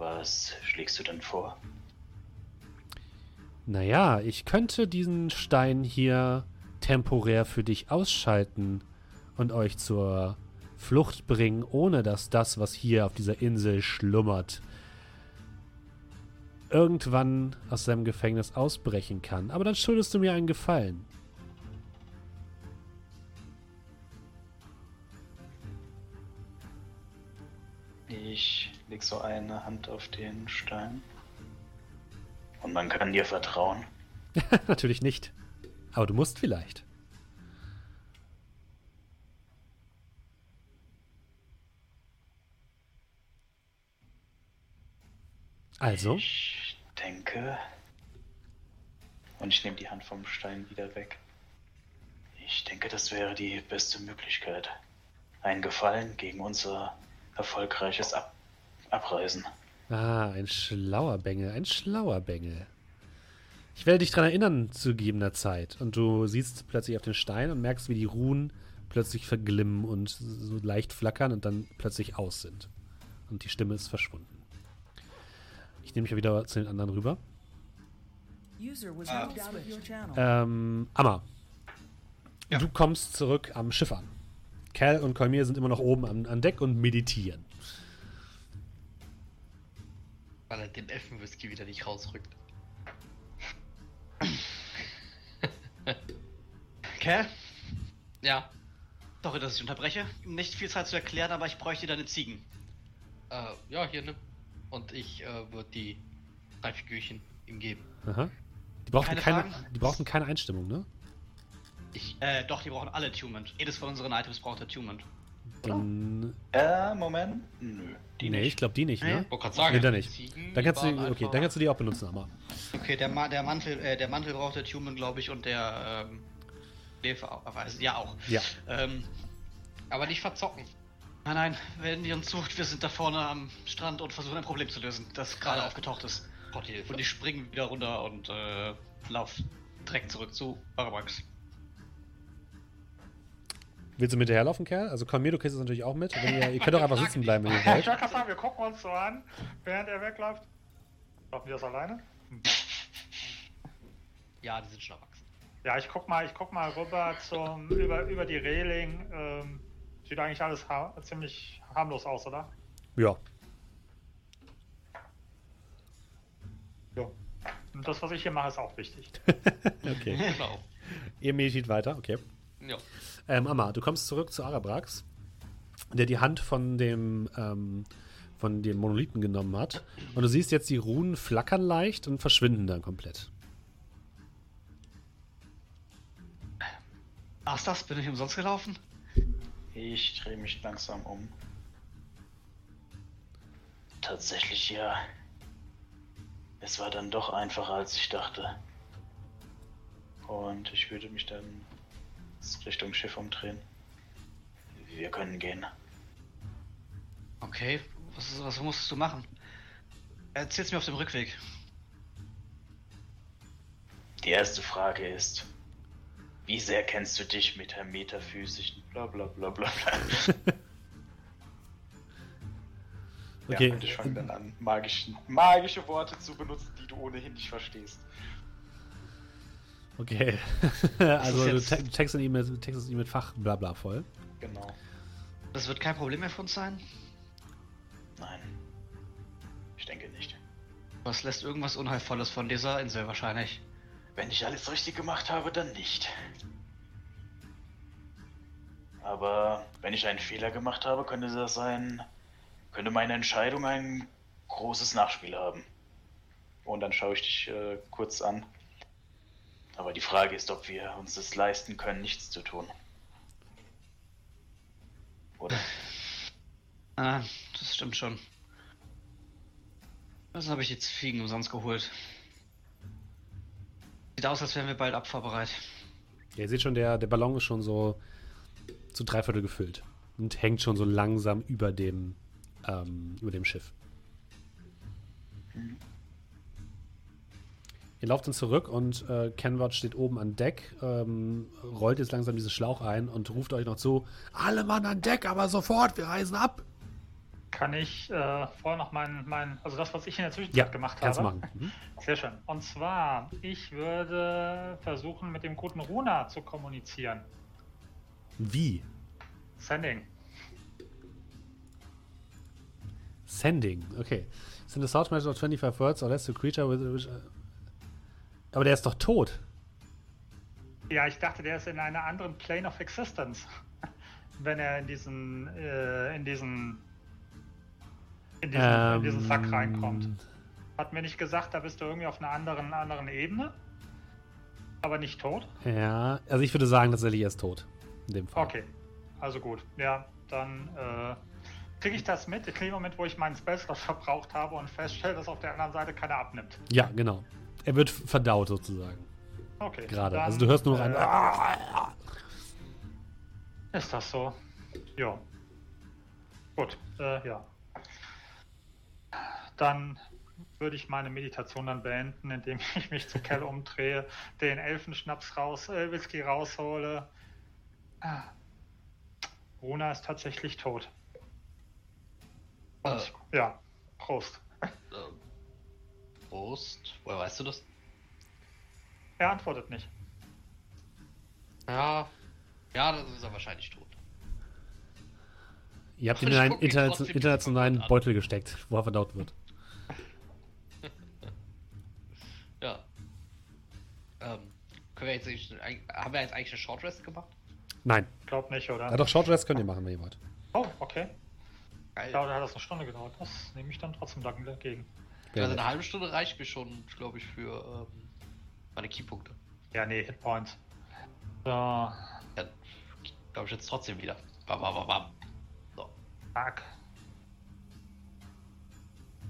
Was schlägst du denn vor? Naja, ich könnte diesen Stein hier temporär für dich ausschalten und euch zur Flucht bringen, ohne dass das, was hier auf dieser Insel schlummert, irgendwann aus seinem Gefängnis ausbrechen kann. Aber dann schuldest du mir einen Gefallen. Ich leg so eine Hand auf den Stein. Und man kann dir vertrauen. [LAUGHS] Natürlich nicht. Aber du musst vielleicht. Also, Ich denke. Und ich nehme die Hand vom Stein wieder weg. Ich denke, das wäre die beste Möglichkeit. Ein Gefallen gegen unser erfolgreiches Ab Abreisen. Ah, ein schlauer Bengel, ein schlauer Bengel. Ich werde dich daran erinnern zu gegebener Zeit. Und du siehst plötzlich auf den Stein und merkst, wie die Runen plötzlich verglimmen und so leicht flackern und dann plötzlich aus sind. Und die Stimme ist verschwunden. Ich nehme mich wieder zu den anderen rüber. User was Ah. Ähm, Amma, Ja. du kommst zurück am Schiff an. Cal und Kolmir sind immer noch oben an, an Deck und meditieren. Weil er den Elfenwhisky wieder nicht rausrückt. Cal? Ja, Sorry, dass ich unterbreche. Nicht viel Zeit zu erklären, aber ich bräuchte deine Ziegen. äh, ja, hier nimm. Und ich äh, würde die drei Figürchen ihm geben. Aha. Die brauchten, Keine keine, die brauchten keine Einstimmung, ne? Ich, Äh, doch, die brauchen alle Attunement. Jedes von unseren Items braucht Attunement. Dann, Äh, Moment. Nö, die nee, nicht. ich glaube die nicht, ne? Nee? wollte gerade sagen, Nee, dann die nicht. Ziegen, Dann die kannst, du, waren okay, dann kannst du die auch benutzen, Amma. Okay, der, Ma der, Mantel, äh, der Mantel braucht Attunement, glaube ich, und der, ähm, Lefe auch. Ja, auch. Ja. Ähm, Aber nicht verzocken. nein, nein, wenn ihr uns sucht, wir sind da vorne am Strand und versuchen ein Problem zu lösen, das gerade Ah. aufgetaucht ist. Gott Hilfe. Und ich springe wieder runter und äh, lauf direkt zurück zu Barabax. Willst du mit herlaufen, Kerl? Also Kolmir, du kriegst es natürlich auch mit. Wenn ihr, ihr könnt auch einfach [LAUGHS] sitzen bleiben, wenn ihr Ich wollt. wollte gerade sagen, wir gucken uns so an, während er wegläuft. Laufen wir das alleine? Ja, die sind schon erwachsen. Ja, ich guck mal, ich guck mal rüber zum über, über die Reling. Ähm, sieht eigentlich alles ha ziemlich harmlos aus, oder? Ja. Ja. Und das, was ich hier mache, ist auch wichtig. [LAUGHS] Okay. Genau. ihr meditiert weiter, okay. Ja. Ähm, Amma, du kommst zurück zu Arabrax, der die Hand von dem, ähm, von dem Monolithen genommen hat. Und du siehst jetzt die Runen flackern leicht und verschwinden dann komplett. War's das? Bin ich umsonst gelaufen? Ich drehe mich langsam um. Tatsächlich ja. Es war dann doch einfacher, als ich dachte. Und ich würde mich dann Richtung Schiff umdrehen. Wir können gehen. Okay, was, was musstest du machen? Erzähl's mir auf dem Rückweg. Die erste Frage ist, wie sehr kennst du dich mit der metaphysischen bla bla bla bla bla? [LAUGHS] Okay. Ja, und ich fange dann an, magischen, magische Worte zu benutzen, die du ohnehin nicht verstehst. Okay. [LAUGHS] also du te textest ihn mit, textest ihn mit Fach blabla voll. Genau. Das wird kein Problem mehr für uns sein. Nein. Ich denke nicht. Was lässt irgendwas Unheilvolles von dieser Insel wahrscheinlich? Wenn ich alles richtig gemacht habe, dann nicht. Aber wenn ich einen Fehler gemacht habe, könnte das sein, könnte meine Entscheidung ein großes Nachspiel haben. Und dann schaue ich dich äh, kurz an. Aber die Frage ist, ob wir uns das leisten können, nichts zu tun. Oder? Ah, das stimmt schon. Was habe ich jetzt Fliegen umsonst geholt? Sieht aus, als wären wir bald abfahrbereit. Ja, ihr seht schon, der, der Ballon ist schon so zu dreiviertel gefüllt. Und hängt schon so langsam über dem, ähm, über dem Schiff. Ihr lauft dann zurück und äh, Kenward steht oben an Deck, ähm, rollt jetzt langsam diesen Schlauch ein und ruft euch noch zu: Alle Mann an Deck, aber sofort, wir reisen ab! Kann ich äh, vorher noch mein, mein, also das, was ich in der Zwischenzeit Ja, gemacht kannst habe. machen. Mhm. [LAUGHS] Sehr schön. Und zwar, ich würde versuchen, mit dem guten Runa zu kommunizieren. Wie? Sending. Sending, okay. Send a sound message of 25 words or less to creature with. which- aber der ist doch tot. Ja, ich dachte, der ist in einer anderen Plane of Existence. [LAUGHS] Wenn er in diesen, äh, in diesen, in diesen, in diesen Sack reinkommt. Hat mir nicht gesagt, da bist du irgendwie auf einer anderen, anderen Ebene. Aber nicht tot. Ja, also ich würde sagen, tatsächlich er ist tot. In dem Fall. Okay, also gut. Ja, dann äh, kriege ich das mit. Ich kriege Moment, wo ich meinen Spellslot [LAUGHS] verbraucht habe und feststelle, dass auf der anderen Seite keiner abnimmt. Ja, genau. Er wird verdaut sozusagen. Okay. Gerade. Also du hörst nur noch ein. äh, Ist das so? Ja. Gut, äh, ja. Dann würde ich meine Meditation dann beenden, indem [LAUGHS] ich mich zu Kell umdrehe, den Elfenschnaps raus, äh, Whisky raushole. Ah, Runa ist tatsächlich tot. Und Äh. ja, Prost. Prost. Woher weißt du das? Er antwortet nicht. Ja. Ja, das ist er wahrscheinlich tot. Ihr habt ihn in einen interna internationalen. Beutel gesteckt, wo er verdaut wird. [LAUGHS] Ja. Ähm, können wir jetzt haben wir jetzt eigentlich eine Short Rest gemacht? Nein. Glaub nicht, oder? Ja, doch, Short Rest könnt ihr machen, wenn ihr wollt. Oh, okay. Geil. Ja, da hat das eine Stunde gedauert. Das nehme ich dann trotzdem dankend entgegen. Also eine halbe Stunde reicht mir schon, glaube ich, für ähm, meine Keypunkte. Ja, nee, Hitpoints. So, Ja, glaube ich jetzt trotzdem wieder. Bam, bam, bam, bam. So. zack.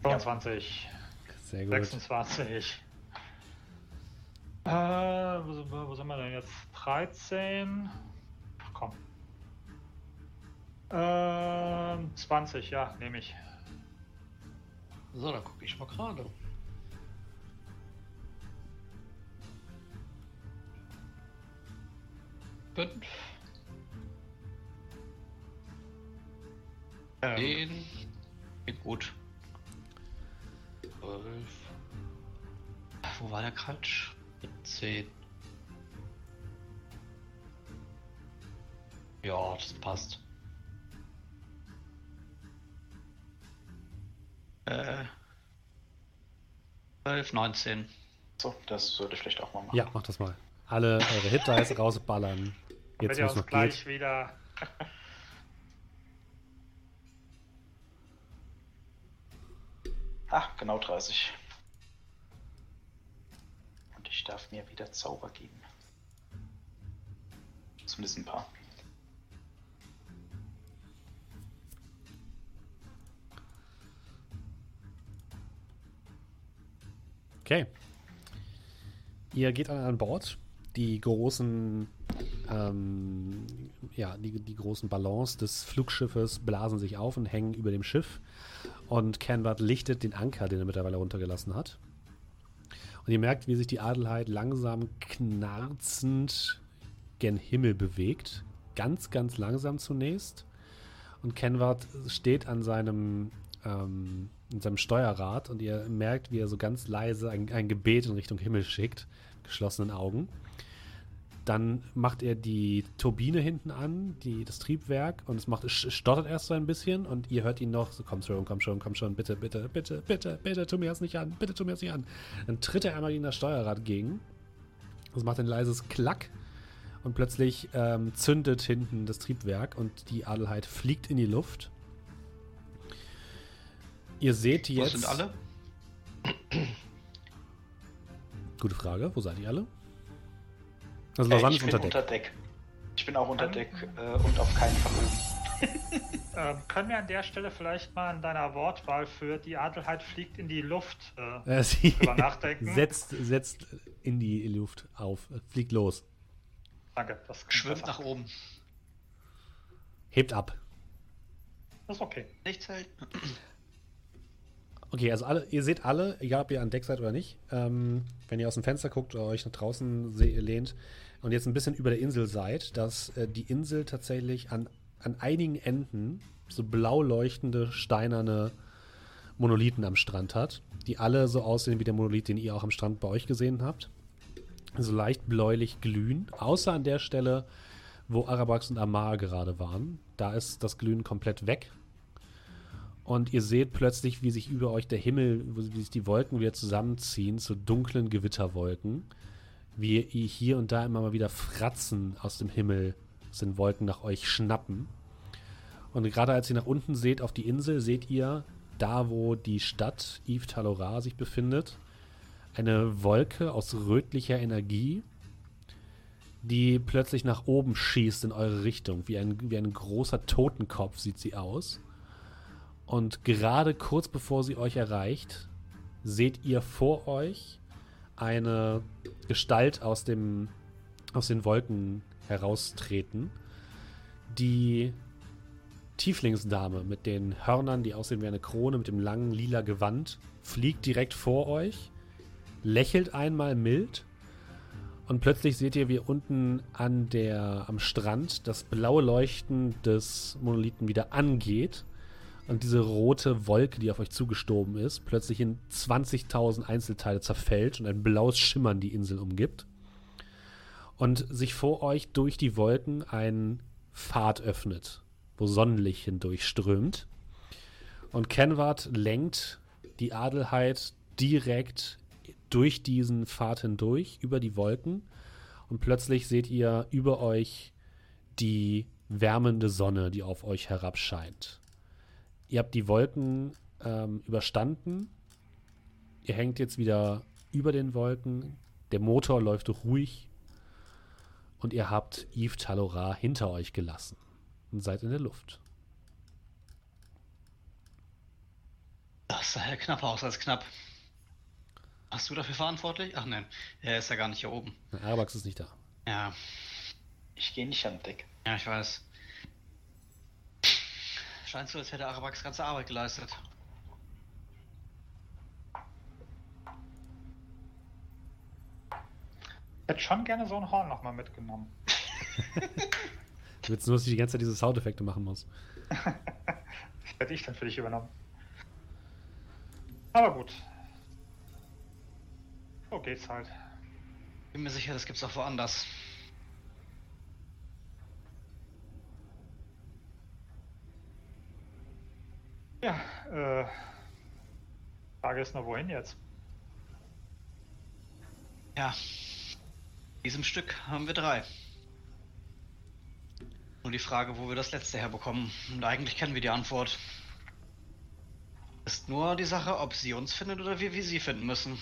25, Sehr gut. 26. Äh, wo sind, wir, wo sind wir denn jetzt? 13. Ach, komm. Ähm, 20, ja, nehme ich. So, dann gucke ich mal gerade. Fünf. Ähm, Zehn. Geht gut. Zwölf. wo war der Kratsch? 17. Ja, das passt. Äh, 12, 19. So, das sollte ich vielleicht auch mal machen. Ja, macht das mal. Alle eure Hit-Dice [LAUGHS] rausballern. Jetzt, uns noch gleich geht. wieder. [LAUGHS] Ah, genau 30. Und ich darf mir wieder Zauber geben. Zumindest ein paar. Okay. Ihr geht an Bord. Die großen, ähm, ja, die, die großen Ballons des Flugschiffes blasen sich auf und hängen über dem Schiff. Und Canward lichtet den Anker, den er mittlerweile runtergelassen hat. Und ihr merkt, wie sich die Adelheid langsam knarzend gen Himmel bewegt. Ganz, ganz langsam zunächst. Und Kenward steht an seinem, ähm, an seinem Steuerrad und ihr merkt, wie er so ganz leise ein, ein Gebet in Richtung Himmel schickt, geschlossenen Augen. Dann macht er die Turbine hinten an, die, das Triebwerk, und es macht, es stottert erst so ein bisschen und ihr hört ihn noch so, komm schon, komm schon, komm schon, bitte, bitte, bitte, bitte, bitte, tu mir das nicht an, bitte tu mir das nicht an. Dann tritt er einmal gegen das Steuerrad gegen. Das macht ein leises Klack und plötzlich ähm, zündet hinten das Triebwerk und die Adelheid fliegt in die Luft. Ihr seht Wo jetzt. sind alle? Gute Frage. Wo seid ihr alle? Also Äh, Lausanne ich ist bin unter Deck. unter Deck. Ich bin auch unter Deck äh, und auf keinen Fall oben. [LAUGHS] Ähm, können wir an der Stelle vielleicht mal in deiner Wortwahl für die Adelheid fliegt in die Luft äh, Äh, sie nachdenken? [LAUGHS] setzt, setzt in die Luft auf, fliegt los, Danke, das Schwimmt nach oben. hebt ab. Das ist okay. Nichts hält. Okay, also alle, ihr seht alle, egal ob ihr an Deck seid oder nicht, ähm, wenn ihr aus dem Fenster guckt oder euch nach draußen lehnt und jetzt ein bisschen über der Insel seid, dass äh, die Insel tatsächlich an, an einigen Enden so blau leuchtende, steinerne Monolithen am Strand hat, die alle so aussehen wie der Monolith, den ihr auch am Strand bei euch gesehen habt. So leicht bläulich glühen, außer an der Stelle, wo Arabax und Amar gerade waren. Da ist das Glühen komplett weg. Und ihr seht plötzlich, wie sich über euch der Himmel, wie sich die Wolken wieder zusammenziehen zu dunklen Gewitterwolken. Wie hier und da immer mal wieder Fratzen aus dem Himmel, aus den Wolken nach euch schnappen. Und gerade als ihr nach unten seht auf die Insel, seht ihr, da wo die Stadt Yves Talora sich befindet, eine Wolke aus rötlicher Energie, die plötzlich nach oben schießt in eure Richtung. Wie ein, wie ein großer Totenkopf sieht sie aus. Und gerade kurz bevor sie euch erreicht, seht ihr vor euch eine Gestalt aus, dem, aus den Wolken heraustreten, die Tieflingsdame mit den Hörnern, die aussehen wie eine Krone, mit dem langen lila Gewand, fliegt direkt vor euch, lächelt einmal mild Und plötzlich seht ihr, wie unten an der, am Strand das blaue Leuchten des Monolithen wieder angeht. Und diese rote Wolke, die auf euch zugestoben ist, plötzlich in 20.000 Einzelteile zerfällt und ein blaues Schimmern die Insel umgibt. Und sich vor euch durch die Wolken ein Pfad öffnet, wo Sonnenlicht hindurchströmt. Und Kenward lenkt die Adelheid direkt durch diesen Pfad hindurch, über die Wolken. Und plötzlich seht ihr über euch die wärmende Sonne, die auf euch herabscheint. Ihr habt die Wolken ähm, überstanden. Ihr hängt jetzt wieder über den Wolken. Der Motor läuft ruhig. Und ihr habt Yves Talora hinter euch gelassen und seid in der Luft. Das sah ja knapp aus als knapp. Hast du dafür verantwortlich? Ach nein, er ist ja gar nicht hier oben. Na, Arabax ist nicht da. Ja, Ich gehe nicht an Deck. ja, ich weiß. Scheint so, als hätte Arabax ganze Arbeit geleistet. Ich hätte schon gerne so ein Horn nochmal mitgenommen. [LAUGHS] Du willst nur, dass ich die ganze Zeit diese Soundeffekte machen muss. [LAUGHS] Hätte ich dann für dich übernommen. Aber gut. So geht's halt. Bin mir sicher, das gibt's auch woanders. Ja, äh. Frage ist nur, wohin jetzt? Ja. In diesem Stück haben wir drei. Nur die Frage, wo wir das letzte herbekommen. Und eigentlich kennen wir die Antwort. Ist nur die Sache, ob sie uns findet oder wir, wir sie finden müssen.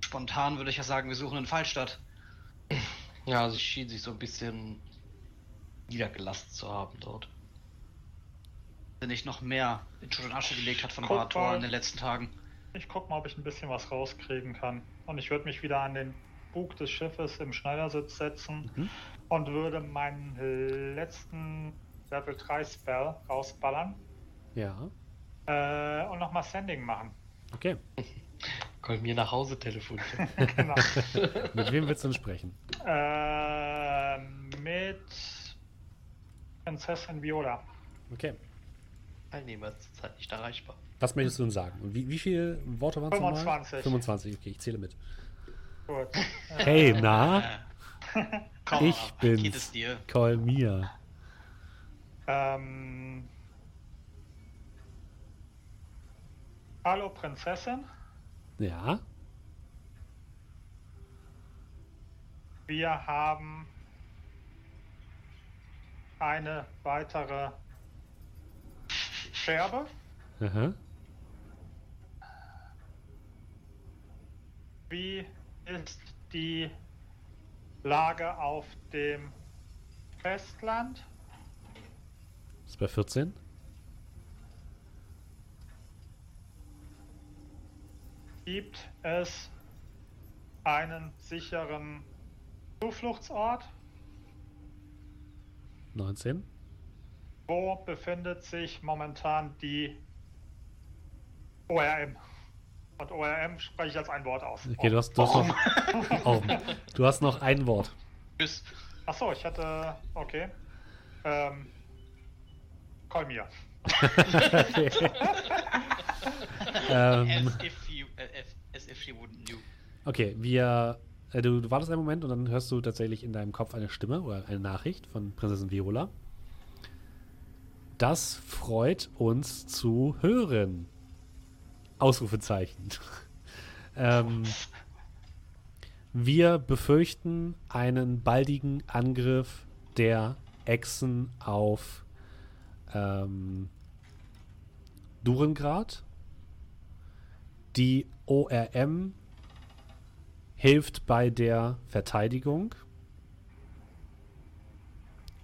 Spontan würde ich ja sagen, wir suchen in Fallstadt. Ja, sie schien sich so ein bisschen niedergelassen zu haben dort. Wenn nicht noch mehr in Schutt und Asche gelegt hat von Barator in den letzten Tagen. Ich guck mal, ob ich ein bisschen was rauskriegen kann. Und ich würde mich wieder an den Bug des Schiffes im Schneidersitz setzen Mhm. und würde meinen letzten Level 3 Spell rausballern Ja, äh, und nochmal Sending machen. okay. [LAUGHS] Komm mir nach Hause telefonieren. [LAUGHS] genau. [LAUGHS] Mit wem willst du denn sprechen? äh, mit Prinzessin Viola. Okay. Teilnehmer ist zurzeit nicht erreichbar. Was möchtest du denn sagen? Und wie, wie viele Worte waren es nochmal? 25. 25, okay, ich zähle mit. Gut. Hey, na? [LAUGHS] Komm, Ich ab, bin's. Geht es dir? Call mir. Ähm, hallo Prinzessin, Ja? wir haben eine weitere Scherbe. Aha. Wie ist die Lage auf dem Festland? Ist bei 14? Gibt es einen sicheren Zufluchtsort? 19? Wo befindet sich momentan die ORM? Und ORM spreche ich als ein Wort aus. Okay, du hast, du hast noch. [LAUGHS] Oh, du hast noch ein Wort. Achso, ich hatte. Okay. Ähm. Call mir. [LAUGHS] ähm, As if you, äh, as if she wouldn't knew. okay, wir. Äh, du, du wartest einen Moment und dann hörst du tatsächlich in deinem Kopf eine Stimme oder eine Nachricht von Prinzessin Viola. Das freut uns zu hören. Ausrufezeichen. [LAUGHS] ähm, wir befürchten einen baldigen Angriff der Echsen auf ähm, Durengrad. Die ORM hilft bei der Verteidigung.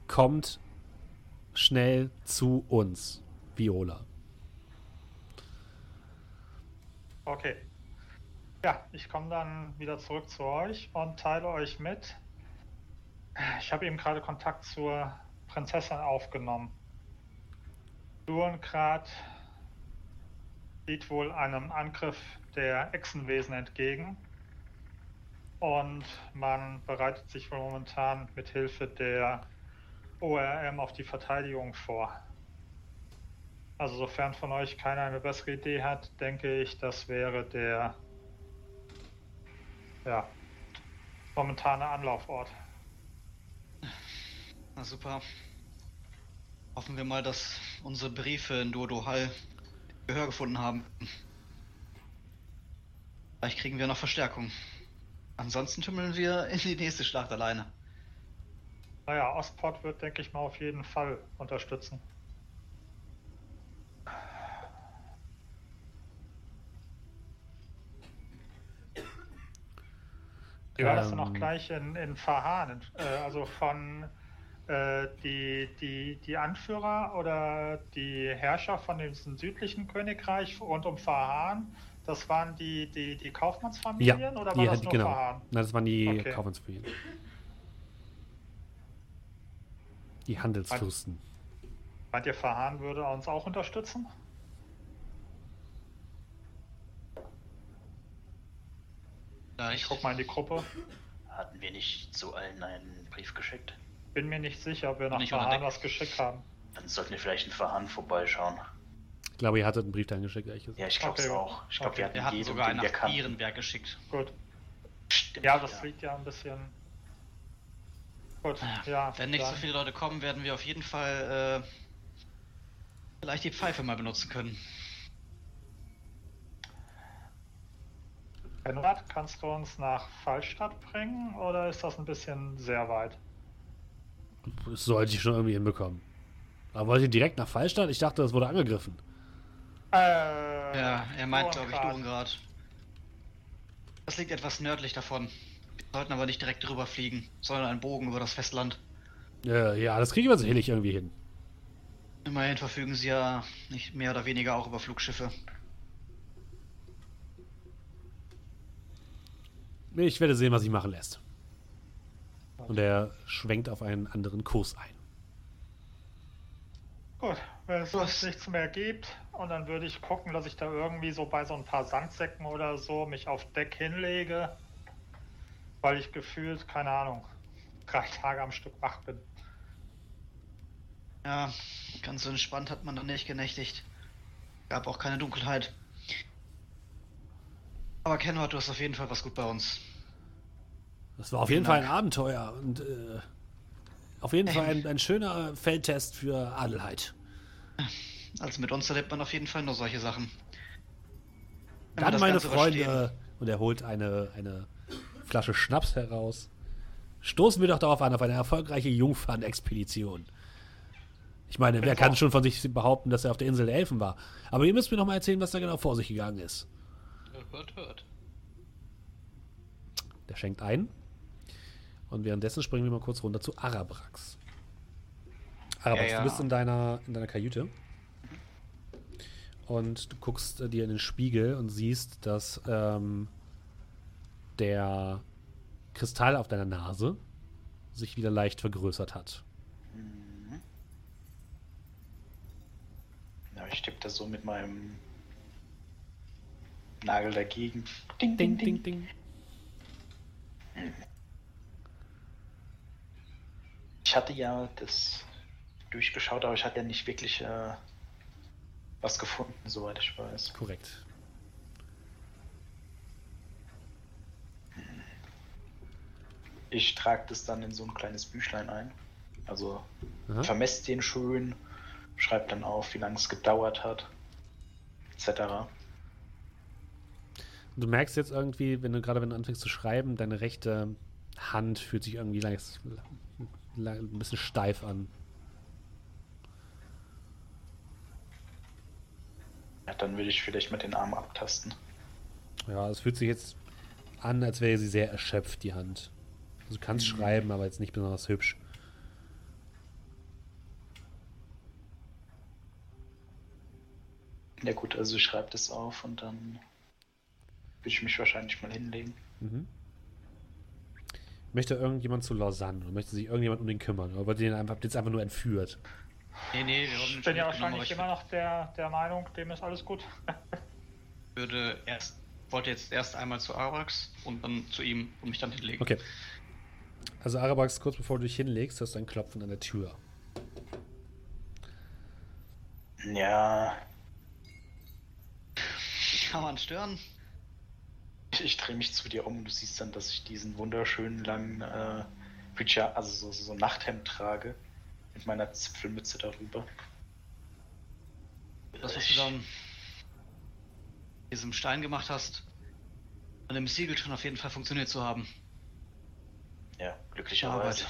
Kommt schnell zu uns, Viola. Okay. Ja, ich komme dann wieder zurück zu euch und teile euch mit. Ich habe eben gerade Kontakt zur Prinzessin aufgenommen. Durengrad sieht wohl einem Angriff der Echsenwesen entgegen. und man bereitet sich wohl momentan mit Hilfe der ORM auf die Verteidigung vor. Also sofern von euch keiner eine bessere Idee hat, denke ich, das wäre der ja, momentane Anlaufort. Na super. Hoffen wir mal, dass unsere Briefe in Dodo Hall Gehör gefunden haben. Vielleicht kriegen wir noch Verstärkung. Ansonsten tümmeln wir in die nächste Schlacht alleine. Naja, Ostport wird, denke ich mal, auf jeden Fall unterstützen. Wie war das denn auch Ähm. gleich in, in Fahan? Äh, also von äh, die, die, die Anführer oder die Herrscher von diesem südlichen Königreich rund um Fahan, das waren die, die, die Kaufmannsfamilien oder war die, das nur genau. Fahan? Nein, das waren die Okay. Kaufmannsfamilien. Die Handelsfürsten. Meint ihr, Fahan würde uns auch unterstützen? Ja, Ich guck mal in die Gruppe. Hatten wir nicht zu allen einen Brief geschickt? Bin mir nicht sicher, ob wir nach Nicht Fahan was geschickt haben. Dann sollten wir vielleicht in Verhahn vorbeischauen. Ich glaube, ihr hattet einen Brief dahin geschickt, ehrlich gesagt. Ja, ich glaube es Okay. auch. Ich glaube, Okay. wir hatten Wir hatten jeden, sogar einen nach. Ehrenberg geschickt. Gut. Stimmt, Ja, das liegt ja ein bisschen. Gut, ja. Wenn nicht so dann- viele Leute kommen, werden wir auf jeden Fall äh, vielleicht die Pfeife mal benutzen können. Konrad, kannst du uns nach Fallstadt bringen oder ist das ein bisschen sehr weit? Das sollte ich schon irgendwie hinbekommen. Aber wollt ihr direkt nach Fallstadt? Ich dachte, das wurde angegriffen. Äh, Ja, er meint, glaube ich. Dorengrad. Das liegt etwas nördlich davon. Sollten aber nicht direkt drüber fliegen, sondern einen Bogen über das Festland. Äh, ja, das kriegen wir sicherlich irgendwie hin. Immerhin verfügen sie ja nicht mehr oder weniger auch über Flugschiffe. Ich werde sehen, was sich machen lässt. Und er schwenkt auf einen anderen Kurs ein. Gut, wenn es nichts mehr gibt und dann würde ich gucken, dass ich da irgendwie so bei so ein paar Sandsäcken oder so mich auf Deck hinlege, weil ich gefühlt, keine Ahnung, drei Tage am Stück wach bin. Ja, ganz so entspannt hat man dann nicht genächtigt. Gab auch keine Dunkelheit. Aber Kenward, du hast auf jeden Fall was gut bei uns. Das war auf jeden Vielen Fall ein Abenteuer und äh, auf jeden Fall ein, ein schöner Feldtest für Adelheid. Also mit uns erlebt man auf jeden Fall nur solche Sachen. Wenn Dann meine Ganze Freunde, und er holt eine, eine Flasche Schnaps heraus. Stoßen wir doch darauf an, auf eine erfolgreiche Jungfernexpedition. Ich meine, wer kann schon von sich behaupten, dass er auf der Insel der Elfen war? Aber ihr müsst mir noch mal erzählen, was da genau vor sich gegangen ist. Hört, hört. Der schenkt ein. Und währenddessen springen wir mal kurz runter zu Arabrax. Arabrax, Ja, ja. du bist in deiner, in deiner Kajüte. Und du guckst äh, dir in den Spiegel und siehst, dass ähm, der Kristall auf deiner Nase sich wieder leicht vergrößert hat. Ja, ich tippe da so mit meinem Nagel dagegen. Ding, ding, ding. ding. Ich hatte ja das durchgeschaut, aber ich hatte ja nicht wirklich äh, was gefunden, soweit ich weiß. Korrekt. Ich trage das dann in so ein kleines Büchlein ein. Also Aha. vermesst den schön, schreibt dann auf, wie lange es gedauert hat, etc. Du merkst jetzt irgendwie, wenn du gerade wenn du anfängst zu schreiben, deine rechte Hand fühlt sich irgendwie leicht, ein bisschen steif an. Ja, dann würde ich vielleicht mit den Armen abtasten. Ja, es fühlt sich jetzt an, als wäre sie sehr erschöpft, die Hand. Also du kannst schreiben, aber jetzt nicht besonders hübsch. Ja gut, also ich schreibe das auf und dann würde ich mich wahrscheinlich mal hinlegen. Mhm. Möchte irgendjemand zu Lausanne oder möchte sich irgendjemand um den kümmern? Oder ihr den einfach, jetzt einfach nur entführt? Nee, nee, wir wurden Ich bin ja wahrscheinlich ich immer noch der, der Meinung, dem ist alles gut. würde erst wollte jetzt erst einmal zu Arax und dann zu ihm und mich dann hinlegen. Okay. Also Arabax, kurz bevor du dich hinlegst, hast du ein Klopfen an der Tür. Ja, Kann man stören? ich drehe mich zu dir um und du siehst dann, dass ich diesen wunderschönen langen äh, Pyja also so, so Nachthemd trage. Mit meiner Zipfelmütze darüber. Das, was du dann diesem Stein gemacht hast, an dem Siegel schon auf jeden Fall funktioniert zu haben. Ja, glücklicherweise. Arbeit.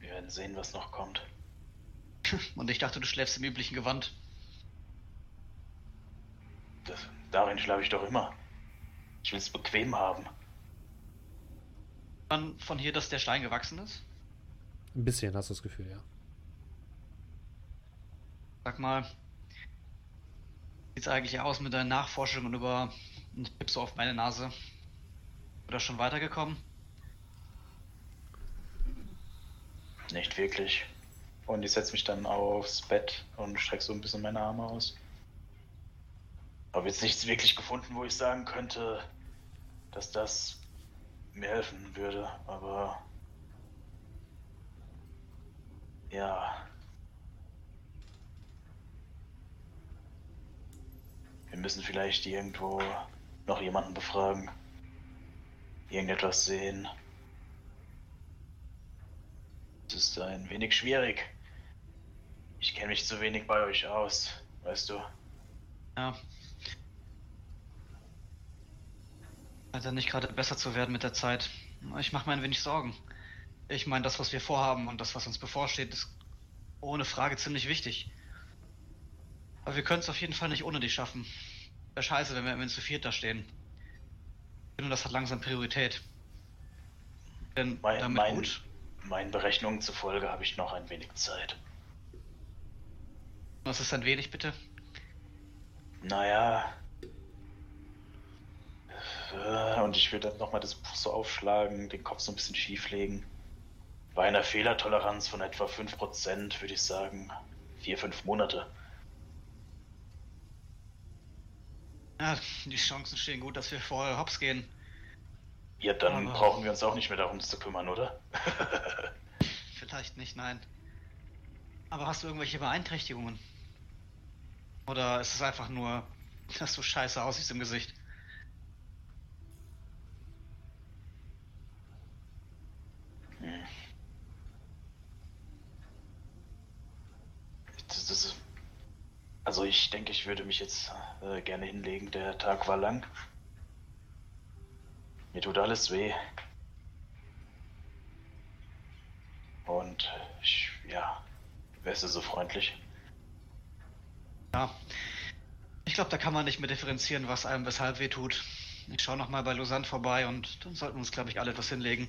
Wir werden sehen, was noch kommt. [LAUGHS] Und ich dachte, du schläfst im üblichen Gewand. Das, darin schlafe ich doch immer. Ich will es bequem haben. Wann von hier, dass der Stein gewachsen ist? Ein bisschen hast du das Gefühl, ja. Sag mal, sieht's eigentlich aus mit deinen Nachforschungen über und tippst du auf meine Nase? Oder schon weitergekommen? Nicht wirklich. Und ich setze mich dann aufs Bett und strecke so ein bisschen meine Arme aus. Habe jetzt nichts wirklich gefunden, wo ich sagen könnte, dass das mir helfen würde, aber ja. Wir müssen vielleicht irgendwo noch jemanden befragen. Irgendetwas sehen. Es ist ein wenig schwierig. Ich kenne mich zu wenig bei euch aus, weißt du. Ja. Ja nicht gerade besser zu werden mit der Zeit. Ich mache mir ein wenig Sorgen. Ich meine, das, was wir vorhaben und das, was uns bevorsteht, ist ohne Frage ziemlich wichtig. Aber wir können es auf jeden Fall nicht ohne dich schaffen. Wäre scheiße, wenn wir immer zu viert da stehen. Finde, das hat langsam Priorität. Denn Mein, damit mein, gut. meinen Berechnungen zufolge habe ich noch ein wenig Zeit. Was ist ein wenig, bitte? Naja. Äh, Und ich würde dann nochmal das Buch so aufschlagen, den Kopf so ein bisschen schief legen. Bei einer Fehlertoleranz von etwa 5% würde ich sagen, vier, fünf Monate. Ja, die Chancen stehen gut, dass wir vorher hops gehen. Ja, dann Aber- brauchen wir uns auch nicht mehr darum zu kümmern, oder? [LAUGHS] Vielleicht nicht, nein. Aber hast du irgendwelche Beeinträchtigungen? Oder ist es einfach nur, dass du scheiße aussiehst im Gesicht? Hm. Das ist, also ich denke, ich würde mich jetzt äh, gerne hinlegen. Der Tag war lang. Mir tut alles weh. Und ich, ja, wärst du so freundlich? Ja. Ich glaube, da kann man nicht mehr differenzieren, was einem weshalb weh tut. Ich schaue nochmal bei Lausanne vorbei und dann sollten wir uns, glaube ich, alle etwas hinlegen.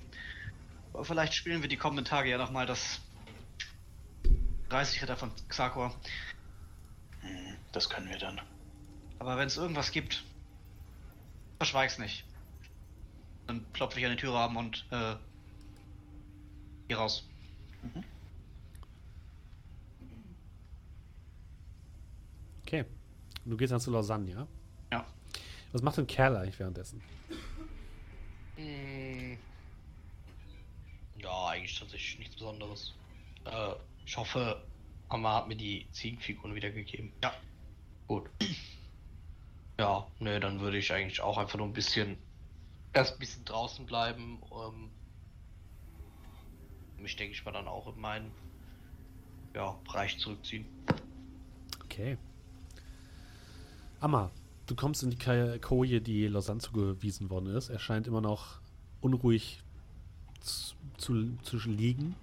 Aber vielleicht spielen wir die kommenden Tage ja nochmal das 30 Ritter von Xakor. Das können wir dann. Aber wenn es irgendwas gibt, verschweig's nicht. Dann klopfe ich an die Türrahmen und äh, hier raus. Okay. Du gehst dann zu Lausanne, ja? Ja. Was macht denn Kerl eigentlich währenddessen? Hm. Ja, eigentlich tatsächlich nichts Besonderes. Äh, ich hoffe, Amma hat mir die Ziegenfiguren wiedergegeben. Ja. Gut. Ja, ne, dann würde ich eigentlich auch einfach nur ein bisschen erst ein bisschen draußen bleiben. Ähm, mich denke ich mal dann auch in meinen ja, Bereich zurückziehen. Okay. Amma, du kommst in die Koje, die Lausanne zugewiesen worden ist. Er scheint immer noch unruhig zu, zu, zu liegen.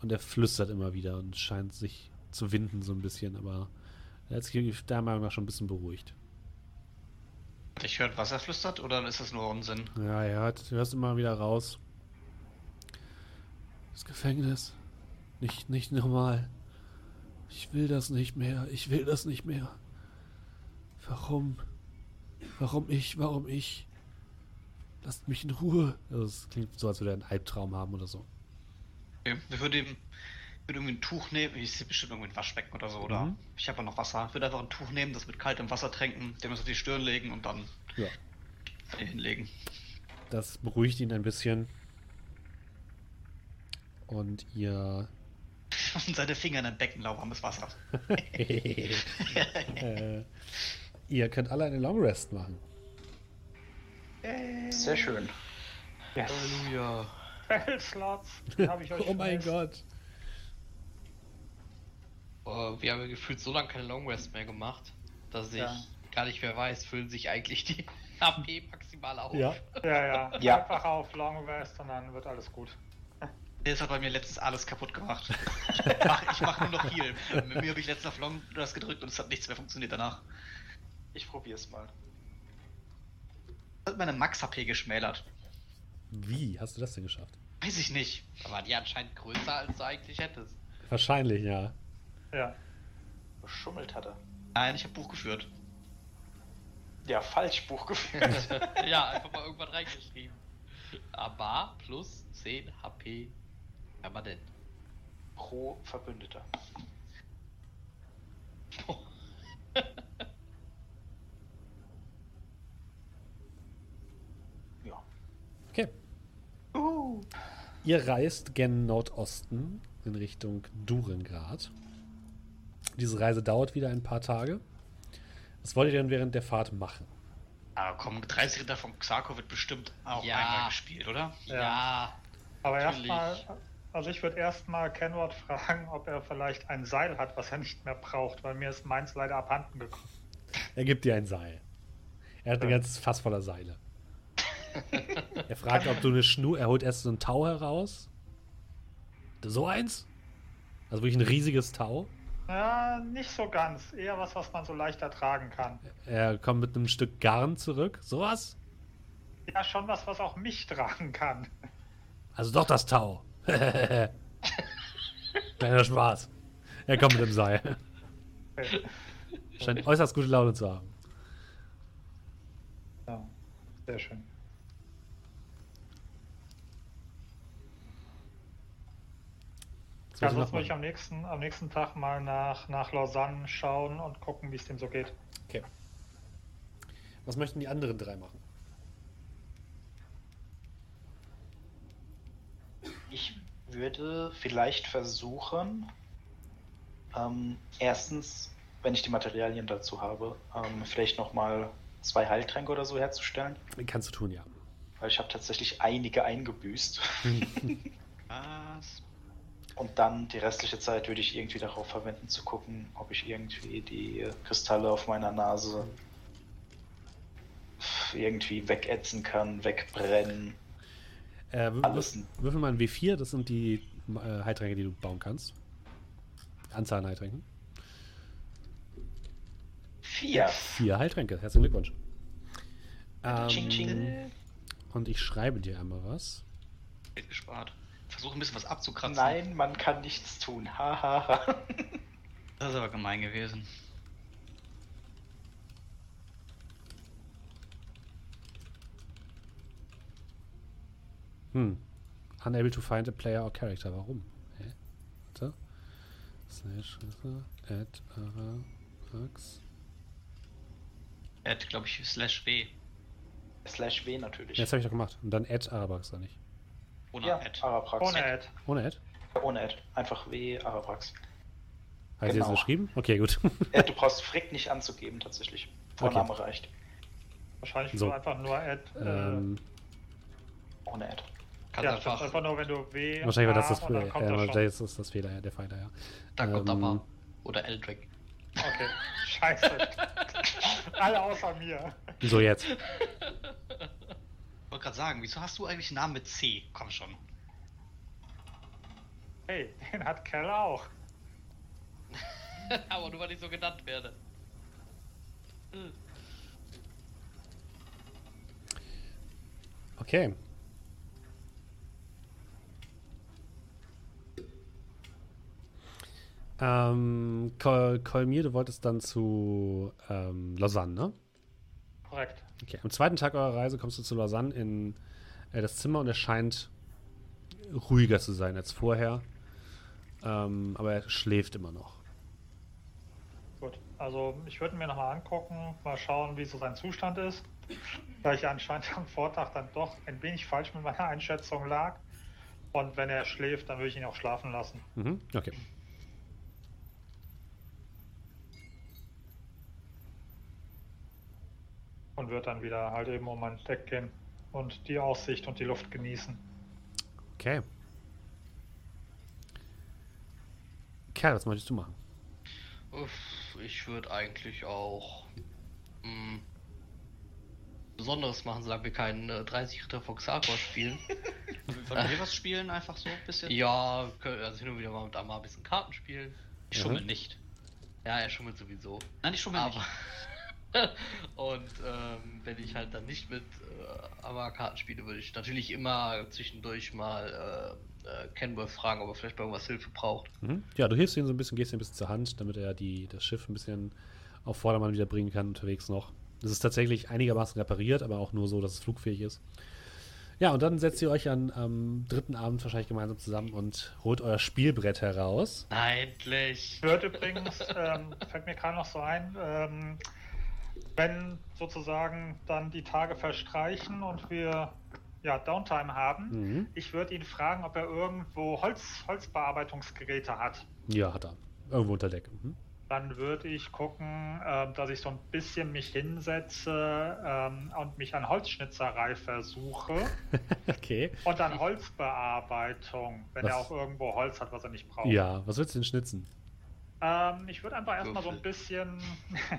Und er flüstert immer wieder und scheint sich zu winden so ein bisschen, aber er hat sich Meinung nach schon ein bisschen beruhigt. Ich hört, was er flüstert, oder ist das nur Unsinn? Ja, er hört, du hörst immer wieder raus. Das Gefängnis. Nicht, nicht normal. Ich will das nicht mehr. Ich will das nicht mehr. Warum? Warum ich? Warum ich? Lasst mich in Ruhe. Also es klingt so, als würde er einen Albtraum haben oder so. Okay. Ich würde ihm würde irgendwie ein Tuch nehmen. Ich sehe bestimmt irgendwie ein Waschbecken oder so, oder? Mhm. Ich habe ja noch Wasser. Ich würde einfach ein Tuch nehmen, das mit kaltem Wasser tränken, dem das auf die Stirn legen und dann Ja. hier hinlegen. Das beruhigt ihn ein bisschen. Und ihr. [LAUGHS] Und seine Finger in ein Becken lauwarmes Wasser. [LAUGHS] äh, ihr könnt alle eine Long Rest machen. Sehr schön. Yes. Halleluja. Euch [LAUGHS] Oh mein. Gott. Oh, wir haben ja gefühlt so lange keine Long Rest mehr gemacht, dass ich Ja. gar nicht mehr weiß, füllen sich eigentlich die [LAUGHS] HP maximal auf. Ja. Ja, ja. [LAUGHS] Ja. Einfach auf Long Rest und dann wird alles gut. [LAUGHS] Der hat bei mir letztens alles kaputt gemacht. Ich mach, ich mach nur noch Heal. Mit mir habe ich letztens auf Long das gedrückt und es hat nichts mehr funktioniert danach. Ich probier's mal. Hat meine Max-HP geschmälert. Wie hast du das denn geschafft? Weiß ich nicht. Da war die anscheinend größer, als du eigentlich hättest. Wahrscheinlich, ja. Ja. Geschummelt hat er. Nein, ich habe Buch geführt. Ja, falsch Buch geführt. [LAUGHS] [LAUGHS] ja, einfach mal irgendwann reingeschrieben. Aber plus 10 HP permanent. Pro Verbündeter. [LAUGHS] Ja. Okay. Ihr reist gen Nordosten in Richtung Durengrad. Diese Reise dauert wieder ein paar Tage. Was wollt ihr denn während der Fahrt machen? Aber komm, 30 Ritter von Xarko wird bestimmt auch Ja. einmal gespielt, oder? Ja. Ja, Aber erstmal, also ich würde erstmal Kenward fragen, ob er vielleicht ein Seil hat, was er nicht mehr braucht, weil mir ist meins leider abhanden gekommen. Er gibt dir ein Seil. Er hat ein Ja. ganzes Fass voller Seile. [LAUGHS] er fragt, ob du eine Schnur. Er holt erst so ein Tau heraus. So eins? Also wirklich ein riesiges Tau. Ja, nicht so ganz. Eher was, was man so leichter tragen kann. Er kommt mit einem Stück Garn zurück. Sowas? Ja, schon was, was auch mich tragen kann. Also doch das Tau. [LAUGHS] Kleiner Spaß. Er kommt mit dem Seil. Okay. Scheint äußerst gute Laune zu haben. Ja, sehr schön. Ja, sonst muss ich am nächsten, am nächsten Tag mal nach, nach Lausanne schauen und gucken, wie es dem so geht. Okay. Was möchten die anderen drei machen? Ich würde vielleicht versuchen, ähm, erstens, wenn ich die Materialien dazu habe, ähm, vielleicht nochmal zwei Heiltränke oder so herzustellen. Kannst du tun, ja. Weil ich habe tatsächlich einige eingebüßt. [LAUGHS] Was? Und dann die restliche Zeit würde ich irgendwie darauf verwenden zu gucken, ob ich irgendwie die Kristalle auf meiner Nase irgendwie wegätzen kann, wegbrennen. Äh, wür- Alles würf- würfel mal ein W4, das sind die äh, Heiltränke, die du bauen kannst. Anzahl an Heiltränken. Vier. Vier Heiltränke, herzlichen Glückwunsch. Ching, Ähm, ching. und ich schreibe dir einmal was. Gespart. Versuche ein bisschen was abzukratzen. Nein, man kann nichts tun. Hahaha. Ha, ha. [LAUGHS] Das ist aber gemein gewesen. Hm. Unable to find a player or character. Warum? Hä? Warte. Slash add Arax. Er hat, glaube ich, Slash W. Slash W natürlich. Ja, das habe ich doch gemacht. Und dann add Arax, oder nicht? Ohne ja, Ad. Araprax. Ohne Ad. Ohne add? Ohne Ad. Einfach W, Araprax. Ich Genau. das geschrieben? Okay, gut. Äh, du [LAUGHS] brauchst Frick nicht anzugeben, tatsächlich. Vorname reicht. Wahrscheinlich So. so. einfach nur Ad. Äh, ähm, Ohne Ad. kannst ja, einfach. einfach nur, wenn du W. wahrscheinlich war das das, kommt das schon. wahrscheinlich ist das Fehler, ja, der Fehler, ja. Da kommt Ähm, aber. Oder Eldrick. [LAUGHS] Okay, scheiße. [LAUGHS] Alle außer mir. So jetzt. Ich wollte gerade sagen, wieso hast du eigentlich einen Namen mit C? Komm schon. Hey, den hat Kell auch. [LAUGHS] aber nur weil ich so genannt werde. Okay. Ähm, Kolmir, du wolltest dann zu ähm, Lausanne, ne? Korrekt. Okay. Am zweiten Tag eurer Reise kommst du zu Lausanne in äh, das Zimmer und es scheint ruhiger zu sein als vorher. Ähm, aber er schläft immer noch. Gut, also ich würde mir nochmal angucken, mal schauen, wie so sein Zustand ist. Da ich anscheinend am Vortag dann doch ein wenig falsch mit meiner Einschätzung lag. Und wenn er schläft, dann würde ich ihn auch schlafen lassen. Mhm. Okay. Und würde dann wieder halt eben um mein Deck gehen und die Aussicht und die Luft genießen. Okay. Kerl, was möchtest du machen? Uff, ich würde eigentlich auch mh, Besonderes machen, solange wir keinen äh, 30 Ritter von Xarkor spielen. [LAUGHS] Wollen wir was spielen? Einfach so ein bisschen? ja, kö- also hin und wieder mal mit einmal ein bisschen Karten spielen. Ich schummel Mhm. nicht. Ja, er schummelt sowieso. Nein, ich schummel Aber. nicht. [LAUGHS] und ähm, wenn ich halt dann nicht mit äh, Amar-Karten spiele, würde ich natürlich immer zwischendurch mal äh, äh, Kenworth fragen, ob er vielleicht bei irgendwas Hilfe braucht. Mhm. Ja, du hilfst ihm so ein bisschen, gehst ihm ein bisschen zur Hand, damit er die, das Schiff ein bisschen auf Vordermann wieder bringen kann, unterwegs noch. Es ist tatsächlich einigermaßen repariert, aber auch nur so, dass es flugfähig ist. Ja, und dann setzt ihr euch an, am dritten Abend wahrscheinlich gemeinsam zusammen und holt euer Spielbrett heraus. Endlich! Ich würde übrigens, ähm, fällt mir gerade noch so ein, ähm, wenn sozusagen dann die Tage verstreichen und wir ja, Downtime haben, Mhm. ich würde ihn fragen, ob er irgendwo Holz, Holzbearbeitungsgeräte hat. Ja, hat er. Irgendwo unter Deck. Mhm. Dann würde ich gucken, ähm, dass ich so ein bisschen mich hinsetze ähm, und mich an Holzschnitzerei versuche. [LAUGHS] okay. Und dann Holzbearbeitung, wenn er Was? auch irgendwo Holz hat, was er nicht braucht. Ja, was willst du denn schnitzen? Ähm, ich würde einfach erstmal so ein Würfel. bisschen. [LAUGHS]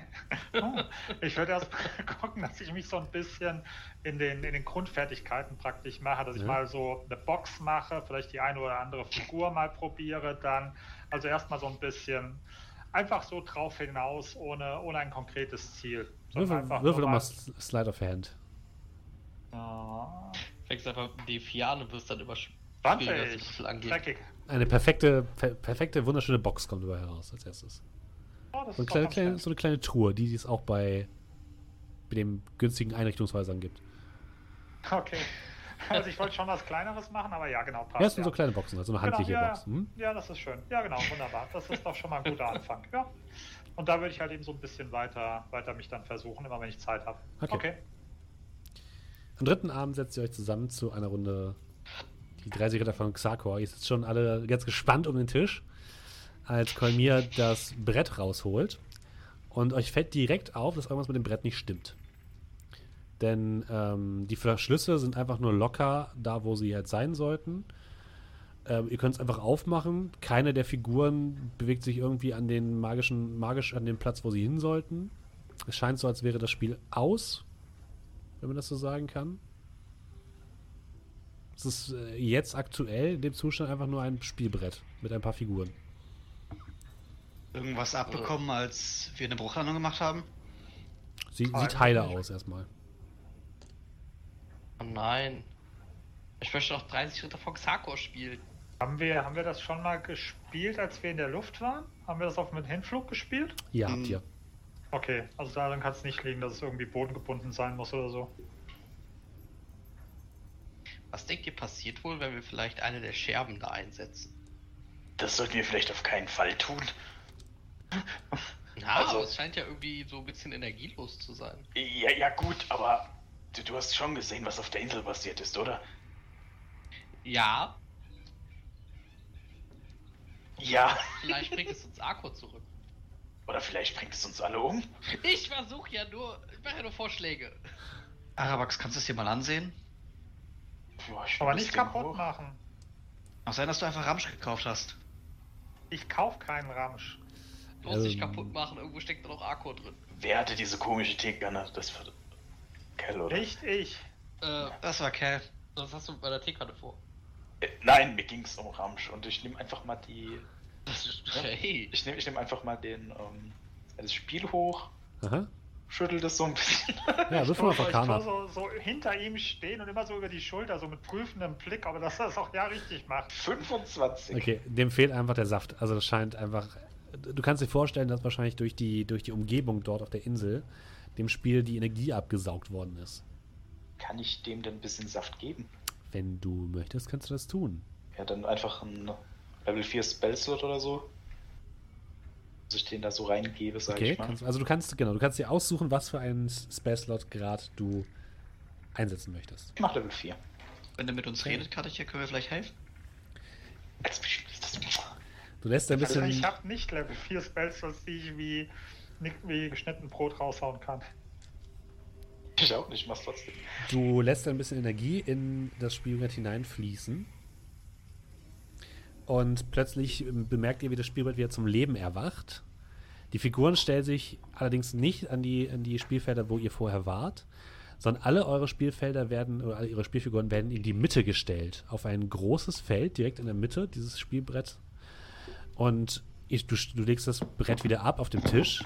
[LAUGHS] Oh, ich würde erst mal [LAUGHS] gucken, dass ich mich so ein bisschen in den, in den Grundfertigkeiten praktisch mache, dass ich Ja. mal so eine Box mache, vielleicht die eine oder andere Figur mal probiere, dann. Also erstmal so ein bisschen einfach so drauf hinaus, ohne, ohne ein konkretes Ziel. sondern Würfel, einfach würfel doch mal Slide of Hand. Ja. Fängst einfach mit D4 an und wirst dann sch- 20. schwieriger, was die Würfel angeht. Eine perfekte, per perfekte, wunderschöne Box kommt dabei heraus als erstes. Oh, So eine kleine, kleine, so eine kleine Truhe, die es auch bei, bei den günstigen Einrichtungshäusern gibt. Okay. Also ich wollte schon was Kleineres machen, aber ja, genau, passt. Ja, es sind ja. so kleine Boxen, also eine Genau, handliche ja, Box. Hm? Ja, das ist schön. Ja, genau, wunderbar. Das ist doch schon mal ein guter Anfang. Ja. Und da würde ich halt eben so ein bisschen weiter, weiter mich dann versuchen, immer wenn ich Zeit habe. Okay. Okay. Am dritten Abend setzt ihr euch zusammen zu einer Runde die 30 Ritter von Xarkor. Ihr sitzt schon alle ganz gespannt um den Tisch, als Kolmir das Brett rausholt. Und euch fällt direkt auf, dass irgendwas mit dem Brett nicht stimmt. Denn ähm, die Verschlüsse sind einfach nur locker da, wo sie halt sein sollten. Ähm, ihr könnt es einfach aufmachen. Keine der Figuren bewegt sich irgendwie an den magischen, magisch an den Platz, wo sie hin sollten. Es scheint so, als wäre das Spiel aus, wenn man das so sagen kann. Es ist äh, jetzt aktuell in dem Zustand einfach nur ein Spielbrett mit ein paar Figuren. Irgendwas abbekommen, als wir eine Bruchlandung gemacht haben? Sie, Ah, sieht heile aus erstmal. Oh nein. Ich möchte noch 30 Ritter von Xarkor spielen. Haben wir, haben wir das schon mal gespielt, als wir in der Luft waren? Haben wir das auf mit Hinflug gespielt? Ja, Hm. habt ihr. Okay, also daran kann es nicht liegen, dass es irgendwie bodengebunden sein muss oder so. Was denkt ihr passiert wohl, wenn wir vielleicht eine der Scherben da einsetzen? Das sollten wir vielleicht auf keinen Fall tun. Na, Also- aber es scheint ja irgendwie so ein bisschen energielos zu sein. Ja, ja gut, aber du, du hast schon gesehen, was auf der Insel passiert ist, oder? Ja, Ja. vielleicht bringt es uns Arko zurück. Oder vielleicht bringt es uns alle um. Ich versuche ja nur, ich mache ja nur Vorschläge. Arabax, kannst du es dir mal ansehen? Boah, ich Aber nicht kaputt hoch. machen. Mag sein, dass du einfach Ramsch gekauft hast. Ich kauf keinen Ramsch. Bloß nicht Ähm. kaputt machen, irgendwo steckt da noch Arko drin. Wer hatte diese komische Teekanne? Das war Kell, oder? Nicht ich. Äh, Das war Cal. was hast du bei der Teekanne vor? Äh, nein, mir ging es um Ramsch und ich nehme einfach mal die. Das ist, hey, Ich nehme ich nehm einfach mal den ähm, das Spiel hoch, Aha. Schüttel das so ein bisschen. Ja, wirf mal Arcana. so, so hinter ihm stehen und immer so über die Schulter, so mit prüfendem Blick, aber dass er das auch ja richtig macht. 25. Okay, dem fehlt einfach der Saft. Also das scheint einfach. Du kannst dir vorstellen, dass wahrscheinlich durch die, durch die Umgebung dort auf der Insel dem Spiel die Energie abgesaugt worden ist. Kann ich dem denn ein bisschen Saft geben? Wenn du möchtest, kannst du das tun. Ja, dann einfach ein Level 4 Spellslot oder so. Dass ich den da so reingebe, sag Okay, ich mal. kannst, also du kannst, genau, du kannst dir aussuchen, was für einen Spell-Slot gerade du einsetzen möchtest. Ich mach Level 4. Wenn der mit uns redet, Kartich, können wir vielleicht helfen? Du lässt ein Also bisschen, ich habe nicht Level 4 Spells, die ich wie, wie geschnitten Brot raushauen kann. Ich auch nicht, mach's trotzdem. du lässt ein bisschen Energie in das Spielbrett hineinfließen. Und plötzlich bemerkt ihr, wie das Spielbrett wieder zum Leben erwacht. Die Figuren stellen sich allerdings nicht an die, an die Spielfelder, wo ihr vorher wart, sondern alle eure Spielfelder werden, oder alle ihre Spielfiguren werden in die Mitte gestellt. Auf ein großes Feld direkt in der Mitte dieses Spielbrett. Und ich, du, du legst das Brett wieder ab auf dem Tisch.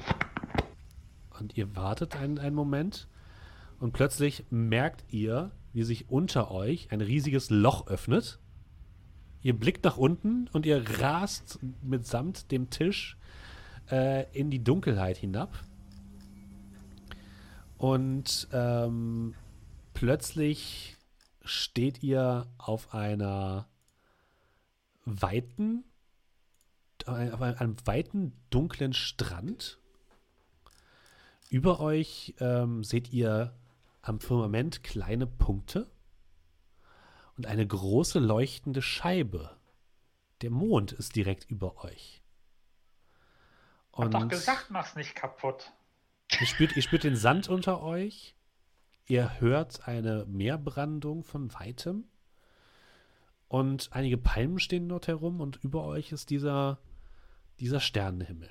Und ihr wartet einen, einen Moment. Und plötzlich merkt ihr, wie sich unter euch ein riesiges Loch öffnet. Ihr blickt nach unten und ihr rast mitsamt dem Tisch äh, in die Dunkelheit hinab. Und ähm, plötzlich steht ihr auf einer weiten, auf einem, weiten, dunklen Strand. Über euch ähm, seht ihr am Firmament kleine Punkte und eine große leuchtende Scheibe. Der Mond ist direkt über euch. Hab Und doch gesagt, mach's nicht kaputt. ihr spürt, ihr spürt den Sand unter euch. Ihr hört eine Meerbrandung von weitem. Und einige Palmen stehen dort herum und über euch ist dieser, dieser Sternenhimmel.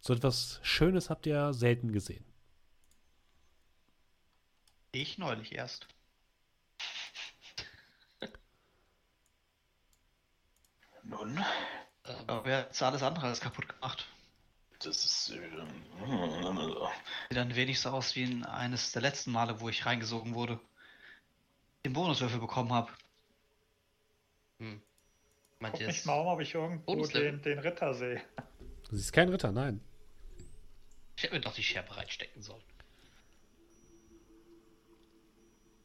So etwas Schönes habt ihr selten gesehen. Ich neulich erst. Nun, Ähm, Aber wer hat alles andere als kaputt gemacht? das ist. Äh, Sieht dann wenig so aus wie in eines der letzten Male, wo ich reingesogen wurde. Den Bonuswürfel bekommen habe. hm. Meint Guck mich mal um, ob ich irgendwo den, den Ritter sehe. Du siehst keinen Ritter, nein. Ich hätte mir doch die Scherbe reinstecken sollen.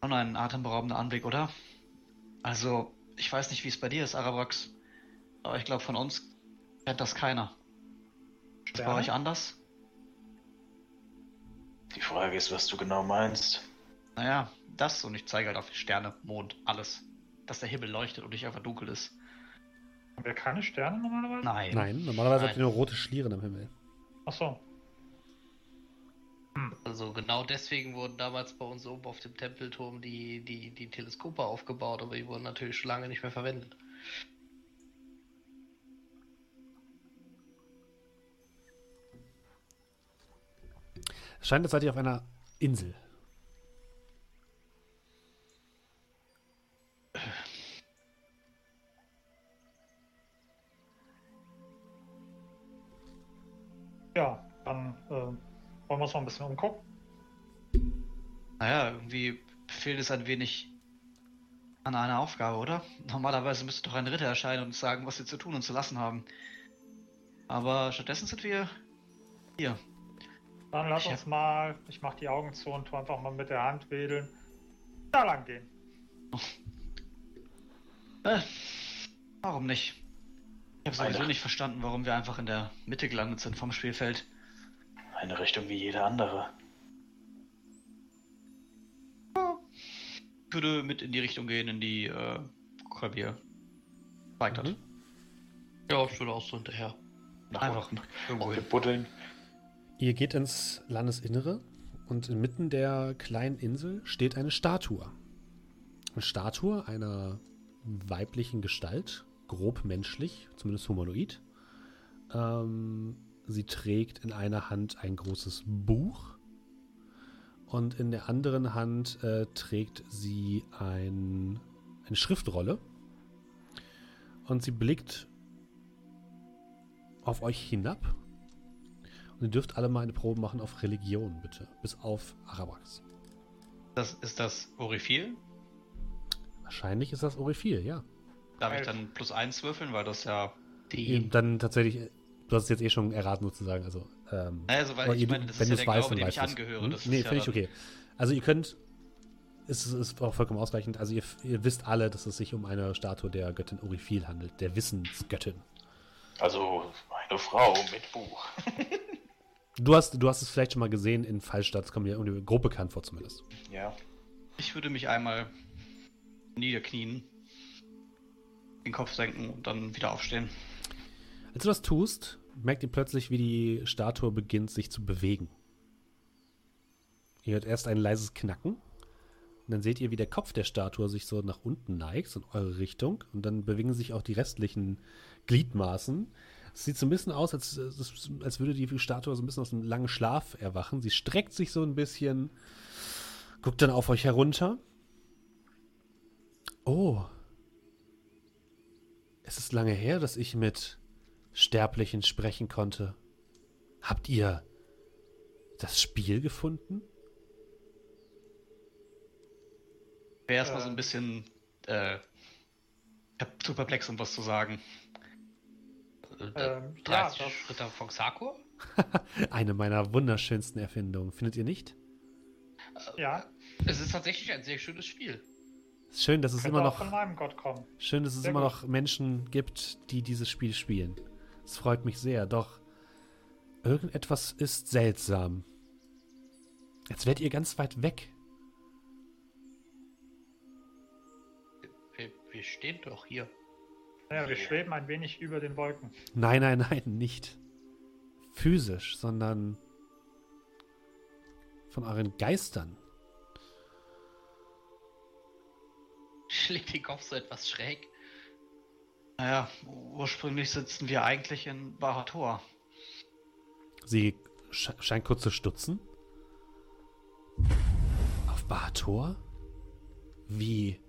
Schon ein atemberaubender Anblick, oder? Also, ich weiß nicht, wie es bei dir ist, Arabrax. Aber ich glaube, von uns kennt das keiner. Ist bei Sterne? euch anders? Die Frage ist, was du genau meinst. Naja, das und ich zeige halt auf die Sterne, Mond, alles. Dass der Himmel leuchtet und nicht einfach dunkel ist. Haben wir keine Sterne normalerweise? Nein. Nein, normalerweise Nein. habt ihr nur rote Schlieren am Himmel. Achso. Also genau deswegen wurden damals bei uns oben auf dem Tempelturm die, die, die Teleskope aufgebaut, aber die wurden natürlich schon lange nicht mehr verwendet. Scheint, als seid ihr auf einer Insel. Ja, dann äh, wollen wir uns noch ein bisschen umgucken. Naja, irgendwie fehlt es ein wenig an einer Aufgabe, oder? Normalerweise müsste doch ein Ritter erscheinen und uns sagen, was wir zu tun und zu lassen haben. Aber stattdessen sind wir hier. Dann lass Ich uns mal, ich mach die Augen zu und tu einfach mal mit der Hand wedeln. Da lang gehen. Äh, warum nicht? Ich habe sowieso nicht verstanden, warum wir einfach in der Mitte gelandet sind vom Spielfeld. Eine Richtung wie jede andere. Ich würde mit in die Richtung gehen, in die äh, Kolbier zeigt hat. Mhm. Ja, ich würde auch so hinterher. Nach Einfach unten. irgendwo hin. buddeln. Ihr geht ins Landesinnere und inmitten der kleinen Insel steht eine Statue. Eine Statue einer weiblichen Gestalt, grob menschlich, zumindest humanoid. Ähm, sie trägt in einer Hand ein großes Buch und in der anderen Hand äh, trägt sie ein, eine Schriftrolle. Und sie blickt auf euch hinab und ihr dürft alle mal eine Probe machen auf Religion, bitte. Bis auf Arabax. Das ist das Orifil. Wahrscheinlich ist das Orifil, ja. Darf ich dann plus eins würfeln, weil das ja. Die, Dann tatsächlich, äh, du hast es jetzt eh schon erraten sozusagen. Also, ähm, Naja, so, weil ich ihr- meine, das wenn ist ja der weißt, Glaube, dann dem weißt ich angehöre. Hm? Das Nee, ja finde ich okay. Also ihr könnt es ist, ist auch vollkommen ausreichend. Also ihr, ihr wisst alle, dass es sich um eine Statue der Göttin Orifil handelt, der Wissensgöttin. Also eine Frau mit Buch. [LAUGHS] Du hast, du hast es vielleicht schon mal gesehen in Fallstadt, das kommt mir irgendwie grob bekannt vor zumindest. Ja. Ich würde mich einmal niederknien, den Kopf senken und dann wieder aufstehen. Als du das tust, merkt ihr plötzlich, wie die Statue beginnt, sich zu bewegen. Ihr hört erst ein leises Knacken. Und dann seht ihr, wie der Kopf der Statue sich so nach unten neigt, so in eure Richtung. Und dann bewegen sich auch die restlichen Gliedmaßen. Es sieht so ein bisschen aus, als, als würde die Statue so ein bisschen aus einem langen Schlaf erwachen. Sie streckt sich so ein bisschen, guckt dann auf euch herunter. Oh. Es ist lange her, dass ich mit Sterblichen sprechen konnte. Habt ihr das Spiel gefunden? Wäre erstmal so ein bisschen äh, zu perplex, um was zu sagen. Äh, Ähm, ja, 30 Schritte von Xarkor? [LAUGHS] Eine meiner wunderschönsten Erfindungen. Findet ihr nicht? Ja, Es ist tatsächlich ein sehr schönes Spiel. Schön, dass es könnte immer noch meinem Gott kommen. schön, dass es Sehr immer gut. noch Menschen gibt, die dieses Spiel spielen. Es freut mich sehr, doch irgendetwas ist seltsam. Jetzt werdet ihr ganz weit weg. Wir, wir stehen doch hier. Naja, wir schweben ein wenig über den Wolken. Nein, nein, nein, nicht physisch, sondern von euren Geistern. Schlägt den Kopf so etwas schräg. Naja, ursprünglich sitzen wir eigentlich in Barator. Sie sche scheint kurz zu stutzen. Auf Bahator? Wie.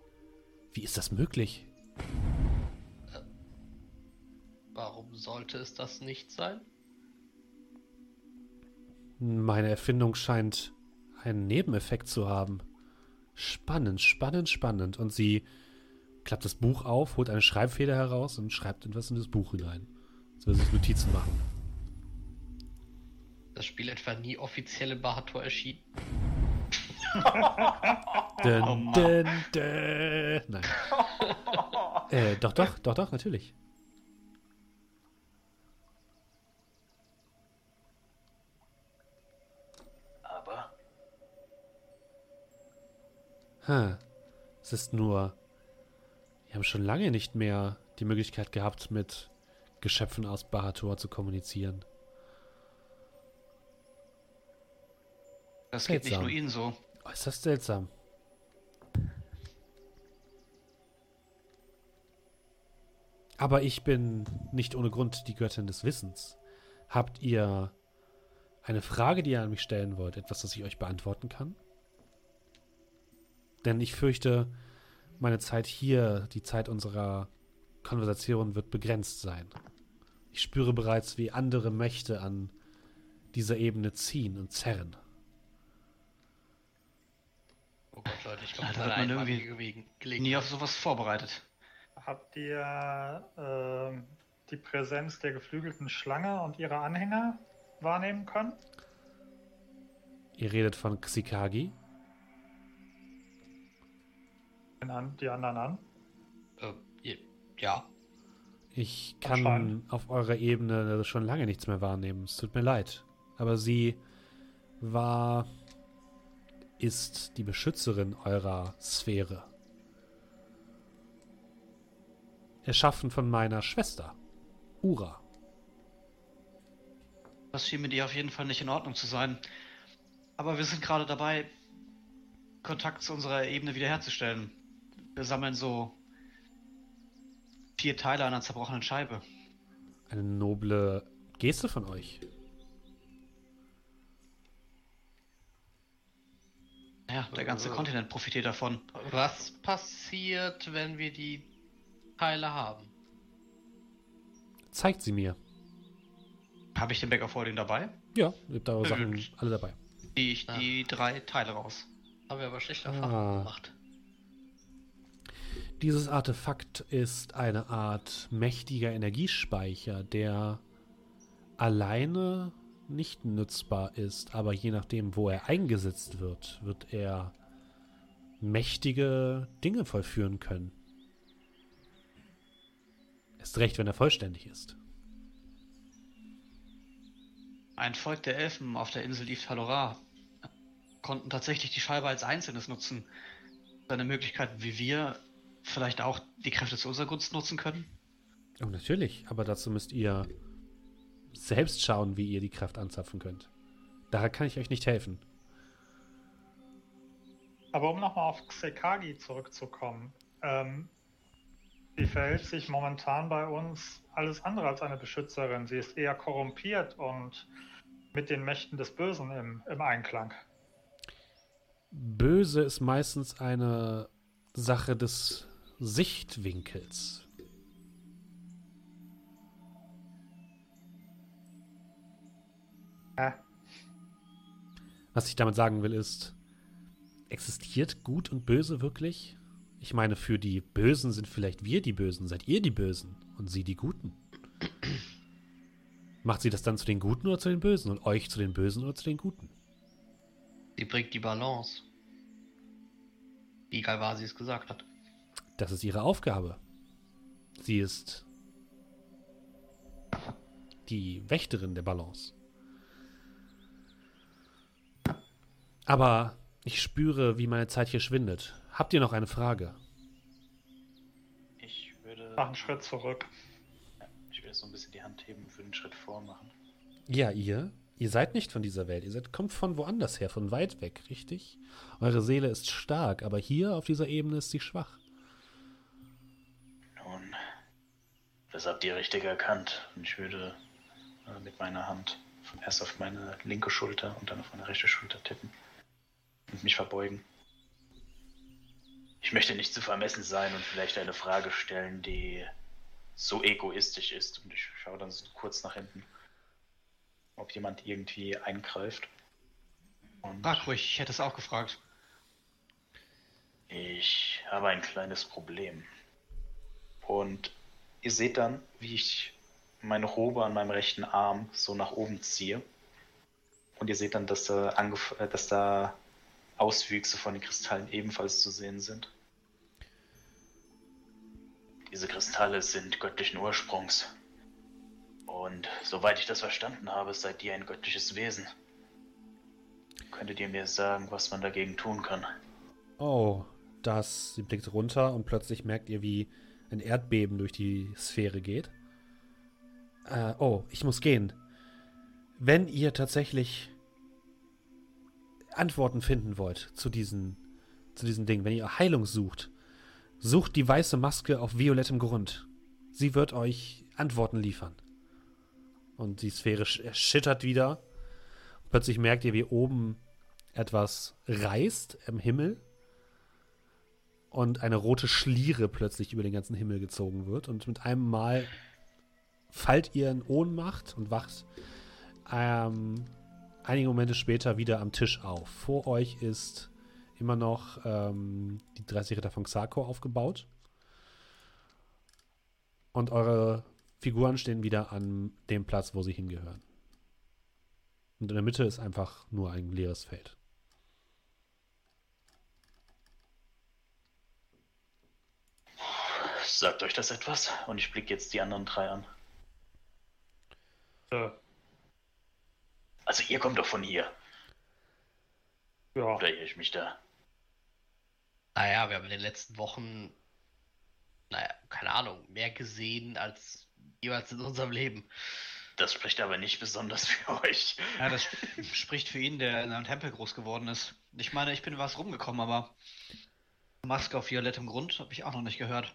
Wie ist das möglich? Sollte es das nicht sein? Meine Erfindung scheint einen Nebeneffekt zu haben. Spannend, spannend, spannend. Und sie klappt das Buch auf, holt eine Schreibfeder heraus und schreibt etwas in das Buch hinein. Jetzt will sie Notizen machen. Das Spiel etwa nie offiziell in Bahator Oh [LAUGHS] Mann. dün, dün. Nein. äh, doch, doch, doch, doch, natürlich. Hm. Es ist nur, wir haben schon lange nicht mehr die Möglichkeit gehabt, mit Geschöpfen aus Bahator zu kommunizieren. Das geht nicht Seltsam. nur Ihnen so. Äußerst seltsam. Aber ich bin nicht ohne Grund die Göttin des Wissens. Habt ihr eine Frage, die ihr an mich stellen wollt? Etwas, das ich euch beantworten kann? Denn ich fürchte, meine Zeit hier, die Zeit unserer Konversation wird begrenzt sein. Ich spüre bereits, wie andere Mächte an dieser Ebene ziehen und zerren. Oh Gott, Leute, ich glaube, da hat man irgendwie Nie auf sowas vorbereitet. Habt ihr ähm, die Präsenz der geflügelten Schlange und ihrer Anhänger wahrnehmen können? Ihr redet von Xikagi. An, die anderen an? Äh, ja. Ich kann auf eurer Ebene schon lange nichts mehr wahrnehmen. Es tut mir leid. Aber sie war, ist die Beschützerin eurer Sphäre. Erschaffen von meiner Schwester, Ura. Das schien mit ihr auf jeden Fall nicht in Ordnung zu sein. Aber wir sind gerade dabei, Kontakt zu unserer Ebene wiederherzustellen. Wir sammeln so vier Teile einer zerbrochenen Scheibe. Eine noble Geste von euch. Ja, der ganze Äh. Kontinent profitiert davon. Was passiert, wenn wir die Teile haben? Zeigt sie mir. Habe ich den Bäcker vor dabei? Ja, ihr habt eure Ja, Sachen alle dabei. Ziehe ich Ah. die drei Teile raus. Haben wir aber schlecht Ah. Erfahrungen gemacht. Dieses Artefakt ist eine Art mächtiger Energiespeicher, der alleine nicht nutzbar ist, aber je nachdem, wo er eingesetzt wird, wird er mächtige Dinge vollführen können. Erst recht, wenn er vollständig ist. Ein Volk der Elfen auf der Insel Yves Talora konnten tatsächlich die Scheibe als Einzelnes nutzen. Eine Möglichkeit, wie wir vielleicht auch die Kräfte zu unserer Gunst nutzen können? Oh, natürlich, aber dazu müsst ihr selbst schauen, wie ihr die Kraft anzapfen könnt. Daher kann ich euch nicht helfen. Aber um nochmal auf Xekagi zurückzukommen, ähm, sie verhält sich momentan bei uns alles andere als eine Beschützerin. Sie ist eher korrumpiert und mit den Mächten des Bösen im, im Einklang. Böse ist meistens eine Sache des Sichtwinkels. Äh, Was ich damit sagen will, ist, existiert Gut und Böse wirklich? Ich meine, für die Bösen sind vielleicht wir die Bösen, seid ihr die Bösen und sie die Guten. Macht sie das dann zu den Guten oder zu den Bösen und euch zu den Bösen oder zu den Guten? Sie bringt die Balance. Wie Galvasi es gesagt hat. Das ist ihre Aufgabe. Sie ist die Wächterin der Balance. Aber ich spüre, wie meine Zeit hier schwindet. Habt ihr noch eine Frage? Ich würde, mach einen Schritt zurück. ich würde so ein bisschen die Hand heben und würde einen Schritt vormachen. Ja, ihr? Ihr seid nicht von dieser Welt. Ihr seid, kommt von woanders her, von weit weg, richtig? Eure Seele ist stark, aber hier auf dieser Ebene ist sie schwach. Das habt ihr richtig erkannt. Und ich würde äh, mit meiner Hand erst auf meine linke Schulter und dann auf meine rechte Schulter tippen und mich verbeugen. Ich möchte nicht zu vermessen sein und vielleicht eine Frage stellen, die so egoistisch ist. Und ich schaue dann so kurz nach hinten, ob jemand irgendwie eingreift. Und Frag ruhig, ich hätte es auch gefragt. Ich habe ein kleines Problem. Und ihr seht dann, wie ich meine Robe an meinem rechten Arm so nach oben ziehe. Und ihr seht dann, dass da, äh, dass da Auswüchse von den Kristallen ebenfalls zu sehen sind. Diese Kristalle sind göttlichen Ursprungs. Und soweit ich das verstanden habe, seid ihr ein göttliches Wesen. Könntet ihr mir sagen, was man dagegen tun kann? Oh, das. Sie blickt runter und plötzlich merkt ihr, wie ein Erdbeben durch die Sphäre geht. Äh, oh, ich muss gehen. Wenn ihr tatsächlich Antworten finden wollt zu diesen, zu diesen Dingen, wenn ihr Heilung sucht, sucht die weiße Maske auf violettem Grund. Sie wird euch Antworten liefern. Und die Sphäre sch- erschüttert wieder. Plötzlich merkt ihr, wie oben etwas reißt im Himmel und eine rote Schliere plötzlich über den ganzen Himmel gezogen wird. Und mit einem Mal fallt ihr in Ohnmacht und wacht ähm, einige Momente später wieder am Tisch auf. Vor euch ist immer noch ähm, die 30 Ritter von Xarko aufgebaut. Und eure Figuren stehen wieder an dem Platz, wo sie hingehören. Und in der Mitte ist einfach nur ein leeres Feld. Sagt euch das etwas? Und ich blicke jetzt die anderen drei an. Äh, Also ihr kommt doch von hier. ja, Oder irre ich mich da? Naja, wir haben in den letzten Wochen, naja, keine Ahnung, mehr gesehen als jeweils in unserem Leben. Das spricht aber nicht besonders für euch. Ja, das sp- spricht für ihn, der in einem Tempel groß geworden ist. Ich meine, ich bin was rumgekommen, aber Maske auf violettem Grund habe ich auch noch nicht gehört.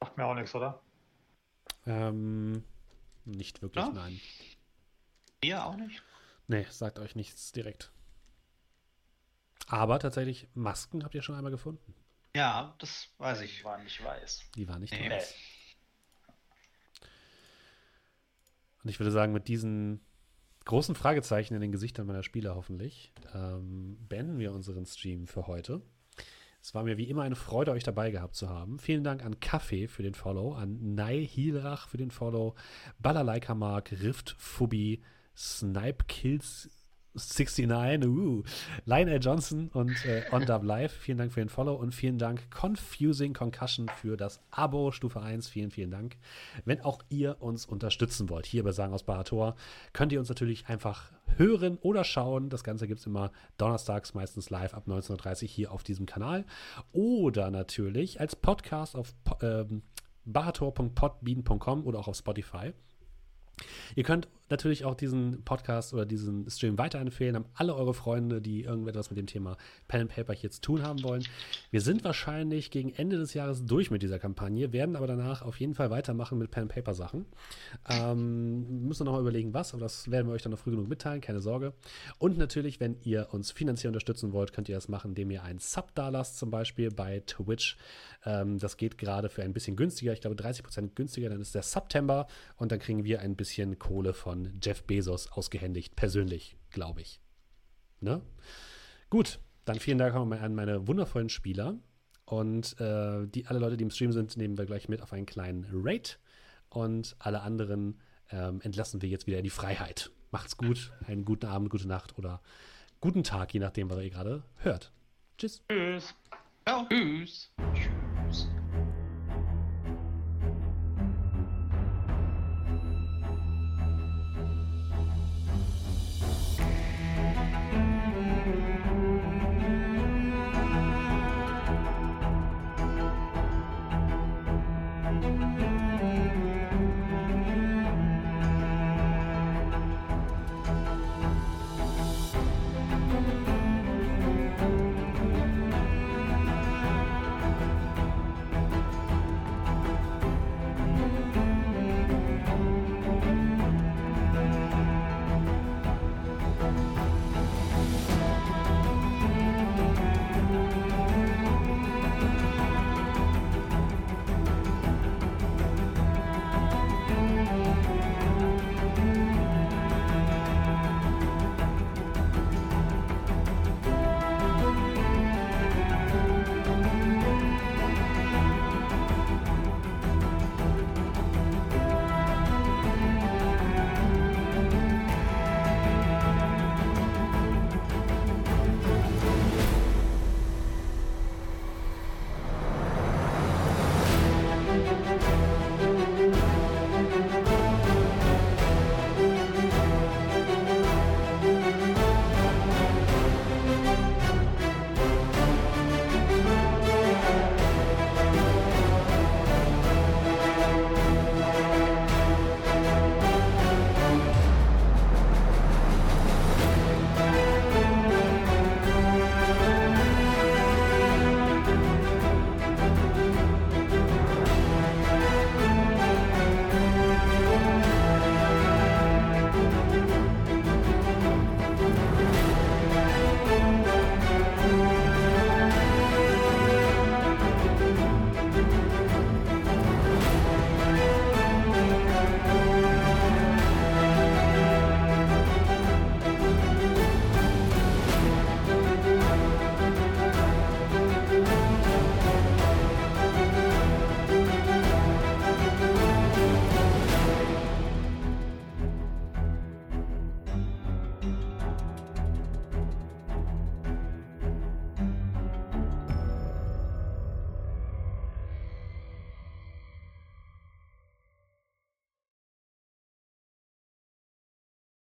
Macht mir auch nichts, oder? Ähm, nicht wirklich, Ja? nein. Ihr auch nicht? Nee, sagt euch nichts direkt. Aber tatsächlich, Masken habt ihr schon einmal gefunden. Ja, das weiß ich. War nicht weiß. Die waren nicht Nee. weiß. Und ich würde sagen, mit diesen großen Fragezeichen in den Gesichtern meiner Spieler hoffentlich, ähm, beenden wir unseren Stream für heute. Es war mir wie immer eine Freude, euch dabei gehabt zu haben. Vielen Dank an Kaffee für den Follow, an Nai Hilrach für den Follow, Balalaika Mark, Rift Fubi, Snipe Kills 69, uh, Lionel Johnson und äh, OnDub Live. Vielen Dank für den Follow und vielen Dank Confusing Concussion für das Abo Stufe 1. Vielen, vielen Dank. Wenn auch ihr uns unterstützen wollt, hier bei Sagen aus Barator, könnt ihr uns natürlich einfach hören oder schauen. Das Ganze gibt es immer donnerstags, meistens live ab 19.30 Uhr hier auf diesem Kanal. Oder natürlich als Podcast auf ähm, barator.podbean.com oder auch auf Spotify. Ihr könnt natürlich auch diesen Podcast oder diesen Stream weiterempfehlen an alle eure Freunde, die irgendetwas mit dem Thema Pen and Paper zu tun haben wollen. Wir sind wahrscheinlich gegen Ende des Jahres durch mit dieser Kampagne, werden aber danach auf jeden Fall weitermachen mit Pen and Paper Sachen. Ähm, müssen wir nochmal überlegen, was, aber das werden wir euch dann noch früh genug mitteilen, keine Sorge. Und natürlich, wenn ihr uns finanziell unterstützen wollt, könnt ihr das machen, indem ihr einen Sub da lasst, zum Beispiel bei Twitch. Ähm, das geht gerade für ein bisschen günstiger, ich glaube 30% günstiger, dann ist der September und dann kriegen wir ein bisschen Kohle von von Jeff Bezos ausgehändigt, persönlich, glaube ich. Ne? Gut, dann vielen Dank an meine wundervollen Spieler. Und äh, die, alle Leute, die im Stream sind, nehmen wir gleich mit auf einen kleinen Raid. Und alle anderen ähm, entlassen wir jetzt wieder in die Freiheit. Macht's gut, einen guten Abend, gute Nacht oder guten Tag, je nachdem, was ihr gerade hört. Tschüss. Tschüss. Ciao. Tschüss.